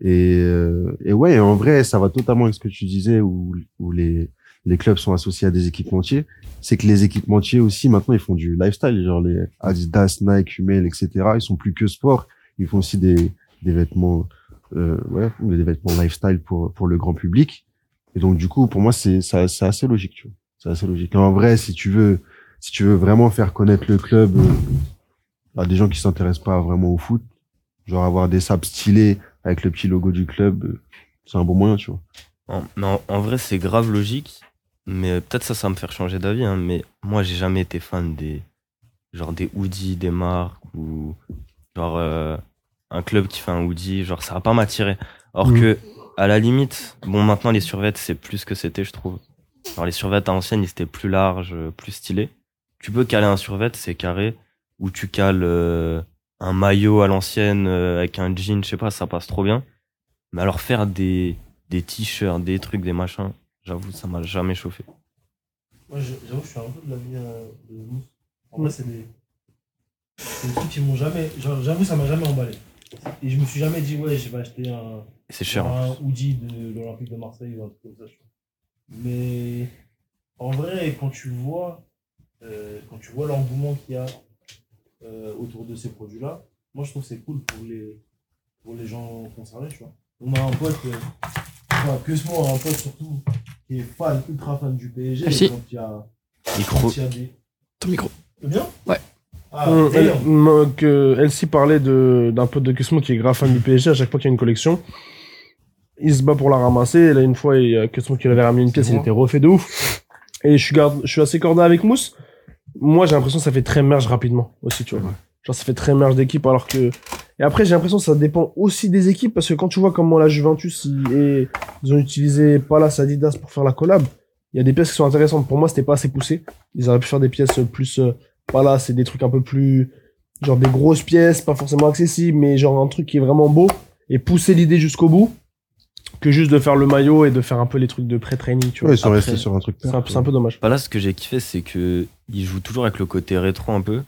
Et, euh, et ouais, en vrai, ça va totalement avec ce que tu disais, où, où les, les clubs sont associés à des équipementiers. C'est que les équipementiers aussi, maintenant, ils font du lifestyle, genre les Adidas, Nike, Hummel, etc. Ils sont plus que sport. Ils font aussi des, des vêtements, euh, ouais, des vêtements lifestyle pour, pour le grand public. Et donc, du coup, pour moi, c'est, c'est assez logique, tu vois. C'est assez logique. En vrai, si tu veux, si tu veux vraiment faire connaître le club euh, à des gens qui s'intéressent pas vraiment au foot, genre avoir des sables stylés avec le petit logo du club, c'est un bon moyen, tu vois. En, mais en, en vrai, c'est grave logique. Mais peut-être ça, ça va me faire changer d'avis. hein, mais moi, j'ai jamais été fan des. Genre des hoodies, des marques ou. Genre euh, un club qui fait un hoodie. Genre, ça va pas m'attirer. Or Mhm. que, à la limite, bon, maintenant, les survêtes, c'est plus ce que c'était, je trouve. Genre, les survêtes à l'ancienne, ils étaient plus larges, plus stylés. Tu peux caler un survêt, c'est carré. Ou tu cales euh, un maillot à l'ancienne euh, avec un jean, je sais pas, ça passe trop bien. Mais alors, faire des, des t-shirts, des trucs, des machins, j'avoue, ça m'a jamais chauffé. Moi, j'avoue, je suis un peu de l'avis euh, de Mousse. En vrai, c'est des... trucs qui m'ont jamais. J'avoue, ça m'a jamais emballé. Et je me suis jamais dit, ouais, je vais acheter un, c'est cher. un hoodie de l'Olympique de Marseille ou un truc comme ça. Mais en vrai, quand tu vois, euh, quand tu vois l'engouement qu'il y a euh, autour de ces produits-là, moi, je trouve que c'est cool pour les, pour les gens concernés, tu vois. On a un pote, euh, enfin, que ce soit un pote surtout, qui est fan, ultra fan du PSG. Merci. et Quand il y a, Micro. quand il y a des... Ton micro. Bien Ouais. Ah, Hum, d'ailleurs, elle- moi, que Elsie parlait de- d'un pote de Cosmo qui est grave fan du PSG à chaque fois qu'il y a une collection. Il se bat pour la ramasser. Et là, une fois, il y a Cosmo qui lui avait ramené une pièce, il était refait de ouf. Et je suis, garde, je suis assez corda avec Mousse. Moi, j'ai l'impression que ça fait très merge rapidement aussi, tu vois. Genre, ça fait très merge d'équipe alors que. Et après, j'ai l'impression que ça dépend aussi des équipes parce que quand tu vois comment la Juventus, ils, et ils ont utilisé Palace Adidas pour faire la collab, il y a des pièces qui sont intéressantes. Pour moi, c'était pas assez poussé. Ils auraient pu faire des pièces plus. euh, voilà, c'est des trucs un peu plus. Genre des grosses pièces, pas forcément accessibles, mais genre un truc qui est vraiment beau et pousser l'idée jusqu'au bout que juste de faire le maillot et de faire un peu les trucs de pré-training, tu vois. Ouais, ils sont Après, restés sur un truc. C'est un, peu dommage. Bah là, ce que j'ai kiffé, c'est que il joue toujours avec le côté rétro un peu.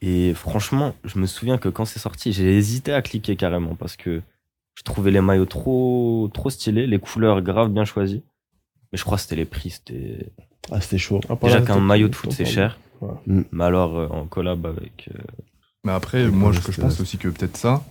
Et franchement, je me souviens que quand c'est sorti, j'ai hésité à cliquer carrément parce que je trouvais les maillots trop, trop stylés, les couleurs grave bien choisies. Mais je crois que c'était les prix. C'était Ah, c'était chaud. déjà qu'un maillot de foot c'est cher. Ouais. Mm. Mais alors euh, en collab avec. euh, Mais après, moi, ouais, ce que je pense aussi que peut-être ça,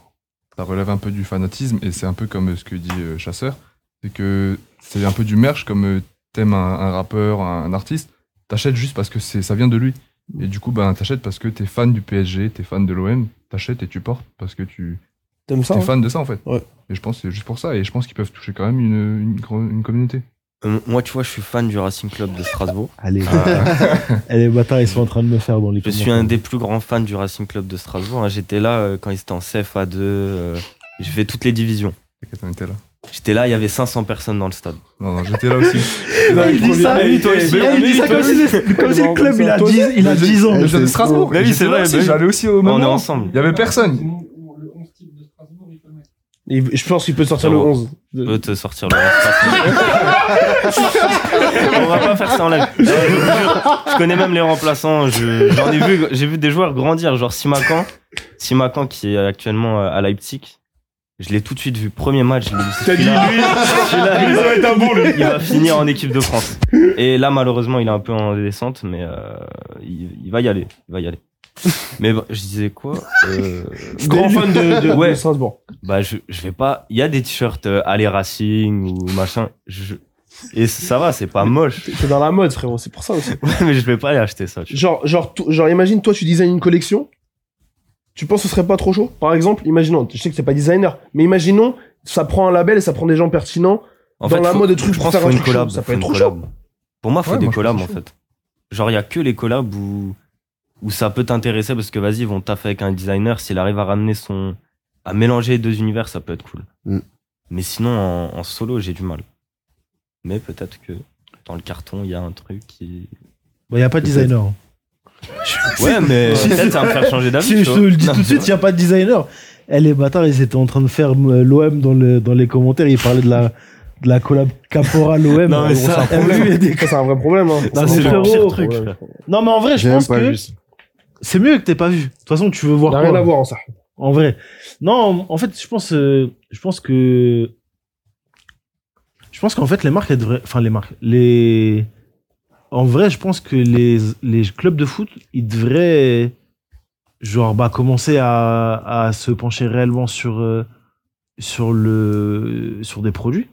ça relève un peu du fanatisme, et c'est un peu comme euh, ce que dit euh, Chasseur, c'est que c'est un peu du merch, comme euh, t'aimes un, un rappeur, un, un artiste, t'achètes juste parce que c'est, ça vient de lui. Et du coup, ben, t'achètes parce que t'es fan du PSG, t'es fan de l'OM, t'achètes et tu portes parce que tu T'aimes ça es hein? fan de ça, en fait. Ouais. Et je pense que c'est juste pour ça, et je pense qu'ils peuvent toucher quand même une, une, une communauté. Euh, moi, tu vois, je suis fan du Racing Club de Strasbourg. Allez, [laughs] Euh, et les bâtards, ils sont en train de me faire dans les Je suis un des plus grands fans du Racing Club de Strasbourg. hein. J'étais là euh, quand ils étaient en CFA2. euh, J'ai fait toutes les divisions. T'inquiète, on était là. J'étais là, il y avait 500 personnes dans le stade. Non, non, j'étais là aussi. [laughs] il dit ça, toi aussi, il dit ça comme si le comme si le club, il a Toi 10 il a 10 ans. Mais je viens de Strasbourg. Mais oui, c'est vrai. J'allais aussi au On même est moment. ensemble. Il y avait personne. Et je pense qu'il peut sortir le Zéro. 11. Je peux te sortir le On va pas faire ça en live. Je, vous jure, je connais même les remplaçants. Je- J'en ai vu, j'ai vu des joueurs grandir. Genre Simakan, Simakan qui est actuellement à Leipzig. Je l'ai tout de suite vu. Premier match, je l'ai vu. T'as dit, celui-là, lui, ça va être un bon, lui. il va finir en équipe de France. Et là, malheureusement, il est un peu en descente, mais euh, il, il va y aller. Il va y aller. [laughs] Mais bon, je disais quoi euh, Grand fan de, de, Ouais. de Strasbourg. Bah, je, je vais pas. Il y a des t-shirts euh, Aller Racing ou machin. Je... Et ça va, c'est pas moche. C'est dans la mode, frérot. C'est pour ça aussi. [laughs] Ouais, mais je vais pas aller acheter ça. tu. Genre, genre, genre, imagine, toi, tu designes une collection. Tu penses que ce serait pas trop chaud? Par exemple, imaginons, je sais que c'est pas designer, mais imaginons, ça prend un label et ça prend des gens pertinents. En Dans la faut- mode de trucs je pour pense faire faut un une truc chaud, collab. ça peut être trop collab. Pour moi, faut Ouais, des moi, collabs en fait. Genre, il y a que les collabs où, où ça peut t'intéresser parce que vas-y, ils vont taffer avec un designer. S'il arrive à ramener son. à mélanger les deux univers, ça peut être cool. Mm. Mais sinon, en, en solo, j'ai du mal. Mais peut-être que dans le carton, il y a un truc qui. Il n'y a pas de designer. Ouais, [laughs] mais peut-être ça va me faire changer d'avis. Si, je te le dis Non, tout de suite, il n'y a pas de designer. Eh, les bâtards, ils étaient en train de faire euh, l'OM dans, le, dans les commentaires. Ils parlaient de la, de la collab Caporal OM. Non, mais c'est un problème. [laughs] C'est un vrai problème. Hein. Non, c'est mais le pire Problème. truc. Non, mais en vrai, je pense pas que vu ça. C'est mieux que t'aies pas vu. De toute façon, tu veux voir n'a quoi rien à voir en ça. En vrai. Non, en fait, je pense, euh, je pense que, je pense qu'en fait, les marques, elles devraient, enfin, les marques, les, en vrai, je pense que les, les clubs de foot, ils devraient, genre, bah, commencer à, à se pencher réellement sur, euh, sur le, sur des produits.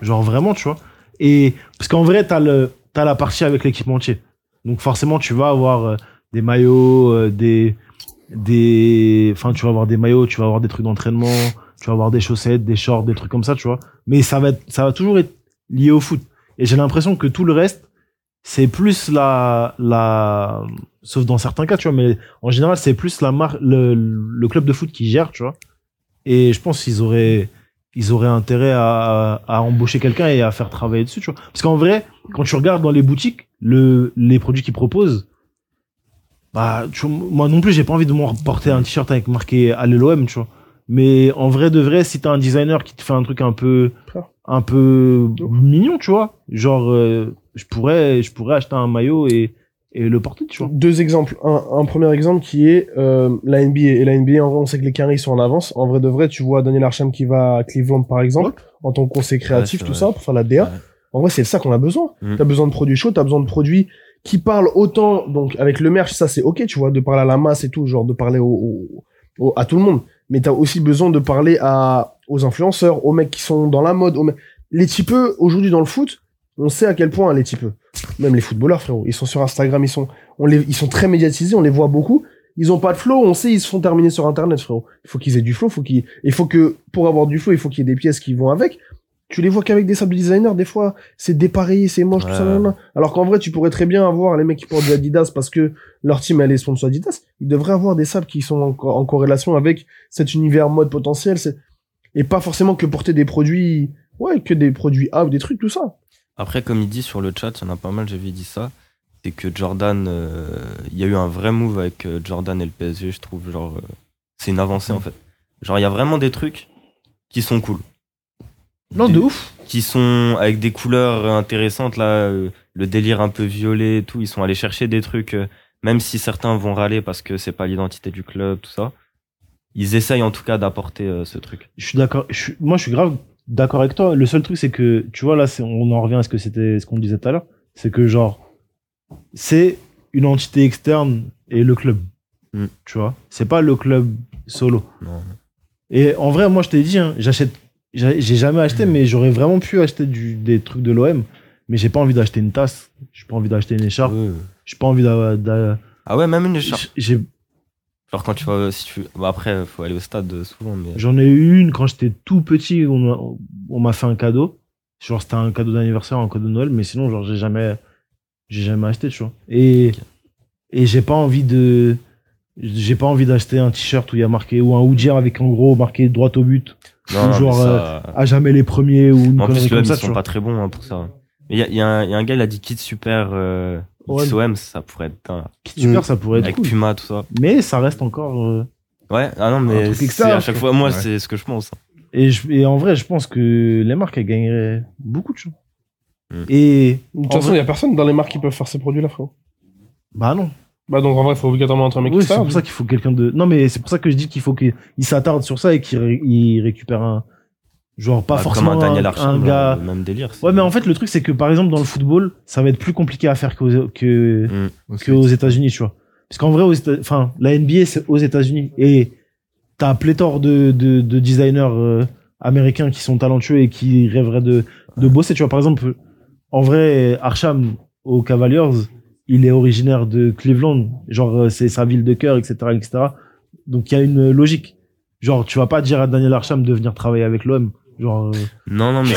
Genre, vraiment, tu vois. Et, parce qu'en vrai, t'as le, t'as la partie avec l'équipementier. Donc, forcément, tu vas avoir euh, des maillots, euh, des, des enfin tu vas avoir des maillots tu vas avoir des trucs d'entraînement tu vas avoir des chaussettes des shorts des trucs comme ça tu vois. Mais ça va être, ça va toujours être lié au foot. Et j'ai l'impression que tout le reste c'est plus la la sauf dans certains cas tu vois mais en général c'est plus la marque le, le club de foot qui gère tu vois. Et je pense qu'ils auraient ils auraient intérêt à, à embaucher quelqu'un et à faire travailler dessus tu vois. Parce qu'en vrai quand tu regardes dans les boutiques le les produits qu'ils proposent bah, tu vois, moi non plus, j'ai pas envie de me porter un t-shirt avec marqué à l'OM, tu vois. Mais en vrai de vrai, si t'as un designer qui te fait un truc un peu, un peu mignon, tu vois, genre, euh, je pourrais, je pourrais acheter un maillot et, et le porter, tu vois. Deux exemples. Un, un premier exemple qui est euh, la NBA. Et la NBA, en vrai, on sait que les carrés sont en avance. En vrai de vrai, tu vois Daniel Arsham qui va à Cleveland, par exemple, en tant que conseiller créatif, Ouais, tout ça, pour faire la DA. Ouais. En vrai, c'est ça qu'on a besoin. Mm. T'as besoin de produits chauds, t'as besoin de produits qui parlent autant, donc avec le merch, ça c'est ok, tu vois, de parler à la masse et tout, genre de parler au, au- à tout le monde. Mais t'as aussi besoin de parler à, aux influenceurs, aux mecs qui sont dans la mode, aux mecs- les typeux, aujourd'hui dans le foot, on sait à quel point les typeux, même les footballeurs, frérot, ils sont sur Instagram, ils sont, on les, ils sont très médiatisés, on les voit beaucoup. Ils ont pas de flow, on sait, ils se font terminer sur Internet, frérot. Il faut qu'ils aient du flow, faut qu'ils, il faut que, pour avoir du flow, il faut qu'il y ait des pièces qui vont avec. Tu les vois qu'avec des sables designers, des fois, c'est dépareillé, c'est moche, tout ça, Ouais. nanana. Alors qu'en vrai, tu pourrais très bien avoir les mecs qui portent du Adidas parce que leur team, elle est sponsor Adidas. Ils devraient avoir des sables qui sont en, co- en corrélation avec cet univers mode potentiel, et pas forcément que porter des produits, ouais, que des produits A ou des trucs, tout ça. Après, comme il dit sur le chat, il y en a pas mal, il dit ça. C'est que Jordan, euh, il y a eu un vrai move avec euh, Jordan et le PSG, je trouve. Genre, euh, c'est une avancée en fait. Genre, il y a vraiment des trucs qui sont cool. Non, de ouf. Qui sont avec des couleurs intéressantes, là, euh, le délire un peu violet et tout. Ils sont allés chercher des trucs, euh, même si certains vont râler parce que c'est pas l'identité du club, tout ça. Ils essayent en tout cas d'apporter euh, ce truc. Je suis d'accord. Moi, je suis grave d'accord avec toi. Le seul truc, c'est que, tu vois, là, on en revient à ce que c'était, ce qu'on disait tout à l'heure. C'est que, genre, c'est une entité externe et le club. Mm. Tu vois? C'est pas le club solo. Non. Et en vrai, moi, je t'ai dit, hein, j'achète, j'ai jamais acheté, mais j'aurais vraiment pu acheter du, des trucs de l'OM. Mais j'ai pas envie d'acheter une tasse. J'ai pas envie d'acheter une écharpe. Ouais. J'ai pas envie d'a- d'a- Ah ouais, même une écharpe. J'ai, Genre quand tu vas, si tu, bah après, faut aller au stade euh, souvent, mais. J'en ai eu une quand j'étais tout petit. On m'a- on m'a fait un cadeau. Genre, c'était un cadeau d'anniversaire, un cadeau de Noël. Mais sinon, genre, j'ai jamais, j'ai jamais acheté, tu vois. Et, et j'ai pas envie de, j'ai pas envie d'acheter un t-shirt où il y a marqué, ou un hoodie avec en gros marqué droit au but. Non, non, genre, ça- à jamais les premiers ou une En plus, comme ça, ils sont pas très bons hein, pour ça. Il y a, y a y a un gars, il a dit Kid Super euh, Ouais. XOM, ça pourrait être un- Super, ça pourrait être avec cool. Puma, tout ça. Mais ça reste encore, euh, Ouais, ah non, mais c'est- à chaque fois, moi, Ouais. c'est ce que je pense. Et, je- et en vrai, je pense que les marques, elles gagneraient beaucoup de choses. Mm. Et. De toute façon, il y a personne dans les marques qui peuvent faire ces produits-là, frérot. Bah non. Bah, donc en vrai, il faut obligatoirement entrer un mec Oui, c'est pour ça qu'il faut quelqu'un de. Non, mais c'est pour ça que je dis qu'il faut qu'il s'attarde sur ça et qu'il ré- il récupère un. Genre, pas Bah, forcément Comme un Daniel gars. le même délire. c'est- Ouais, mais en fait, le truc, c'est que par exemple, dans le football, ça va être plus compliqué à faire qu'aux que, Mm. Aussi. qu'aux États-Unis, tu vois. Parce qu'en vrai, aux Éta- enfin, la NBA, c'est aux États-Unis. Et t'as pléthore de, de, de designers euh, américains qui sont talentueux et qui rêveraient de, de bosser. Tu vois, par exemple, en vrai, Arsham aux Cavaliers, il est originaire de Cleveland. Genre, euh, c'est sa ville de cœur, etc., etc. Donc, il y a une logique. Genre, tu vas pas dire à Daniel Arsham de venir travailler avec l'OM. Genre, euh, Non, non, mais.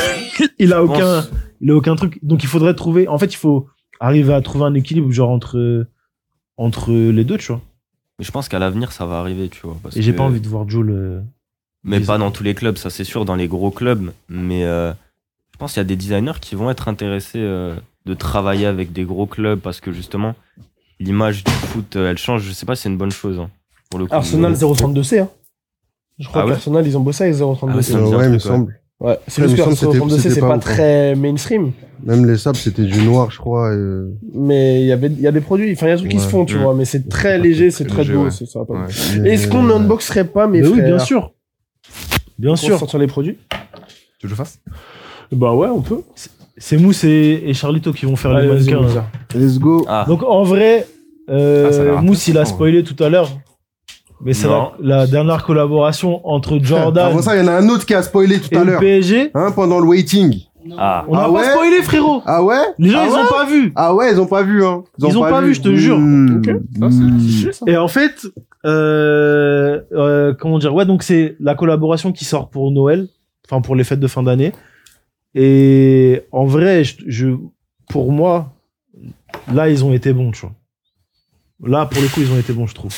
[laughs] il a aucun, pense- il a aucun truc. Donc il faudrait trouver. En fait, il faut arriver à trouver un équilibre genre entre entre les deux, tu vois. mais je pense qu'à l'avenir, ça va arriver, tu vois. parce Et j'ai que- pas envie de voir Joe le. Mais pas dans tous les clubs, ça c'est sûr, dans les gros clubs. Mais euh, je pense qu'il y a des designers qui vont être intéressés euh, de travailler avec des gros clubs parce que justement, l'image du foot, euh, elle change. Je sais pas si c'est une bonne chose. hein, pour le coup. Arsenal Mais- 032C, hein. Je crois Ah ouais qu'Arsenal, ils ont bossé avec Ah ouais, 032C. ça me Euh, dit un ouais, il me ouais. semble. Ouais, c'est Ouais, juste que semble que Retro c'était- 32C, c'est pas, très mainstream. Même les sables, c'était du noir, je crois. et- Mais il y avait, il y a des produits, enfin, il y a des trucs qui Ouais. se font, tu Mm. vois, mais c'est très léger, c'est Très beau, ouais. c'est- ça va pas. Ouais. Est-ce qu'on Mais- unboxerait pas, mes Mais oui, frères bien sûr. Bien pour sûr. sortir les produits? Tu veux que je le fasse? Bah ouais, on peut. C'est Mousse et, et Charlito qui vont faire Allez, les là. ça. Let's go. Ah, Donc en vrai, euh, Ah, Mousse il a spoilé tout à l'heure. Mais c'est la, dernière collaboration entre Jordan Avant ça, il y en a un autre qui a spoilé tout et à l'heure. PSG. Hein, pendant le waiting. ah. On n'a Ah pas ouais spoilé frérot. Ah ouais Les gens ah ils ouais ont pas vu. Ah ouais, ils ont pas vu, hein. Ils ont pas vu, je te jure. Mmh. Ah, Mmh. stylé, ça. Et en fait, euh, euh, comment dire, ouais, donc c'est la collaboration qui sort pour Noël, enfin pour les fêtes de fin d'année. Et en vrai, je, je- pour moi, là ils ont été bons, tu vois. Là pour le coup ils ont été bons, je trouve.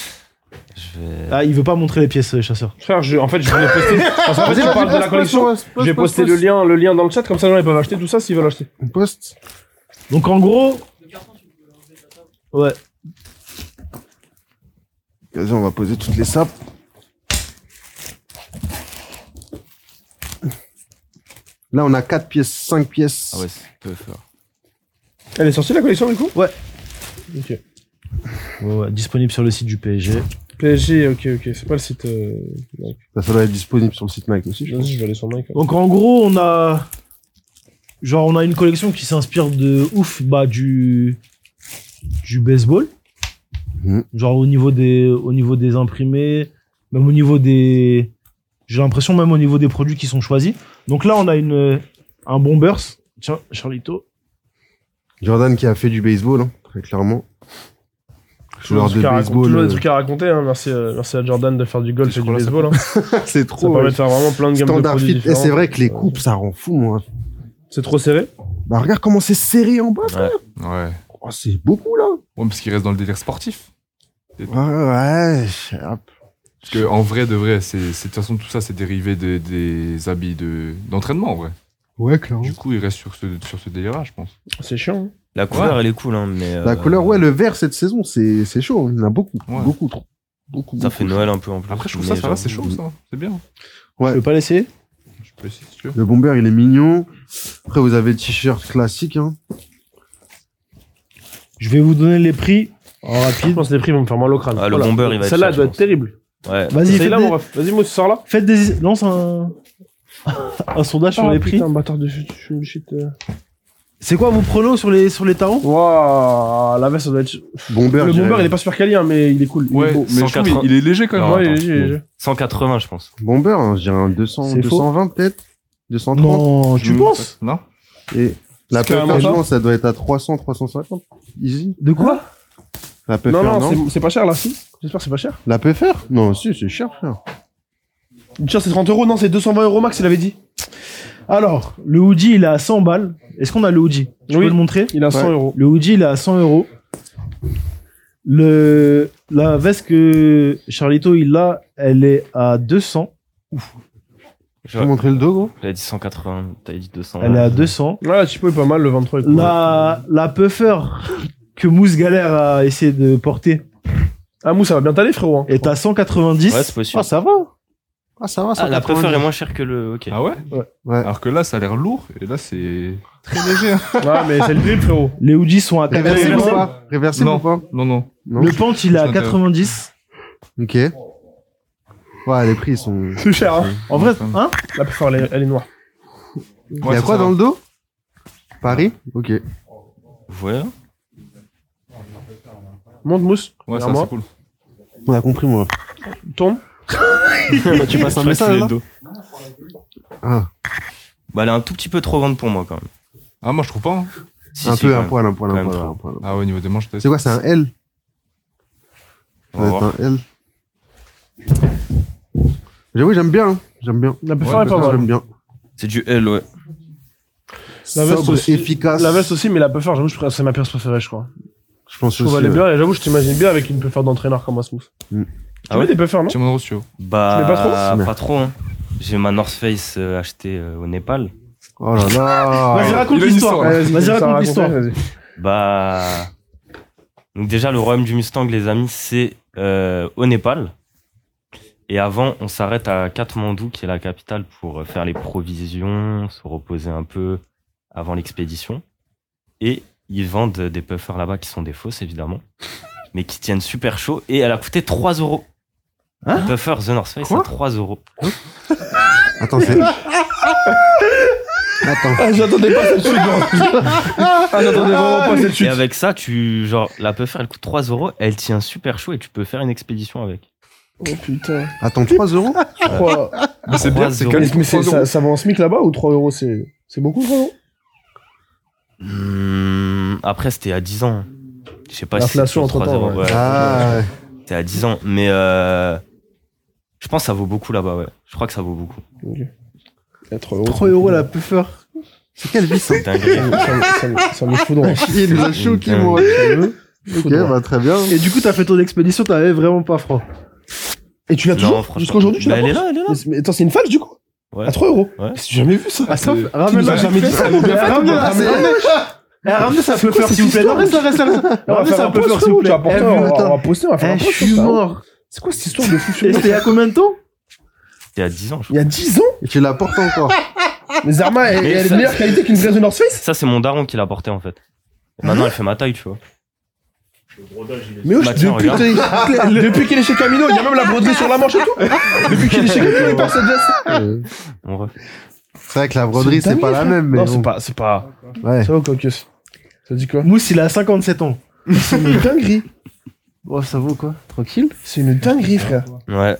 Je vais... Ah, il veut pas montrer les pièces, euh, chasseur. Frère, je, en fait, je voulais poster. [laughs] Parce qu'en fait, tu parles de la collection. J'ai posté le lien, le lien dans le chat, comme ça, les gens ils peuvent acheter tout ça s'ils veulent acheter. On poste. Donc en gros, ouais, Vas-y, on va poser toutes les sapes. Là, on a 4 pièces, 5 pièces. Ah ouais, c'est peu fort. Elle est sortie la collection du coup? Ouais. Ok. ouais, ouais, disponible sur le site du PSG. PSG, ok, ok. C'est pas le site. Euh... Nike. Ça, ça doit être disponible sur le site Nike aussi, je pense. Vas-y, je vais aller sur Nike. Donc en gros, on a genre on a une collection qui s'inspire de ouf bah du du baseball. Mhm. Genre au niveau des au niveau des imprimés, même au niveau des j'ai l'impression même au niveau des produits qui sont choisis. Donc là, on a une un bombers. Tiens, Charlito. Jordan qui a fait du baseball, hein, très clairement. Joueur de baseball. toujours euh, des trucs à raconter. Hein. Merci, euh, merci à Jordan de faire du golf et du ça baseball. Hein. [laughs] c'est Ça trop. permet ouais. de faire vraiment plein de gammes de Standard produits fit. Et différents. c'est vrai que les Euh, coupes, ça rend fou, moi. C'est trop serré. Bah, regarde comment c'est serré en bas. frère. Ouais. Oh, c'est beaucoup, là. Ouais, parce qu'il reste dans le délire sportif. Ouais, ouais. Parce que, en vrai, de vrai, c'est, de toute façon, tout ça, c'est dérivé de- des habits de, d'entraînement, en vrai. Ouais, clairement. Du coup, il reste sur ce, sur ce délire-là, je pense. C'est chiant. hein. La couleur, elle est cool, hein, mais. La euh, couleur, ouais, le vert cette saison, c'est c'est chaud. hein. Il y en a beaucoup. Ouais. Beaucoup trop. Beaucoup, Ça beaucoup. fait Noël un peu en plus. Après, je trouve mais ça, ça c'est chaud, ça. C'est bien. Tu veux pas l'essayer? Je peux essayer, si tu veux. Le bomber, il est mignon. Après, vous avez le t-shirt classique. Hein. Je vais vous donner les prix en Je rapide. pense que les prix vont me faire mal au crâne. Ah, le bomber, il va être Celle-là, doit je être terrible. Ouais. Vas-y, C'est faites là, des, mon ref. Vas-y, moi, sors là. faites des lance un [laughs] un sondage sur Ah, les prix. Putain, bâtard de chute. je euh. C'est quoi vos pronos sur les sur les tarons Waouh, la veste, ça doit être. Bomber, Le je bomber, dirais. il est pas super quali, hein, mais il est cool. Il est Ouais, beau. mais je trouve 180. il, il est léger quand même. Non, Ouais, il est attends. léger, il est léger. 180, je pense. Bomber, hein, je dirais un 200, C'est faux. 220 peut-être 230 Non, tu Hmm, penses? Non Et la puffer, ça je doit être à 300, 350. Easy. De quoi? La puffer, Non, non, non, c'est- pas cher là, si. J'espère que c'est pas cher. La puffer Non, si, c'est cher, frère. Tiens, c'est 30 euros, non, c'est 220 euros max, il avait dit. Alors, le hoodie, il est à 100 balles. Est-ce qu'on a le hoodie? Je Oui. peux le montrer? Il a 100 Ouais. euros. Le hoodie, il est à 100 euros. Le, la veste que Charlito, il a, elle est à 200. Je peux montrer le dos, gros? J'avais dit 180, t'avais dit 200. Elle est à 200. Ouais, la typo est pas mal, le 23 est pas mal. La, la puffer que Mousse Galère a essayé de porter Ah, mou, ça va bien t'aller, frérot. hein. est à 190. Ouais, c'est possible. Ah, ça va Ah, ça va, ça Ah, la préfère est moins chère que le. Ok. Ah ouais Ouais. Alors que là, ça a l'air lourd, et là, c'est très léger. hein. [laughs] Ouais, mais c'est le drip, frérot. Les hoodies sont à Réversible 90. ou pas Réversible ou pas Non, non. Non. Le pant, il est à Ça 90. Ok. Ouais, les prix ils sont. [laughs] C'est cher, hein. En vrai, Ouais. hein La préfère, elle est, elle est noire. Il y a quoi dans le dos? Paris? Ok. Voilà. Monte, mousse. Ouais, ça, c'est cool. On a compris, moi. Tourne. [laughs] tu passes un message là dos. Ah, Bah, elle est un tout petit peu trop grande pour moi quand même. Ah, moi, je trouve pas. hein. Si, un si, peu, un poil, un poil, un poil, un poil. Ah ouais, au niveau des manches. C'est quoi, c'est un L être un L. J'avoue, j'aime bien. hein. J'aime bien. La Ouais, est pas mal. J'aime bien. C'est du L, ouais. La veste Sobre, aussi. efficace. La veste aussi, mais la puffer, j'avoue, c'est ma pièce préférée, je crois. Je pense Je trouve aussi. ouais. bien, et j'avoue, je t'imagine bien avec une puffer d'entraîneur comme Asmus. Mm. Tu Ah ouais des puffers, non Tiens, mon Rossio. Bah, Tu pas trop pas trop, hein. J'ai ma North Face euh, achetée euh, au Népal. Oh là là. [laughs] Vas-y, raconte a une l'histoire. Vas-y, raconte raconte, l'histoire. Bah. Donc, déjà, le royaume du Mustang, les amis, c'est euh, au Népal. Et avant, on s'arrête à Katmandou, qui est la capitale, pour faire les provisions, se reposer un peu avant l'expédition. Et ils vendent des puffers là-bas qui sont des fausses, évidemment, mais qui tiennent super chaud. Et elle a coûté 3 euros. Hein Le puffer The North Face, Quoi c'est 3 euros. Attends, c'est. [laughs] Attends. Ah, j'attendais pas cette chute. Ah, j'attendais vraiment pas cette Et chute. avec ça, tu, genre, la puffer, elle coûte 3 euros, elle tient super chaud et tu peux faire une expédition avec. Oh putain. Attends, 3 euros Trois- Mais c'est bien, c'est. Mais ça, ça va en SMIC là-bas ou 3 euros c'est c'est beaucoup 3 euros? Hmm, après, c'était à 10 ans. Je sais pas si c'est L'inflation, toujours 3 entre-temps, euros. ouais. Ouais, Ah, ouais. C'était à 10 ans. Mais euh, je pense que ça vaut beaucoup là-bas, ouais. Je crois que ça vaut beaucoup. Ok. Et 3 euros. 3 euros la puffer. C'est quelle vie ça dingue. Ça, me- fout. Il nous a choqué, moi. Ok, bah très bien. Et du coup, t'as fait ton expédition, t'avais vraiment pas froid. Et tu l'as Non, toujours? franchement. Jusqu'à aujourd'hui, tu Bah, elle est là, elle est là. Mais Attends, c'est une fax du coup? Ouais. À 3 euros Ouais. J'ai jamais vu ça. Ah, ça, Tu ramène nous as jamais dit ça. Eh, ramenez ça puffer, s'il vous plaît. Reste là, reste là, Ramenez faire ça post, s'il vous plaît. vas porter, Eh, on va- putain. on va poster, on va faire Eh, un je post. suis ça. mort. C'est quoi cette histoire de fou Et c'était il y a combien de temps C'était à 10 ans, je Il y a 10 ans Et tu la portes encore. [laughs] Mais Zarma, elle, est de ça- meilleure qualité qu'une vraie North Face Ça, c'est mon daron qui l'a porté en fait. Maintenant, elle fait ma taille, tu vois. Mais wesh, Bah, tiens, depuis, regarde. qu'il est chez Camino, il y a même la broderie sur la manche et tout. Depuis qu'il est chez Camino, il porte cette veste. Euh, On C'est vrai que la broderie, C'est pas la même, mais Non, bon. c'est pas, c'est pas. Ouais. Ça va, Caucus Ça dit quoi Mousse, il a 57 ans. C'est une dinguerie. Oh, ça vaut quoi Tranquille C'est une dinguerie, frère. Ouais.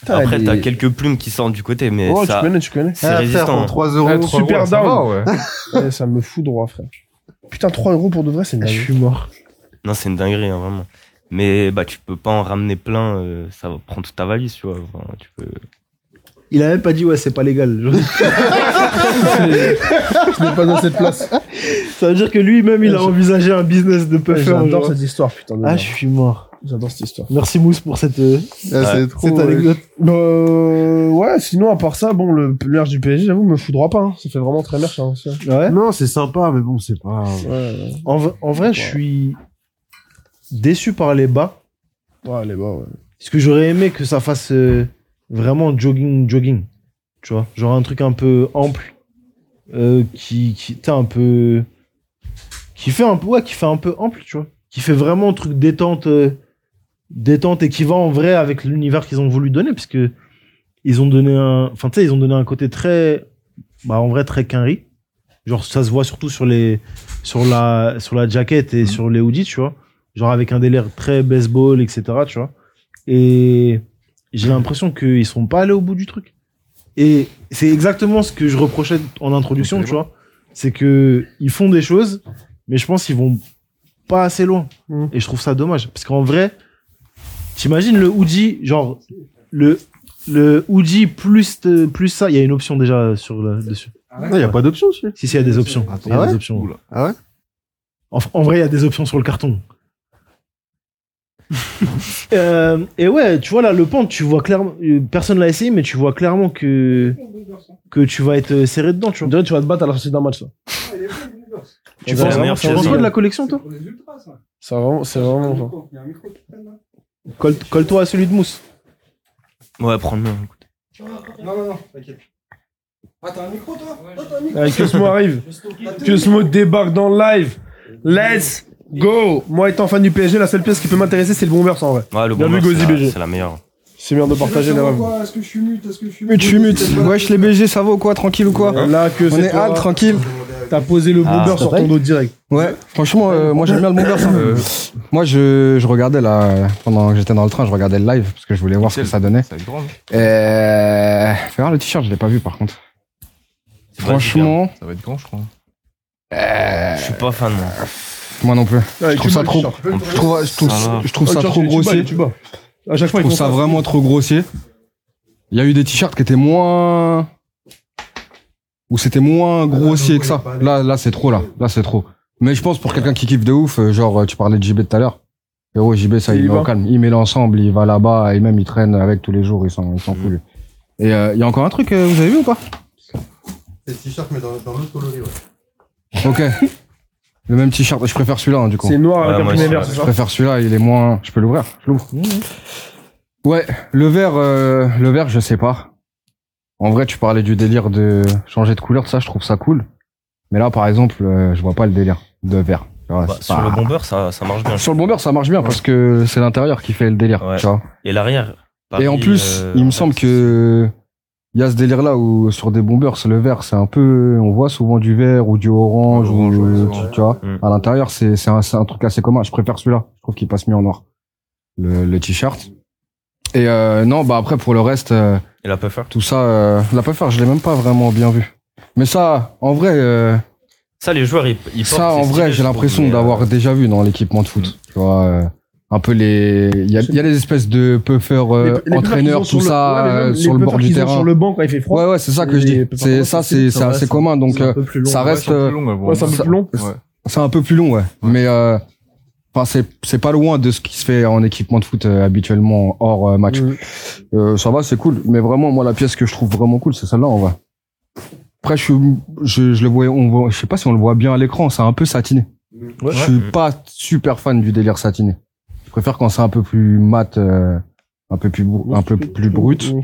Putain, Après, elle t'as est- quelques plumes qui sortent du côté, mais Oh, tu connais, tu connais. c'est Ah, frère, résistant. pour 3 euros. Ouais, trois super euros, ça down. va, ouais. Ouais, ça me fout droit, frère. Putain, 3 euros pour de vrai, c'est une Je dinguerie. suis mort. Non, c'est une dinguerie, hein, vraiment. Mais bah, tu peux pas en ramener plein, euh, ça va prendre toute ta valise, tu vois. Enfin, tu peux... Il a même pas dit, ouais, c'est pas légal. [laughs] Je n'ai pas dans cette place. Ça veut dire que lui-même, il a envisagé un business de puffer. J'adore cette histoire, putain. de Ah, je suis mort. J'adore cette histoire. Merci Mousse pour cette, euh, Ah, c'est trop. cette anecdote. Euh, ouais, sinon, à part ça, bon, le merch du PSG, j'avoue, me fout droit pas. hein. Ça fait vraiment très merch, hein. Ouais? Non, c'est sympa, mais bon, c'est pas. Ouais, ouais. En, v- en vrai, je suis déçu par les bas. Ouais, est bas, ouais. Parce que j'aurais aimé que ça fasse euh, vraiment jogging, jogging. Tu vois, genre un truc un peu ample, euh, qui, qui, t'es un peu, qui fait un peu, ouais, qui fait un peu ample, tu vois, qui fait vraiment un truc détente, euh, détente et qui va en vrai avec l'univers qu'ils ont voulu donner, parce que ils ont donné un, enfin tu sais, ils ont donné un côté très, bah en vrai très quinri. Genre ça se voit surtout sur les, sur la, sur la jaquette et sur les hoodies, tu vois, genre avec un délire très baseball, etc. Tu vois. Et j'ai l'impression qu'ils sont pas allés au bout du truc. Et c'est exactement ce que je reprochais en introduction, tu vois. C'est que ils font des choses, mais je pense qu'ils vont pas assez loin. Mhm. Et je trouve ça dommage. Parce qu'en vrai, t'imagines le hoodie, genre, le, le hoodie plus, plus ça, il y a une option déjà sur le, dessus. Non, y a pas d'option dessus. Si, si, il y a des options. Il y a Ah des ouais options. Oula. Ah ouais En, en vrai, il y a des options sur le carton. [laughs] Euh, et ouais, tu vois là, le pente, tu vois clairement. euh, Personne l'a essayé, mais tu vois clairement que que tu vas être euh, serré dedans, tu On vois. dirait que tu vas te battre à la sortie d'un match, ça. Tu C'est penses, penses chose. quoi de la collection, toi C'est vraiment, c'est vraiment, Colle-toi à celui de mousse. Ouais, prends le mien. écoute. Non, non, non, t'inquiète. Ah, t'as un micro, toi Allez, Cosmo arrive. Cosmo débarque dans le live. Let's go. Moi, étant fan du PSG, la seule pièce qui peut m'intéresser, c'est le Bombers, en vrai. Ouais, le vu, c'est Gozi la, BG. c'est la meilleure. C'est bien de partager quoi Est-ce que je suis mute? Est-ce que je suis Mute, je suis mute? Wesh, les BG, ça va ou quoi? Tranquille ou quoi? Là, que On est toi. tranquille. T'as posé le Ah, Bomber sur ton dos direct. Ouais, franchement, euh, moi j'aime bien le Bombers. hein. Euh, Moi, je, je regardais là, pendant que j'étais dans le train, je regardais le live parce que je voulais voir ce que ça donnait. Ça va être grand. hein. Euh... Fais voir le t-shirt, je l'ai pas vu par contre. Franchement, Ça va être grand, je crois. Je suis pas fan, moi. Moi non plus. Ouais, Je trouve ça trop, je trouve, je trouve, Ça je trouve trop grossier. À chaque Je fois, trouve ça vraiment trop grossier. Il y a eu des t-shirts qui étaient moins, où c'était moins grossier que ça. Là, là, c'est trop, là. Là, c'est trop. Mais je pense pour quelqu'un qui kiffe de ouf, euh, genre, euh, tu parlais de JB tout à l'heure. Et ouais, JB, ça, Il va. au calme. Il met l'ensemble, il va là-bas, et même il traîne avec tous les jours, il s'en, il s'en fout, lui. Et euh, il y a encore un truc, vous avez vu ou pas? C'est le t-shirt, mais dans, dans l'autre coloris, ouais. Ok. [laughs] Le même t-shirt, je préfère celui-là, hein, du coup. C'est noir avec Ouais, un vert, c'est Je ça préfère celui-là, il est moins. Je peux l'ouvrir Je l'ouvre. Ouais, le vert, euh, le vert, je sais pas. En vrai, tu parlais du délire de changer de couleur, ça, je trouve ça cool. Mais là, par exemple, euh, je vois pas le délire de vert. Tu vois, Bah, c'est sur pas- le bomber, ça, ça marche bien. Sur le bomber, ça marche bien parce que c'est l'intérieur qui fait le délire, Ouais. tu vois. Et l'arrière. Et en Paris, plus, euh, il me semble que il y a ce délire là où sur des bombers, le vert, c'est un peu, on voit souvent du vert ou du orange, Orange, ou, ouais, tu, vois. Mm. À l'intérieur, c'est c'est un, c'est un truc assez commun. Je préfère celui-là. Je trouve qu'il passe mieux en noir. Le, le t-shirt. Et euh, non, bah après pour le reste, euh, Et la puffer. tout ça, euh, la puffer, je l'ai même pas vraiment bien vu. Mais ça, en vrai, euh, Ça, les joueurs, ils, ils ça, en c'est vrai, j'ai l'impression mais, euh, d'avoir déjà vu dans l'équipement de foot. Tu vois, euh, un peu les, il y a, il y a des espèces de puffers euh, Les- les entraîneurs, tout sur le- ça, ouais, mais même euh, les sur le bord puffers du terrain. Sur le banc quand il fait froid. Ouais, ouais, c'est ça que je les dis. C'est ça, c'est- c'est assez commun. Donc, c'est un euh, peu plus long. ça reste, c'est un peu euh, Ouais, c'est un peu ça- plus long. Ouais. c'est un peu plus long, ouais. Mais, euh, enfin, c'est c'est pas loin de ce qui se fait en équipement de foot euh, habituellement hors euh, match. Mhm. Euh, ça va, c'est cool. Mais vraiment, moi, la pièce que je trouve vraiment cool, c'est celle-là, en vrai. Après, je, suis- je, je le voyais, on voit, je sais pas si on le voit bien à l'écran, c'est un peu satiné. Ouais. Je suis pas super fan du délire satiné. Je préfère quand c'est un peu plus mat, euh, un peu plus, un peu plus brut.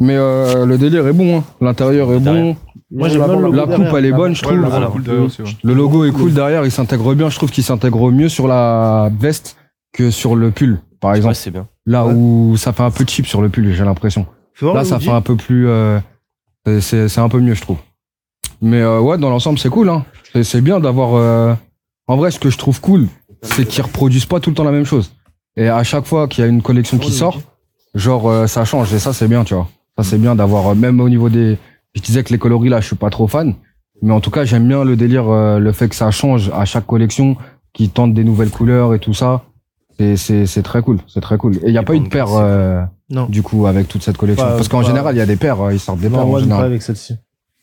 Mais euh, le délire est bon, hein. l'intérieur est bon. Moi, j'aime bien le La coupe, derrière. elle est bonne, je Ouais, trouve. le Alors, cool derrière aussi, ouais. Le logo est cool derrière, il s'intègre bien. Je trouve qu'il s'intègre mieux sur la veste que sur le pull, par Ouais, exemple. c'est bien. Là où ça fait un peu cheap sur le pull, j'ai l'impression. Là, ça fait un peu plus. euh, c'est- c'est c'est un peu mieux, je trouve. Mais euh, ouais, dans l'ensemble, c'est cool. Hein. C'est- C'est bien d'avoir. euh, En vrai, ce que je trouve cool, c'est qu'ils reproduisent pas tout le temps la même chose. Et à chaque fois qu'il y a une collection qui sort, genre euh, ça change. Et ça, c'est bien, tu vois. Ça, c'est bien d'avoir. euh, même au niveau des. Je disais que les coloris là, je suis pas trop fan. Mais en tout cas, j'aime bien le délire, euh, le fait que ça change à chaque collection, qu'ils tentent des nouvelles couleurs et tout ça. C'est- C'est c'est très cool. C'est très cool. Et il y a Et pas eu de paire. euh, Non. du coup avec toute cette collection Pas- parce qu'en pas- général il y a des paires euh, ils sortent des paires Non, en moi, pas général avec celle-ci.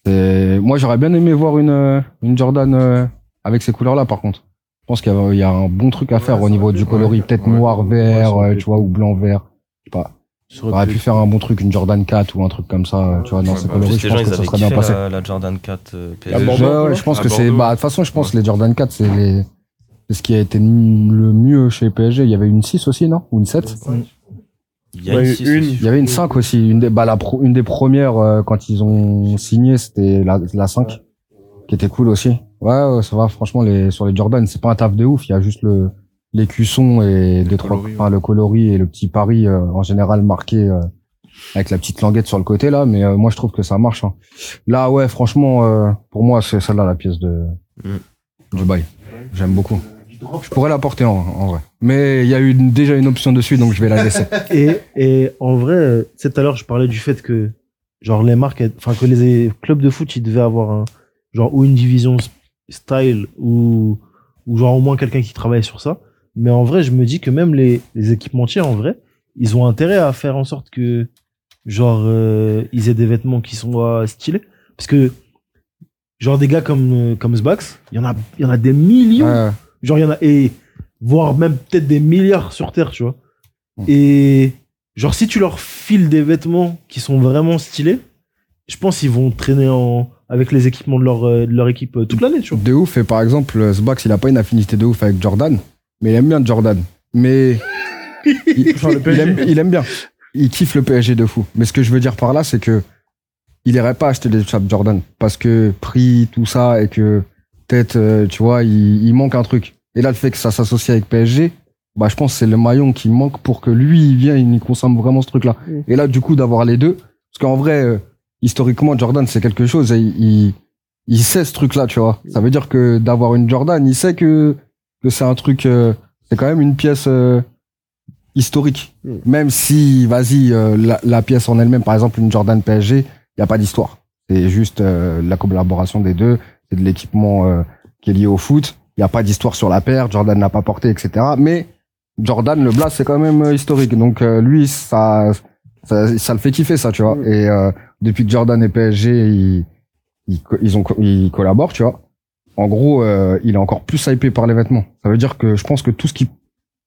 Et moi j'aurais bien aimé voir une euh, une Jordan euh, avec ces couleurs là par contre pense qu'il y, a- il y a un bon truc à faire au niveau du coloris peut-être Ouais. noir vert euh, tu vois ou blanc vert. Je sais pas. On aurait pu faire un bon truc une Jordan 4 ou un truc comme ça tu vois dans ces coloris je pense que ça serait bien passé. la, Jordan 4 euh, quoi. je pense que c'est bah de toute façon je pense que les Jordan 4 c'est les c'est ce qui a été le mieux chez PSG il y avait une 6 aussi non? Ou une 7 Il y a une. Il y avait une 5 aussi, une des, bah, la pro- une des premières euh, quand ils ont signé, c'était la, la 5, qui était cool aussi. Ouais, ouais, ça va, franchement, les, sur les Jordan, c'est pas un taf de ouf, il y a juste le, les cuissons et deux, trois, enfin, le coloris et le petit pari, euh, en général, marqué, euh, avec la petite languette sur le côté, là, mais euh, moi, je trouve que ça marche. hein. Là, ouais, franchement, euh, pour moi, c'est celle-là, la pièce de, Mm. du bail. J'aime beaucoup. Je pourrais la porter en, en vrai. Mais il y a eu une- déjà une option dessus, donc je vais la laisser. [laughs] Et, et en vrai, euh, tu sais, tout à l'heure, je parlais du fait que, genre, les marques, enfin, que les clubs de foot, ils devaient avoir un, genre, ou une division style, ou, ou genre, au moins quelqu'un qui travaille sur ça. Mais en vrai, je me dis que même les, les équipementiers, en vrai, ils ont intérêt à faire en sorte que, genre, euh, ils aient des vêtements qui soient stylés. Parce que, genre, des gars comme, euh, comme Sbax, il y en a, y en a des millions. Ouais. Genre, il y en a, et voire même peut-être des milliards sur Terre, tu vois. Et genre, si tu leur files des vêtements qui sont vraiment stylés, je pense qu'ils vont traîner en, avec les équipements de leur, euh, de leur équipe euh, toute l'année, tu vois. De ouf, et par exemple, euh, Sbax, il a pas une affinité de ouf avec Jordan, mais il aime bien Jordan. Mais il, [laughs] Enfin, aime, il aime bien. Il kiffe le PSG de fou. Mais ce que je veux dire par là, c'est que il irait pas acheter des chaps Jordan parce que prix, tout ça, et que peut-être, tu vois, il, il manque un truc. Et là, le fait que ça s'associe avec PSG, bah, je pense que c'est le maillon qui manque pour que lui, il vienne, il consomme vraiment ce truc-là. Mm. Et là, du coup, d'avoir les deux, parce qu'en vrai, euh, historiquement, Jordan, c'est quelque chose et il, il, sait ce truc-là, tu vois. Ça veut dire que d'avoir une Jordan, il sait que, que c'est un truc, euh, c'est quand même une pièce euh, historique. Mm. Même si, vas-y, euh, la, la pièce en elle-même, par exemple, une Jordan PSG, il n'y a pas d'histoire. C'est juste euh, la collaboration des deux, c'est de l'équipement euh, qui est lié au foot. Il n'y a pas d'histoire sur la paire, Jordan n'a pas porté, etc. Mais Jordan, le blast, c'est quand même euh, historique. Donc euh, lui, ça, ça, ça le fait kiffer, ça, tu vois. Mm. Et euh, depuis que Jordan et PSG, ils, ils, ils, ils collaborent, tu vois. En gros, euh, il est encore plus hypé par les vêtements. Ça veut dire que je pense que tout ce qui,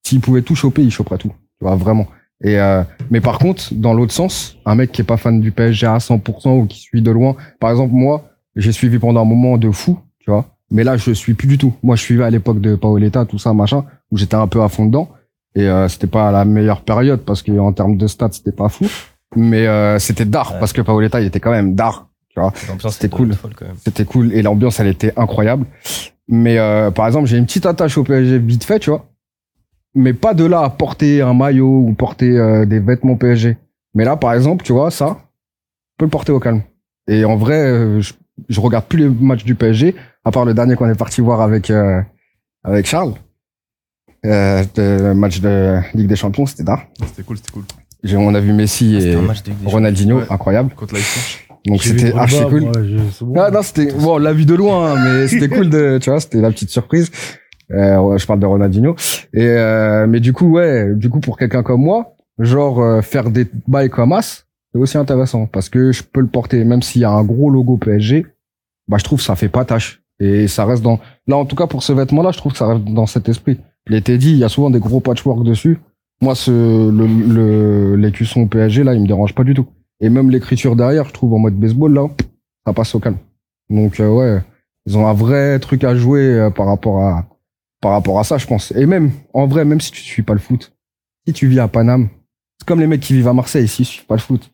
s'il pouvait tout choper, il choperait tout. Tu vois, vraiment. Et euh, mais par contre, dans l'autre sens, un mec qui est pas fan du PSG à 100% ou qui suit de loin, par exemple moi, j'ai suivi pendant un moment de fou, tu vois. Mais là, je suis plus du tout. Moi, je suivais à l'époque de Paoletta, tout ça, machin, où j'étais un peu à fond dedans. Et euh, c'était pas la meilleure période parce que en termes de stats, c'était pas fou. Mais euh, c'était d'art Ouais. parce que Paoletta, il était quand même d'art. Tu vois, L'ambiance C'était était cool. c'était cool et l'ambiance, elle était incroyable. Mais euh, par exemple, j'ai une petite attache au PSG vite fait, tu vois. Mais pas de là à porter un maillot ou porter euh, des vêtements PSG. Mais là, par exemple, tu vois, ça, je peux le porter au calme. Et en vrai, euh, je, je regarde plus les matchs du PSG, à part le dernier qu'on est parti voir avec euh, avec Charles. Euh, le match de Ligue des Champions, c'était d'art. C'était cool, c'était cool. J'ai- On a vu Messi C'était et Ronaldinho, Ouais. incroyable. Contre. Donc c'était archi cool. moi, je- c'est bon. Ah non, c'était bon, on l'a vu de loin, hein, mais c'était cool de, tu vois, c'était la petite surprise. Euh, je parle de Ronaldinho. Et euh, mais du coup, ouais, du coup pour quelqu'un comme moi, genre euh, faire des bails comme As, c'est aussi intéressant parce que je peux le porter, même s'il y a un gros logo PSG. Bah, je trouve que ça fait pas tâche et ça reste dans. Là, en tout cas pour ce vêtement-là, je trouve que ça reste dans cet esprit. L'été dit, il y a souvent des gros patchwork dessus. Moi, ce le, le l'écusson PSG là, il me dérange pas du tout. Et même l'écriture derrière, je trouve en mode baseball là, ça passe au calme. Donc euh, ouais, ils ont un vrai truc à jouer euh, par rapport à par rapport à ça, je pense. Et même en vrai, même si tu suis pas le foot, si tu vis à Paname, c'est comme les mecs qui vivent à Marseille, s'ils suivent pas le foot,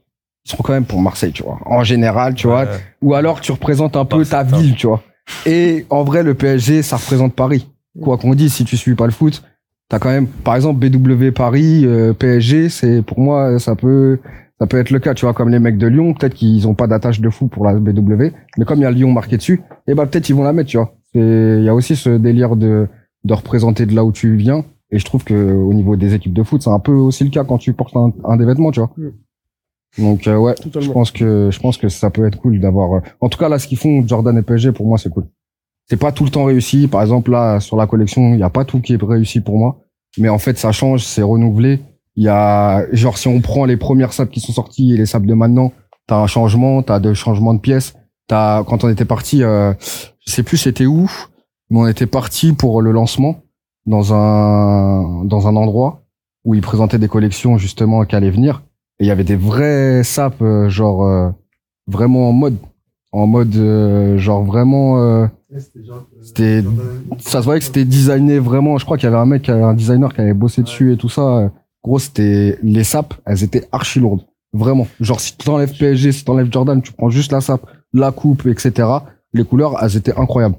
ils seront quand même pour Marseille, tu vois. En général, tu vois. Ou alors tu représentes un peu ta ville, tu vois. Et en vrai, le PSG, ça représente Paris. Quoi qu'on dise, si tu suis pas le foot, t'as quand même, par exemple, BW Paris, euh, PSG, c'est pour moi, ça peut, ça peut être le cas, tu vois, comme les mecs de Lyon, peut-être qu'ils ont pas d'attache de fou pour la BW, mais comme il y a Lyon marqué dessus, et ben peut-être ils vont la mettre, tu vois. Il y a aussi ce délire de de représenter de là où tu viens, et je trouve que au niveau des équipes de foot, c'est un peu aussi le cas quand tu portes un, un des vêtements, tu vois. Donc euh, ouais, je pense que je pense que ça peut être cool d'avoir. euh, En tout cas là, ce qu'ils font Jordan et PSG pour moi c'est cool. C'est pas tout le temps réussi. Par exemple là sur la collection, il y a pas tout qui est réussi pour moi, mais en fait ça change, c'est renouvelé. Il y a genre si on prend les premières sables qui sont sorties et les sables de maintenant, t'as un changement, t'as des changements de pièces. T'as quand on était parti, euh, je sais plus c'était où, mais on était parti pour le lancement dans un dans un endroit où ils présentaient des collections justement qui allaient venir et il y avait des vrais sapes euh, genre euh, vraiment en mode en mode euh, genre vraiment euh, c'était ça se voyait que c'était designé vraiment. Je crois qu'il y avait un mec un designer qui avait bossé dessus et tout ça. Euh, gros c'était les sapes elles étaient archi lourdes. Vraiment. Genre si tu t'enlèves PSG si t'enlèves Jordan tu prends juste la sape la coupe etc les couleurs elles étaient incroyables.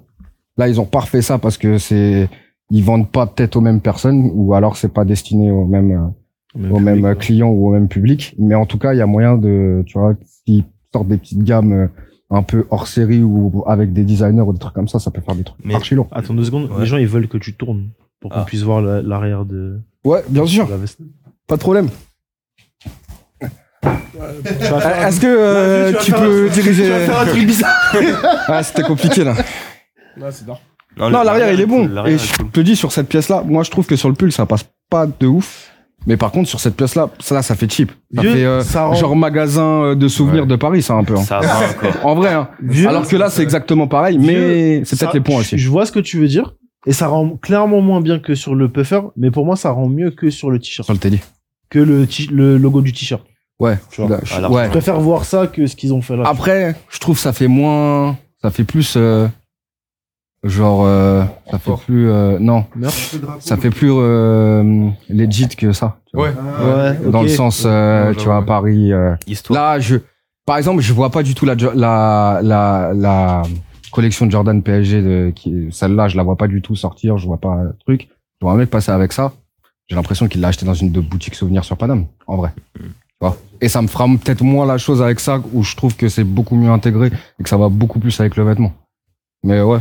Là ils ont parfait ça parce que c'est ils vendent pas peut-être aux mêmes personnes ou alors c'est pas destiné aux mêmes euh, au même client ou au même public. Mais en tout cas, il y a moyen de, tu vois, s'ils sortent des petites gammes euh, un peu hors série ou avec des designers ou des trucs comme ça, ça peut faire des trucs Mais- archi lourds. Attends deux secondes, Ouais. les gens ils veulent que tu tournes pour qu'on Ah. puisse voir la- l'arrière de, Ouais, bien sûr, de la veste. pas de problème. Est-ce que euh, tu peux diriger un truc bizarre. [laughs] Ah, c'était compliqué là. Là, c'est. Non, l'arrière il est bon. L'arrière Et je cool. te dis sur cette pièce-là, moi je trouve que sur le pull ça passe pas de ouf. Mais par contre sur cette pièce-là, ça là ça fait cheap. Ça Vieux, fait euh, ça rend- genre magasin euh, de souvenirs Ouais. de Paris, ça un peu. hein. Ça va. [laughs] En vrai, hein. Vieux, Alors que là c'est exactement pareil, mais c'est peut-être les points aussi. Je vois ce que tu veux dire. Et ça rend clairement moins bien que sur le puffer, mais pour moi, ça rend mieux que sur le t-shirt. Sur le télé. Que le, le logo du t-shirt. Ouais. Tu vois. Là, je- Alors, ouais. Je préfère voir ça que ce qu'ils ont fait là. Après, je trouve ça fait moins, ça fait plus, euh, genre, euh, ça fait Fort. plus, euh, non, ça fait plus euh, legit que ça. tu vois. Ouais. ouais, Dans le sens, euh, Ouais, tu vois, à ouais. Paris. euh, Histoire. là, je, par exemple, je vois pas du tout la Jo- la la la collection de Jordan PSG de qui celle-là, je la vois pas du tout sortir. Je vois pas un truc. Je vois un mec passer avec ça. J'ai l'impression qu'il l'a acheté dans une de boutique souvenir sur Paname, en vrai. Tu vois. Et ça me fera peut-être moins la chose avec ça, où je trouve que c'est beaucoup mieux intégré et que ça va beaucoup plus avec le vêtement. Mais ouais,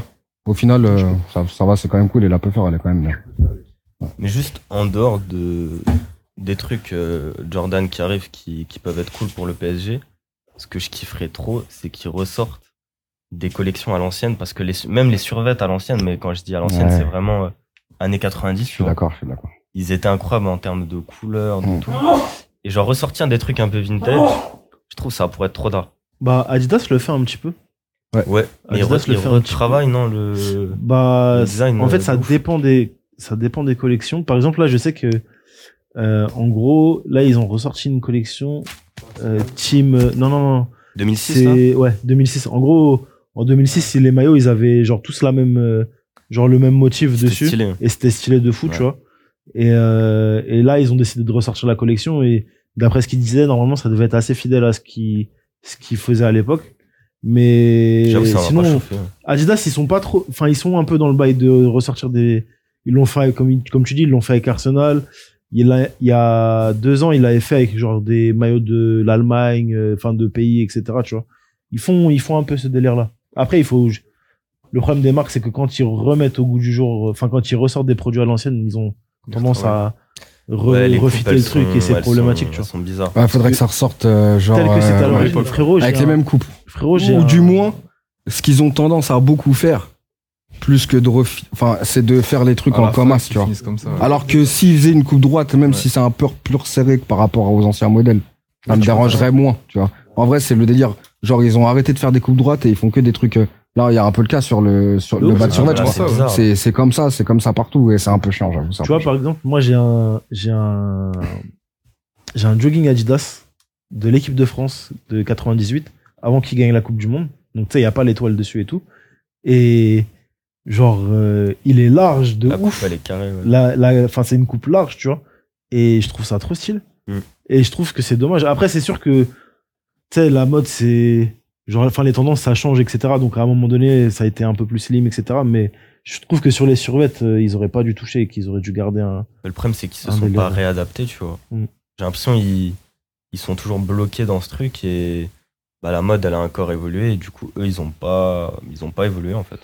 au final, euh, ça, ça va, c'est quand même cool et la puffer, elle est quand même bien. Mais juste en dehors de des trucs euh, Jordan qui arrivent qui, qui peuvent être cool pour le PSG, ce que je kifferais trop, c'est qu'ils ressortent des collections à l'ancienne parce que les, même les survêtes à l'ancienne, mais quand je dis à l'ancienne, Ouais. c'est vraiment euh, années 90. Je tu suis vois. d'accord, je suis d'accord. Ils étaient incroyables en termes de couleurs, de Mm. tout. Et genre ressortir des trucs un peu vintage, je trouve ça pourrait être trop d'art. Bah, Adidas le fait un petit peu. Ouais, mais Adidas il le fait un travail, non le... Bah, Le design, en fait, euh, ça ouf. dépend des, ça dépend des collections. Par exemple, là, je sais que, euh, en gros, là, ils ont ressorti une collection, euh, team, euh, non, non, non, 2006 là? ouais, 2006. En gros, en 2006, c'est les maillots, ils avaient genre tous la même, euh, genre le même motif C'était dessus. stylé. Et c'était stylé de fou, Ouais. tu vois. Et, euh, et là, ils ont décidé de ressortir la collection. Et d'après ce qu'ils disaient, normalement, ça devait être assez fidèle à ce qu'ils ce qu'ils faisaient à l'époque. Mais ça sinon, chauffer. Adidas, ils sont pas trop, enfin, ils sont un peu dans le bail de ressortir des, ils l'ont fait, comme, comme tu dis, ils l'ont fait avec Arsenal. Il, a, il y a deux ans, il l'avait fait avec genre des maillots de l'Allemagne, euh, enfin, de pays, etc., tu vois. Ils font, ils font un peu ce délire-là. Après, il faut, le problème des marques, c'est que quand ils remettent au goût du jour, enfin, quand ils ressortent des produits à l'ancienne, ils ont tendance à re- Ouais, refiter le truc sont- et c'est problématique, sont- tu vois. elles sont bizarres. Ouais, faudrait que ça ressorte euh, genre Tel que c'était à euh, l'origine. Frérot, j'ai avec un- les mêmes coupes. Frérot, j'ai Ou un- du moins, ce qu'ils ont tendance à beaucoup faire, plus que de refi- enfin, c'est de faire les trucs en qu'ils tu vois. finissent comme ça. Alors que s'ils faisaient une coupe droite, même si c'est un peu plus resserré que par rapport aux anciens modèles, ça me dérangerait moins, tu vois. En vrai, c'est le délire. Genre, ils ont arrêté de faire des coupes droites et ils font que des trucs. Là, il y a un peu le cas sur le sur le bas de c'est survêt, comme ça, c'est comme ça partout et c'est un peu chiant, j'avoue. Tu vois, chiant. par exemple, moi, j'ai un, j'ai un, j'ai un jogging Adidas de l'équipe de France de 98 avant qu'il gagne la Coupe du Monde. Donc, tu sais, il n'y a pas l'étoile dessus et tout. Et, genre, euh, il est large de La coupe, elle est carrée. ouais. La, la, enfin, c'est une coupe large, tu vois. Et je trouve ça trop stylé. Mm. Et je trouve que c'est dommage. Après, c'est sûr que, tu sais, la mode, c'est, genre, enfin, les tendances, ça change, etc. Donc, à un moment donné, ça a été un peu plus slim, etc. Mais je trouve que sur les survêtes, euh, ils auraient pas dû toucher et qu'ils auraient dû garder un, Le problème, c'est qu'ils se sont délire. pas réadaptés, tu vois. Mm. J'ai l'impression qu'ils ils sont toujours bloqués dans ce truc et bah, la mode, elle a encore évolué et du coup, eux, ils ont pas, ils ont pas évolué en fait.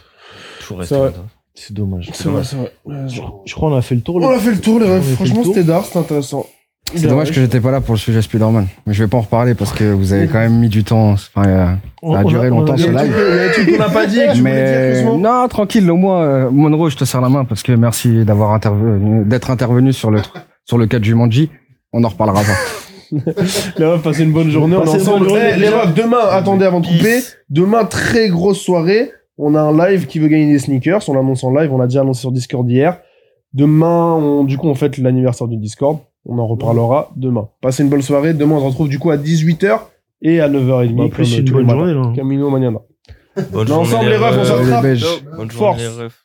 Toujours resté C'est vrai. comme ça. C'est dommage. C'est vrai, c'est vrai. Je, crois qu'on a fait le tour. On a fait le tour, les Franchement, c'était d'art, c'était intéressant. C'est dommage que j'étais pas là pour le sujet Spider-Man. Mais je vais pas en reparler parce que vous avez quand même mis du temps. Enfin, euh, ça a duré longtemps ce live. il y a qu'on n'a pas dit que tu dire, Mais Cosmo non, tranquille, au moins, euh, Monroe, je te serre la main parce que merci d'avoir intervenu, d'être intervenu sur le sur le cas du Jumanji. On en reparlera pas. [laughs] Les refs, passez une bonne journée. On ensemble. bonne journée. Eh, les refs, demain, attendez avant de couper. Demain, très grosse soirée. On a un live qui veut gagner des sneakers. On l'annonce en live. On l'a déjà annoncé sur Discord hier. Demain, on, du coup, on fête l'anniversaire du Discord. On en reparlera demain. Passez une bonne soirée. Demain, on se retrouve du coup à 18h et à 9h30. Bah, plus comme une tous les bonne journée, là. Camino Maniana. Bonne ensemble, les refs, on Euh, s'attrape. les Belges. Bonne Force. journée, les refs.